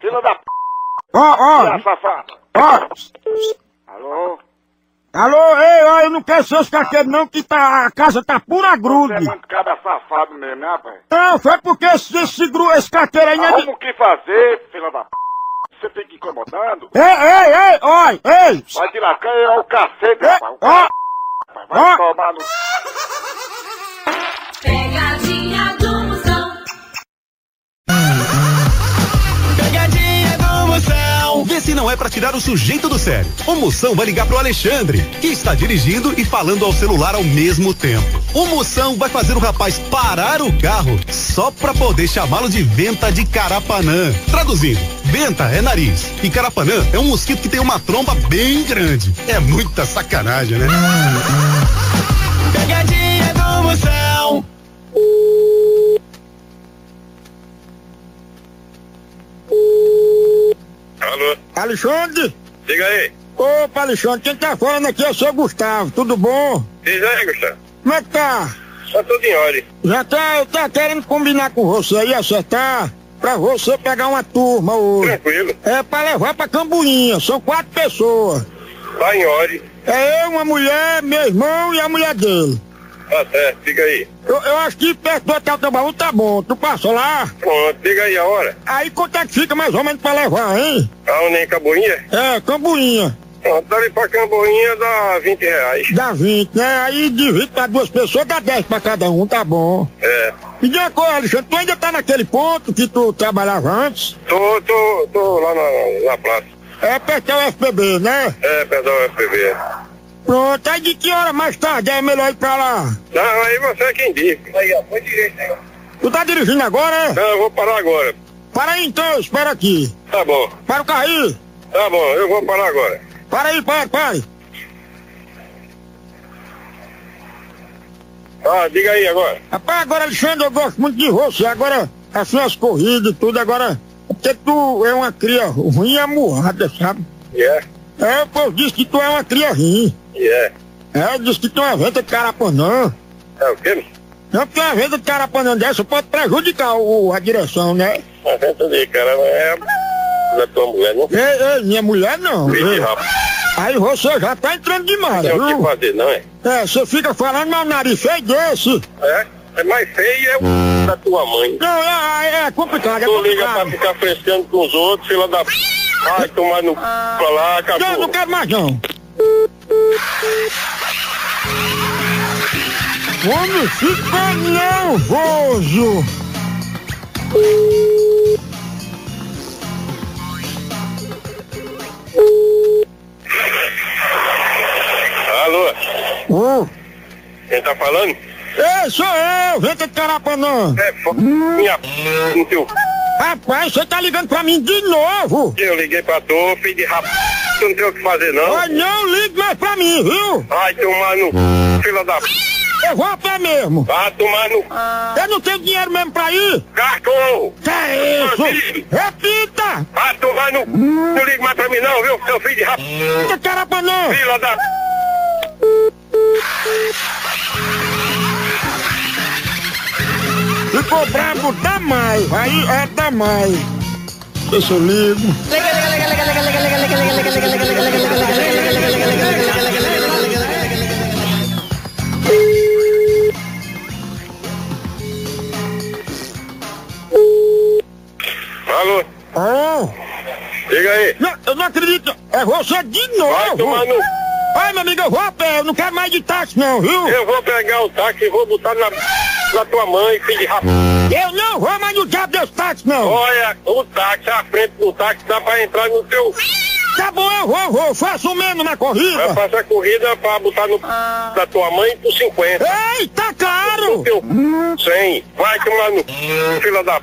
Filho da. Ó, ó. Safado. Ó. Alô? Alô, ei, ó, eu não quero seus caqueiros não, que tá, a casa tá pura Você é grude. muito cara safado mesmo, né, rapaz? Não, foi porque esse, esse, gru, esse caqueiro aí não é de... Arruma o que fazer, filho da. Você fica incomodando. Ei, ei, ei, olha, ei. Vai de lá, é o cacete, rapaz. O Ó, rapaz. Vai ó. tomar no. Pegadinha do Moção. Pegadinha Moção. Vê se não é pra tirar o sujeito do sério. O Moção vai ligar pro Alexandre, que está dirigindo e falando ao celular ao mesmo tempo. O Moção vai fazer o rapaz parar o carro só pra poder chamá-lo de venta de Carapanã. Traduzindo, venta é nariz e Carapanã é um mosquito que tem uma tromba bem grande. É muita sacanagem, né? Alexandre? Diga aí. Opa, Alexandre, quem tá falando aqui é o seu Gustavo, tudo bom? Diz aí, Gustavo. Como é que tá? Tá tudo em ordem. Já tá, eu tá querendo combinar com você aí, acertar, pra você pegar uma turma hoje. Tranquilo. É pra levar pra Cambuinha, são quatro pessoas. Tá em ordem. É eu, uma mulher, meu irmão e a mulher dele. Tá certo, diga aí. Eu, eu acho que perto do Hotel Tambaú tá bom, tu passa lá? Pronto, diga aí a hora. Aí quanto é que fica mais ou menos pra levar, hein? Aonde em Caboinha? É, Cambuinha. Pronto, dali pra Camboinha dá 20 reais. Dá 20, né? Aí divide pra duas pessoas, dá 10 pra cada um, tá bom. É. Diga uma coisa, Alexandre, tu ainda tá naquele ponto que tu trabalhava antes? Tô, tô, tô lá na, na praça. É perto do FPB, né? É, perdão, FPB. Pronto, aí de que hora mais tarde é melhor ir pra lá? Não, aí você é quem diz. Aí, ó, foi direito aí, ó. Tu tá dirigindo agora, é? Não, eu vou parar agora. Para aí então, espera aqui. Tá bom. Para o carro aí. Tá bom, eu vou parar agora. Para aí, para, para. Ah, diga aí agora. Rapaz, agora, Alexandre, eu gosto muito de você. Agora, assim, as corridas e tudo, agora... é Porque tu é uma cria ruim e amurrada, sabe? Yeah, É, o povo diz que tu é uma cria ruim. yeah. É, diz que tu é uma venda de carapanã. É o quê? Não, porque uma venda de carapanã dessa pode prejudicar o, a direção, né? A venta de cara não é da tua mulher, não? Ei, ei, minha mulher não. Vixe, rapaz. Aí você já tá entrando demais, Não tem o que viu? fazer, não é? É, você fica falando, mas o nariz feio desse. É? É mais feio é o da tua mãe. Não, é, é complicado, é Tu liga pra complicado. ficar frescando com os outros, fila da p. Vai tomar no pra lá, acabou. Não, não quero mais não. Homem, fica nervoso. Alô? Ô, Quem tá falando? ei, sou eu, venta de carapanã. É f... minha p... no teu. Rapaz, você tá ligando pra mim de novo. Eu liguei pra tu, filho de rap... Tu não tem o que fazer, não? Mas não ligue mais pra mim, viu? Vai tomar no c... fila da p... Eu vou a pé mesmo. Vai tomar no. Eu não tenho dinheiro mesmo pra ir. Cachorro! Que é isso? Repita! Vai tomar no. Não liga mais pra mim não, viu? Seu filho de rap... Venta de carapanã. Fila da Ficou brabo, dá mais. Aí é dá mais. Deixa eu ligo. Alô? Ah, Diga aí. não, eu não acredito. É você de novo. Vai tomar no... Ai, meu amigo, eu vou a pé. Eu não quero mais de táxi, não, viu? Eu vou pegar o táxi e vou botar na... na tua mãe, filho de rap... Eu não vou mais no diabo desse táxi, não. Olha, o táxi, a frente do táxi dá pra entrar no teu... Tá bom, eu vou, vou. Faço menos na corrida. Vai passar a corrida pra botar no... da tua mãe por 50. Ei, tá caro. O teu... 100. Vai tomar no... Fila da...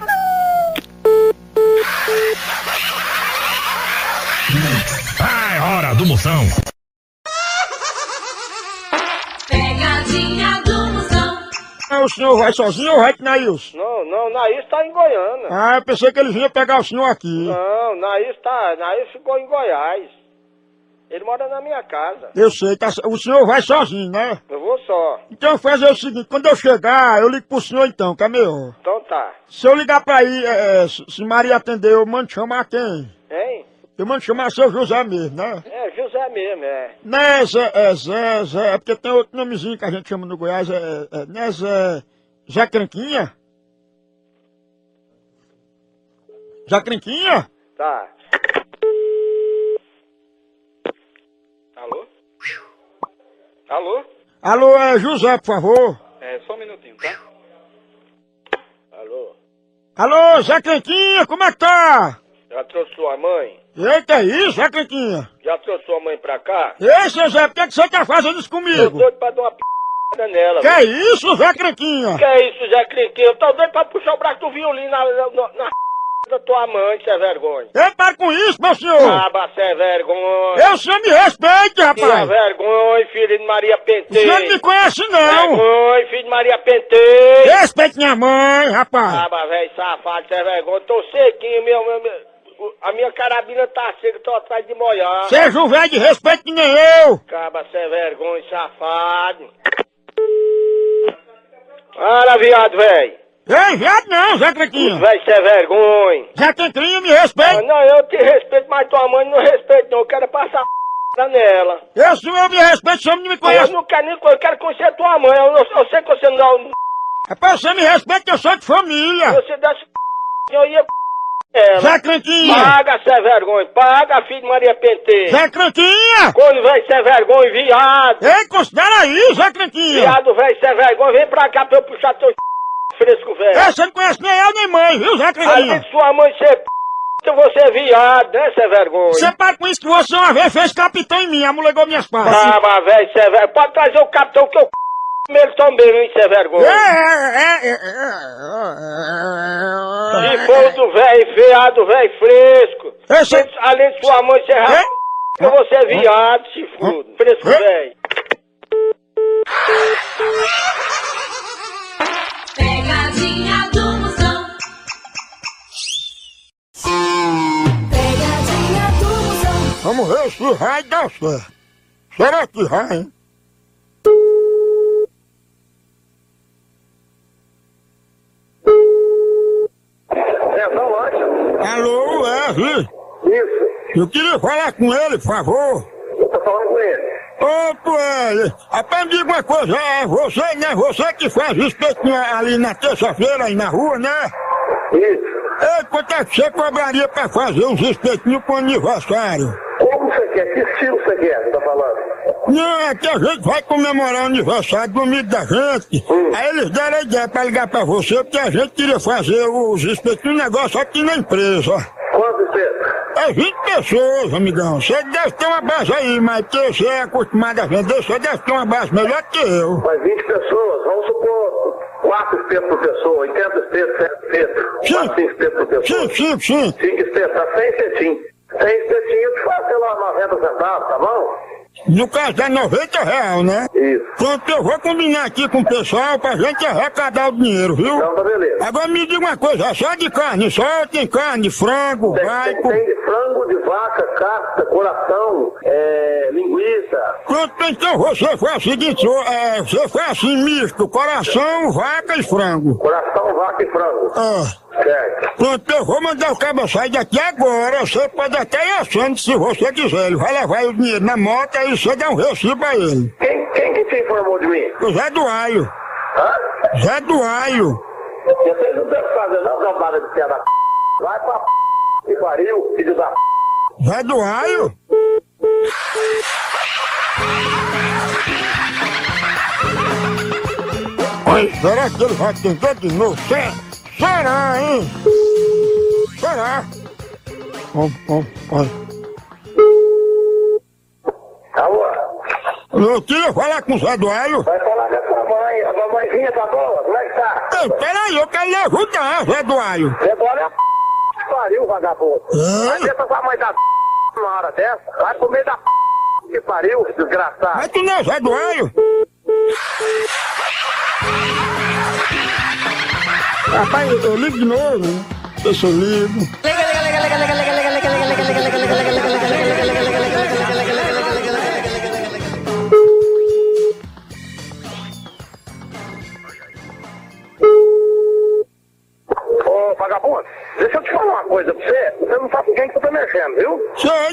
Ah, é hora do Moção. Ah, O senhor vai sozinho ou vai com Nails? Não, não, Naís tá em Goiânia. Ah, eu pensei que ele vinha pegar o senhor aqui. Não, Naís tá. Naís ficou em Goiás. Ele mora na minha casa. Eu sei, tá, o senhor vai sozinho, né? Eu vou só. Então fazer o seguinte, quando eu chegar, eu ligo pro senhor então, que é melhor. Então tá. Se eu ligar pra aí, é, é, se se Maria atender, eu mando chamar quem? Hein? Eu mando chamar seu José mesmo, né? É, José mesmo, é. Né, Zé, é Zé, Zé, é porque tem outro nomezinho que a gente chama no Goiás, é, é, é né, Zé, Zé Cranquinha? Zé Cranquinha? Tá. Alô? Alô? Alô, é José, por favor. É, só um minutinho, tá? Alô? Alô, Zé Cranquinha, como é que tá? Já trouxe sua mãe? Eita, é isso, Zé Cranquinha? Já trouxe sua mãe pra cá? Ei, seu Zé, por que, que você tá fazendo isso Tô comigo? doido pra dar uma p nela. Que é isso, Zé Cranquinha? Que é isso, Zé Crinquinho? Eu tô doido pra puxar o braço do violino na, na, na da tua mãe, cê é vergonha. Ei, para com isso, meu senhor! Ah, cê é vergonha. Eu, senhor me respeite, é rapaz! vergonha, filho de Maria O Penteio. senhor não me conhece, não! Vergonha, filho de Maria Penteio. Respeite minha mãe, rapaz! Ah, velho safado, cê é vergonha. Tô sequinho, meu, meu, meu. A minha carabina tá seca, tô atrás de molhar. Seja um velho de respeito que nem eu! Caba, cê é vergonha, safado. Para, viado, velho. Ei, viado não, Zé Cranquinha! Véi, cê é vergonha. Zé Cranquinha, me Ah, respeite! não, eu te respeito, mas tua mãe não respeita, não. Eu quero passar p nela. Eu, se eu me respeito, senhor não me Eu conhece! não quero nem eu quero conhecer tua mãe. Eu, não, eu sei que você não. Rapaz, você me respeita eu sou de família! Você desse eu ia ela. Zé Cranquinha! Paga, cê é vergonha. Paga, filho de Maria Penteiro. Zé Cranquinha! Quando vem cê é vergonha, viado. Ei, considera aí, Zé Cranquinha! Viado, velho, cê é vergonha. Vem pra cá pra eu puxar teu fresco, velho. Ei, você não conhece nem eu nem mãe, viu, Zé Cranquinha? de sua mãe ser p. Você é viado, né, cê é vergonha. Você para com isso que você uma vez fez capitão em mim, amulegou minhas partes. Ah, mas velho, cê é vergonha. Pode trazer o capitão que eu c... ele também, hein, cê é vergonha. é, é, é, é, Se for do velho, veado, velho, fresco. Esse- Além de sua mãe ser É? rap... você é viado, se fudo. Fresco, velho. Pegadinha do Moção. Pegadinha do Moção. Vamos ver se vai dar certo. Será que vai, hein? Não acha? Alô, Wesley? Isso. Eu queria falar com ele, por favor. Eu tô falando com ele. Ô, Wesley, rapaz, me diga uma coisa, é você, né? Você que faz espetinho ali na terça-feira aí na rua, né? Isso. Ei, quanto é que você cobraria pra fazer uns espetinhos pro aniversário? Como você quer? Que estilo você quer? Você tá falando? Não, é que a gente vai comemorar o aniversário do amigo da gente. Aí eles deram a ideia pra ligar pra você, porque a gente queria fazer os espetinhos negócio aqui na empresa. Quantos você? É 20 pessoas, amigão. Você deve ter uma base aí, mas porque você é acostumado a vender, você deve ter uma base melhor que eu. Mas 20 pessoas, vamos supor 4 espetos por pessoa, 80 espetos, 7 espetos, 4, 5 espetos por pessoa. Sim, sim, sim. 5 espetos, tá 100 espetinhos. 100 espetinhos eu te faço, sei lá, 90 centavos, tá bom? No caso dá 90 reais, né? Isso. Pronto, eu vou combinar aqui com o pessoal pra gente arrecadar o dinheiro, viu? Então tá beleza. Agora me diga uma coisa, é só de carne, só tem carne, frango, Tem, tem, tem de frango, de vaca, casca, coração, é, linguiça. Pronto, então você faz o seguinte, é, você faz assim misto, coração, vaca e frango. Coração, vaca e frango. Ah, Pronto, eu vou mandar o cabo sair daqui agora. Você pode até ir achando se você quiser. Ele vai levar o dinheiro na moto e você dá um recibo a ele. Quem, quem que te informou de mim? O Zé do Aio. Hã? Zé do Aio. Vocês não que fazer não, gambada de piada. Vai pra p... que pariu, filho da p... Zé do Aio? Oi, será que ele vai tentar de novo? Será, será hein? Será? Ó, ó, ó. Alô? Eu queria falar com o Zé do Aio. Vai falar com a sua mãe, a mamãezinha tá boa? Como é que tá? Ei, peraí, eu quero lhe ajudar, Zé do Aio. Você bora a p... que pariu, vagabundo. Vai ver sua mãe da p... uma hora dessa. Vai comer da p... que pariu, desgraçado. Mas tu não é Zé do Aio? Rapaz, eu, ligo de novo. né? Deixa eu ligo. Deixa eu te falar uma coisa pra você. Você não sabe com quem que você tá mexendo, viu?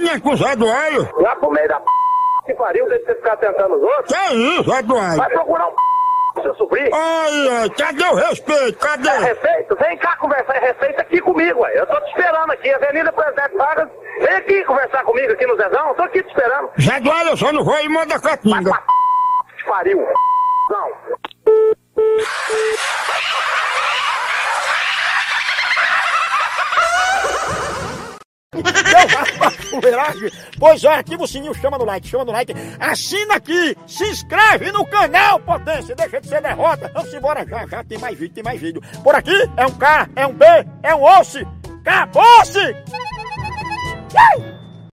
Não é com o Zé do Aio? Lá pro meio da p... que pariu, deixa você ficar tentando os outros. Que isso, Zé? Vai procurar um p... seu sobrinho. Ai, ai, cadê o respeito? Cadê? É respeito? Vem cá conversar, é respeito aqui comigo, ué. Eu tô te esperando aqui, Avenida Presidente Vargas. Vem aqui conversar comigo aqui no Zezão, eu tô aqui te esperando. Zé Aio, eu só não vou ir manda catinga. Que pariu. Não. Fuleiragem? Pois é, ativa o sininho, chama no like, chama no like, assina aqui, se inscreve no canal, potência, deixa de ser derrota. Vamos embora já, já tem mais vídeo, tem mais vídeo. Por aqui é um K, é um B, é um osso, acabou-se!